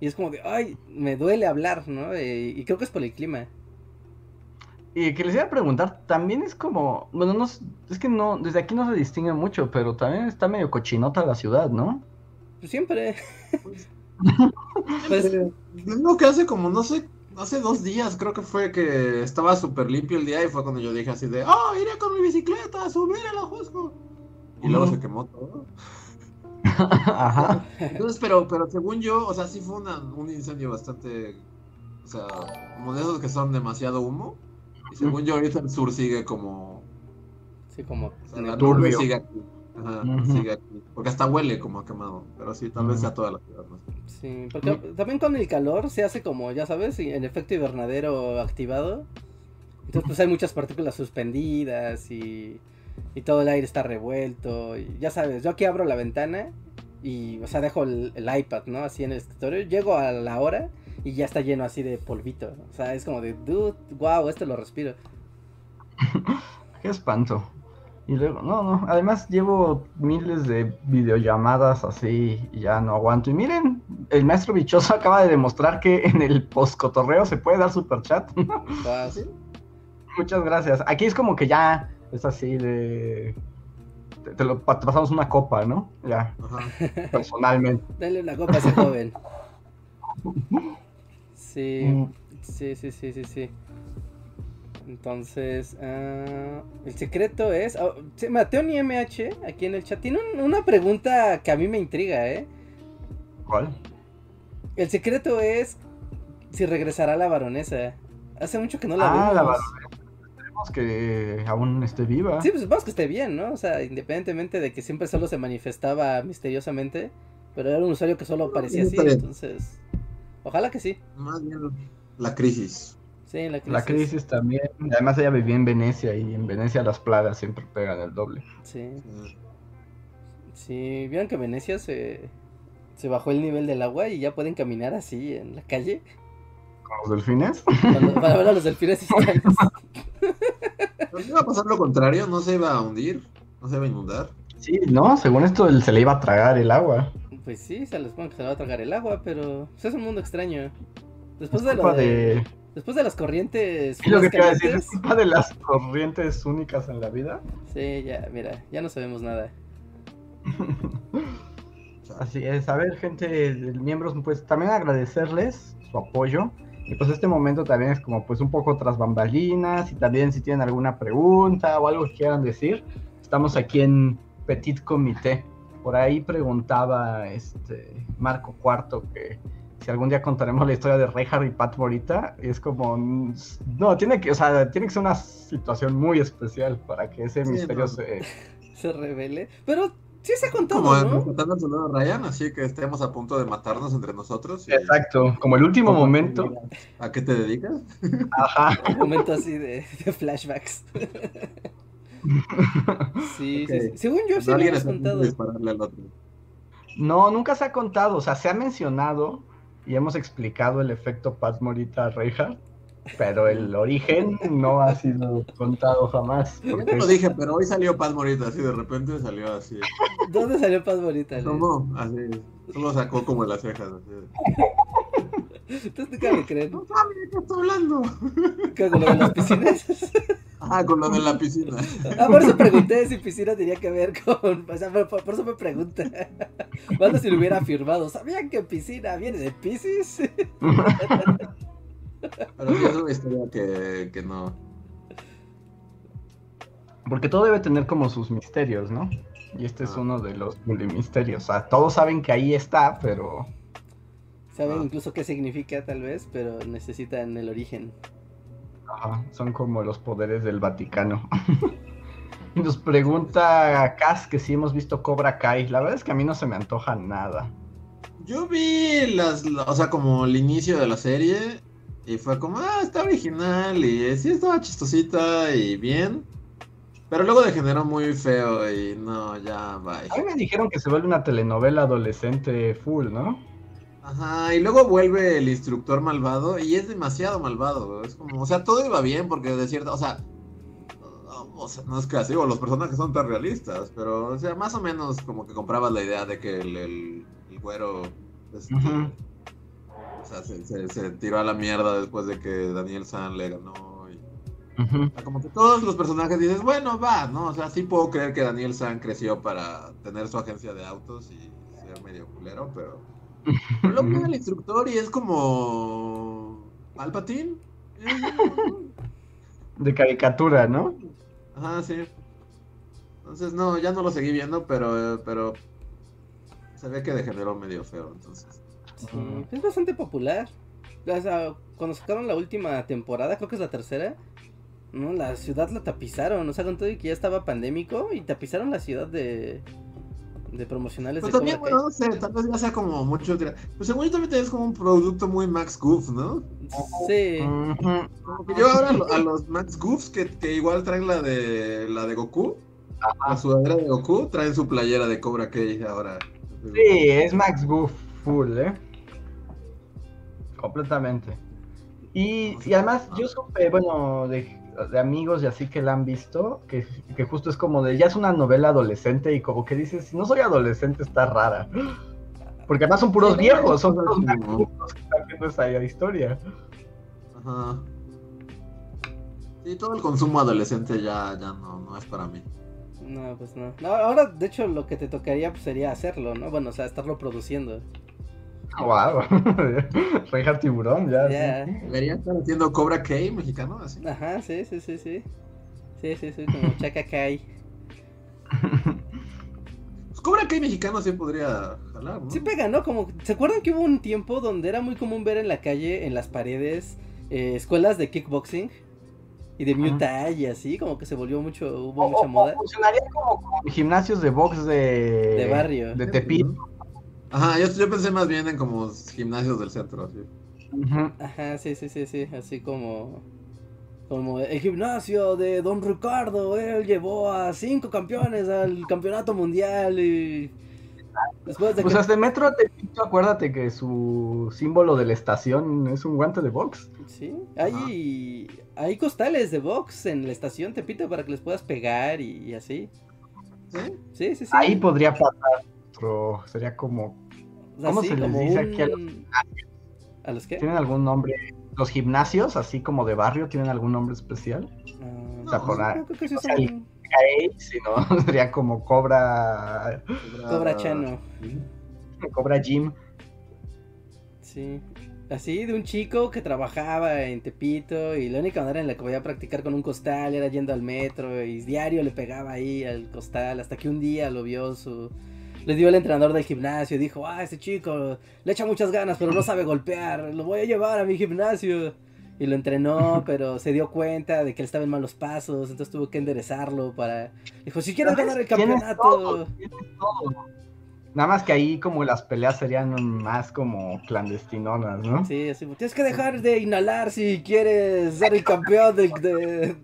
Y es como de, ay, me duele hablar, ¿no? Eh, y creo que es por el clima. Y que les iba a preguntar, también es como, bueno, no, es que no, desde aquí no se distingue mucho, pero también está medio cochinota la ciudad, ¿no? Pues siempre. Pues, Pues- lo que hace como, no sé, hace dos días creo que fue que estaba súper limpio el día y fue cuando yo dije así de, oh, iré con mi bicicleta a subir a la Jusco. Y luego se quemó todo. (laughs) Ajá. Entonces, pero, pero según yo, o sea, sí fue una- un incendio bastante, o sea, como de esos que son demasiado humo. Y según yo, ahorita el sur sigue como, Sí, como... o sea, la Turbio. sigue aquí. Ajá, sigue aquí. Porque hasta huele como a quemado. Pero sí, tal vez sea toda la ciudad. ¿no? Sí, porque también con el calor se hace como, ya sabes, en efecto invernadero activado. Entonces pues hay muchas partículas suspendidas y, y todo el aire está revuelto. Y ya sabes, yo aquí abro la ventana y, o sea, dejo el, el iPad, ¿no? Así en el escritorio. Llego a la hora y ya está lleno así de polvito. O sea, es como de, dude, wow, esto lo respiro. (laughs) Qué espanto. Y luego, no, no, además llevo miles de videollamadas así y ya no aguanto. Y miren, el maestro bichoso (laughs) acaba de demostrar que en el postcotorreo se puede dar super chat. Wow. Muchas gracias. Aquí es como que ya es así de... Te, te lo, te pasamos una copa, ¿no? Ya, Ajá. personalmente. (laughs) Dale una copa a ese joven. (laughs) Sí. Mm. Sí, sí, sí, sí, sí. Entonces, ah, el secreto es... ah, sí, Mateo ni MH, aquí en el chat, tiene un- una pregunta que a mí me intriga, ¿eh? ¿Cuál? El secreto es si regresará la baronesa. Hace mucho que no la vemos. Ah, la baronesa. Esperemos que aún esté viva. Sí, pues supongo que esté bien, ¿no? O sea, independientemente de que siempre solo se manifestaba misteriosamente, pero era un usuario que solo aparecía así, entonces... Ojalá que sí. Más bien la crisis. Sí, la crisis. La crisis también. Además ella vivía en Venecia y en Venecia las plagas siempre pegan el doble. Sí. Sí, vieron que Venecia se, se bajó el nivel del agua y ya pueden caminar así en la calle ¿Con los delfines? Cuando- para ver a los delfines. ¿No (laughs) iba a pasar lo contrario? ¿No se iba a hundir? ¿No se iba a inundar? Sí, no, según esto él se le iba a tragar el agua. Pues sí, se les pone que se le va a tragar el agua, pero pues, es un mundo extraño. Después Es de, lo de... después de las corrientes lo que te iba a decir, es culpa de las corrientes únicas en la vida. Sí, ya, mira, ya no sabemos nada. (laughs) Así es, a ver, gente, miembros, pues también agradecerles su apoyo. Y pues este momento también es como pues un poco tras bambalinas y también si tienen alguna pregunta o algo que quieran decir, estamos aquí en Petit Comité. Por ahí preguntaba este Marco Cuarto que si algún día contaremos la historia de Reinhardt y Pat Morita, es como no, tiene que, o sea, tiene que ser una situación muy especial para que ese Sí, misterio no. se Se revele. Pero sí se ha contado, Como ¿no? soldado Ryan, así que estemos a punto de matarnos entre nosotros. y- Exacto, como el último ¿Cómo te momento. ¿A qué te dedicas? Ajá. (laughs) Un momento así de, de flashbacks. (laughs) Sí, sí, sí. Según yo, sí No, a punto contado. dispararle al otro. No, nunca se ha contado, o sea, se ha mencionado y hemos explicado el efecto Pat Morita Reinhardt, pero el origen no ha sido contado jamás. Yo porque- no lo dije, pero hoy salió Paz Morita, así de repente salió así. ¿Dónde salió Paz Bonita? Luis? ¿Cómo? Así. Solo sacó como las cejas. Así. Entonces nunca me creen. No sabe de qué está hablando. ¿Qué, con lo de las piscinas? (laughs) Ah, con lo de la piscina. (laughs) Ah, por eso pregunté si piscina tenía que ver con. O sea, por, por eso me pregunta. (laughs) Cuando si lo hubiera afirmado, ¿sabían que piscina viene de Pisces? (laughs) Pero es una historia que, que no. Porque todo debe tener como sus misterios, ¿no? Y este es Ah. uno de los misterios. O sea, todos saben que ahí está, pero Saben Ah. incluso qué significa, tal vez, pero necesitan el origen. Ajá, son como los poderes del Vaticano. (laughs) y nos pregunta Cas que si hemos visto Cobra Kai. La verdad es que a mí no se me antoja nada. Yo vi las, la- o sea, como el inicio de la serie y fue como, ah, está original y sí estaba chistosita y bien. Pero luego degeneró muy feo y no, ya, A mí bye. me dijeron que se vuelve una telenovela adolescente full, ¿no? Ajá, y luego vuelve el instructor malvado y es demasiado malvado. Es como, o sea, todo iba bien porque de cierta, o sea, no, o sea, no es que así, o los personajes son tan realistas, pero, o sea, más o menos como que comprabas la idea de que el, el, el güero, este, o sea, se, se- se tiró a la mierda después de que Daniel San le ganó. y- Ujú. o sea, como que todos los personajes dices, bueno, va, ¿no? O sea, sí puedo creer que Daniel San creció para tener su agencia de autos y ser medio culero, pero... Luego llega el instructor y es como... Palpatine. De caricatura, ¿no? Ajá, sí. Entonces, no, ya no lo seguí viendo, pero, pero se ve que degeneró medio feo, entonces. Sí, es bastante popular. O sea, cuando sacaron la última temporada, creo que es la tercera, ¿no? La ciudad la tapizaron, o sea, con todo y que ya estaba pandémico y tapizaron la ciudad de, de promocionales Pero de también, Cobra bueno, no sé, tal vez ya sea como mucho... Pues según yo también es como un producto muy Max Goof, ¿no? Sí. Como que yo ahora a los Max Goofs que, que igual traen la de la de Goku, la sudadera de Goku, traen su playera de Cobra Kai ahora. Sí, es Max Goof full, ¿eh? Completamente. Y, y además yo supe, bueno, de, de amigos y así que la han visto, que, que justo es como de, ya es una novela adolescente y como que dices, si no soy adolescente está rara. Porque además son puros Sí, viejos, son puros los que están viendo esa historia. Ajá. Sí, todo el consumo adolescente ya, ya no, no es para mí. no, pues no. No, Ahora, de hecho, lo que te tocaría pues, sería hacerlo, ¿no? Bueno, o sea, estarlo produciendo. Wow. (laughs) Reja tiburón, ya. Ya. sí. Debería estar haciendo Cobra Kai mexicano, así. Ajá, sí, sí, sí, sí. Sí, sí, sí, como Chaka Kai. Pues Cobra que hay mexicanos sí podría jalar, ¿no? Sí pega, ¿no? Como, ¿se acuerdan que hubo un tiempo donde era muy común ver en la calle, en las paredes, eh, escuelas de kickboxing? Y de Muay Thai y así, como que se volvió mucho, hubo O- mucha o- moda. funcionaría como, como gimnasios de box de... De barrio. De Tepito. Ajá, yo, yo pensé más bien en como gimnasios del centro, así. Ajá, sí, sí, sí, sí, así como... Como el gimnasio de Don Ricardo, él llevó a cinco campeones al campeonato mundial y... Después de Pues que... hasta metro Tepito, acuérdate que su símbolo de la estación es un guante de box. Sí, hay, hay costales de box en la estación Tepito para que les puedas pegar y, y así. ¿Sí? Sí, sí, sí. Ahí podría pasar otro, sería como... ¿cómo se les dice un- aquí a los ¿A los qué? ¿Tienen algún nombre? ¿Los gimnasios, así como de barrio, tienen algún nombre especial? Ah, O sea, por no, creo que sí o sea, son- Ahí, si no, (laughs) sería como Cobra... Cobra Chano. Cobra Gym. Sí. Así, de un chico que trabajaba en Tepito y la única manera en la que podía practicar con un costal era yendo al metro y diario le pegaba ahí al costal hasta que un día lo vio su... Le dio el entrenador del gimnasio y dijo, ah, ese chico le echa muchas ganas pero no sabe golpear, lo voy a llevar a mi gimnasio. Y lo entrenó, (laughs) pero se dio cuenta de que él estaba en malos pasos, entonces tuvo que enderezarlo para... Dijo, si quieres ganar el campeonato... todo, tienes todo. Nada más que ahí como las peleas serían más como clandestinonas, ¿no? Sí, así, tienes que dejar de inhalar si quieres ser el campeón de... de-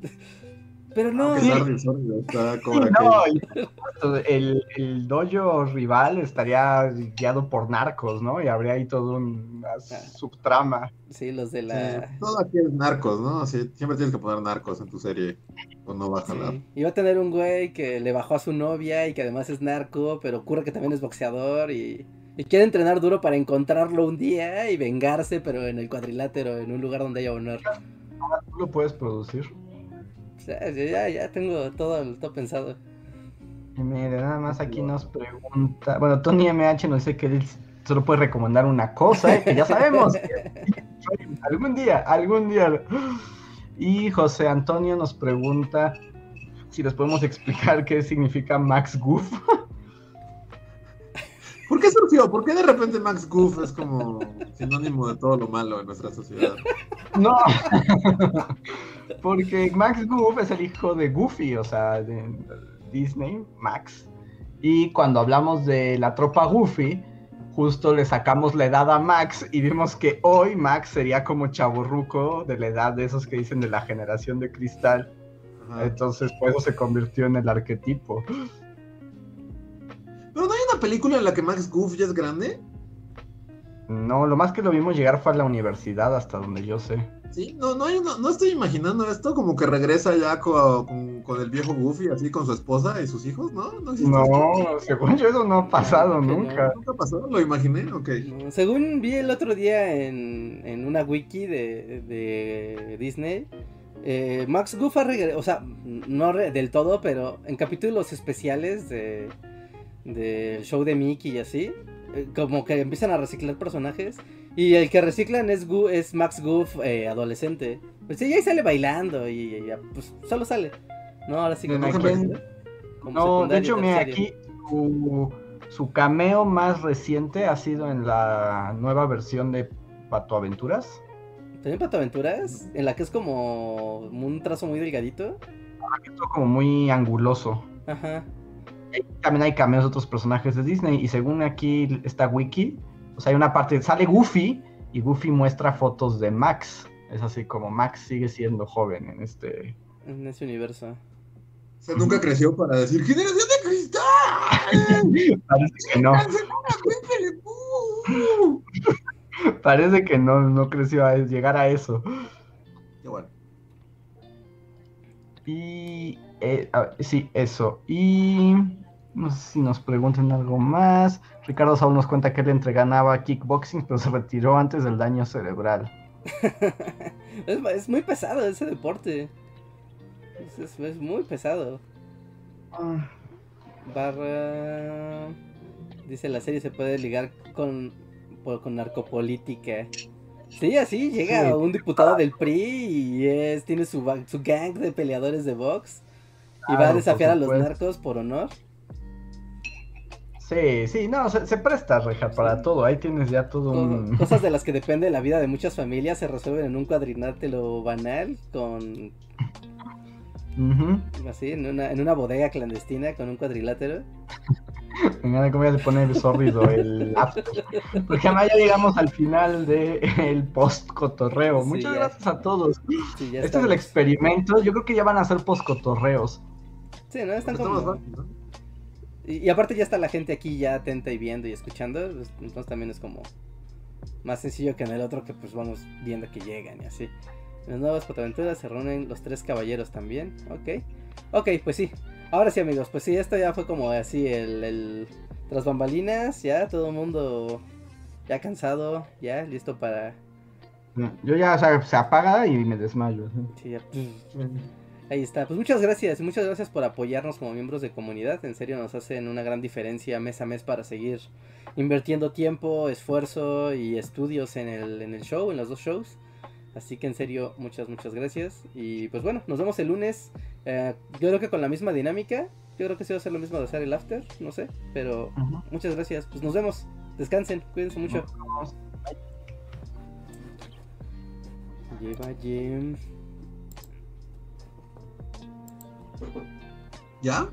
Pero no, Aunque sorry, sorry, está Sí, no, y el, el dojo rival estaría guiado por narcos, ¿no? Y habría ahí toda una Ah. subtrama. sí, los de Sí, la... todo aquí es narcos, ¿no? Siempre tienes que poner narcos en tu serie o no va a jalar. Sí. Iba a tener un güey que le bajó a su novia y que además es narco, pero ocurre que también es boxeador y, y quiere entrenar duro para encontrarlo un día y vengarse, pero en el cuadrilátero, en un lugar donde haya honor. Tú lo puedes producir. O sea, yo ya, ya tengo todo, todo pensado. Y mire, nada más aquí nos pregunta. Bueno, Tony MH nos dice que él solo puede recomendar una cosa, ¿eh? que ya sabemos. (laughs) algún día, algún día. Y José Antonio nos pregunta si les podemos explicar qué significa Max Goof. (laughs) ¿Por qué surgió? ¿Por qué de repente Max Goof es como sinónimo de todo lo malo en nuestra sociedad? No, (laughs) porque Max Goof es el hijo de Goofy, o sea, de Disney, Max. Y cuando hablamos de la tropa Goofy, justo le sacamos la edad a Max y vimos que hoy Max sería como chaborruco de la edad de esos que dicen de la generación de cristal. Ajá. Entonces, por eso se convirtió en el arquetipo. Película en la que Max Goof ya es grande. No, lo más que lo vimos llegar fue a la universidad, hasta donde yo sé. Sí, no, no, hay una- no estoy imaginando esto como que regresa ya co- con, con el viejo Goofy, así con su esposa y sus hijos, ¿no? No, existe esto? No, según yo eso no ha pasado Que no. nunca. ¿Nunca pasó? Lo imaginé, ok. No, según vi el otro día en, en una wiki de, de Disney, eh, Max Goof ha regre- o sea, no re- del todo, pero en capítulos especiales de del show de Mickey y así, eh, como que empiezan a reciclar personajes y el que reciclan es, Gu- es Max Goof eh, adolescente. Pues y ahí sale bailando y, y ya, pues solo sale. No, ahora sí que como No, de hecho, mira, aquí su, su cameo más reciente ha sido en la nueva versión de Pato Aventuras. ¿También Pato Aventuras? En la que es como un trazo muy delgadito. Esto como muy anguloso. Ajá. También hay cameos de otros personajes de Disney. Y según aquí esta wiki, o sea, hay una parte, sale Goofy y Goofy muestra fotos de Max. Es así como Max sigue siendo joven en este. En ese universo. O sea, nunca creció para decir ¡Generación de cristal! (laughs) Parece que no. (laughs) Parece que no, no creció a llegar a eso. Qué bueno. Y eh, ver, sí, eso. Y no sé si nos preguntan algo más. Ricardo Saúl nos cuenta que él entrenaba kickboxing, pero se retiró antes del daño cerebral. (laughs) es, es muy pesado ese deporte. Es, es- es muy pesado. Ah, Barra. Dice la serie se puede ligar con, por- con narcopolítica. Sí, así llega Sí. un diputado del PRI y es, tiene su, su gang de peleadores de box. Y va a desafiar a los narcos por honor. Sí, sí, no, se, se presta, Reja, para todo. Ahí tienes ya todo un. Cosas de (laughs) las que depende la vida de muchas familias se resuelven en un cuadrilátero banal con. Así, en una, en una bodega clandestina con un cuadrilátero. Venga, ¿cómo ya se pone sórdido el after? Porque además ya llegamos al final del el post cotorreo. Sí, Muchas gracias a todos. Sí, este es el experimento. Yo creo que ya van a ser post cotorreos. Sí, ¿no? Están como... ¿no? Y, y aparte ya está la gente aquí ya atenta y viendo y escuchando, pues, entonces también es como más sencillo que en el otro que pues vamos viendo que llegan y así. En las nuevas fotoaventuras se reúnen los tres caballeros también, ok. Ok, pues sí. Ahora sí amigos, pues sí, esto ya fue como así el, el tras bambalinas, ya todo el mundo ya cansado, ya listo para... Yo ya, o sea, se apaga y me desmayo. sí, ya, Ahí está. Pues muchas gracias, muchas gracias por apoyarnos como miembros de comunidad. En serio nos hacen una gran diferencia mes a mes para seguir invirtiendo tiempo, esfuerzo y estudios en el, en el show, en los dos shows. Así que en serio, muchas, muchas gracias. Y pues bueno, nos vemos el lunes. Eh, yo creo que con la misma dinámica. Yo creo que sí va a ser lo mismo de hacer el after, no sé. Pero muchas gracias. Pues nos vemos. Descansen, cuídense mucho. Lleva Jim. ¿Ya?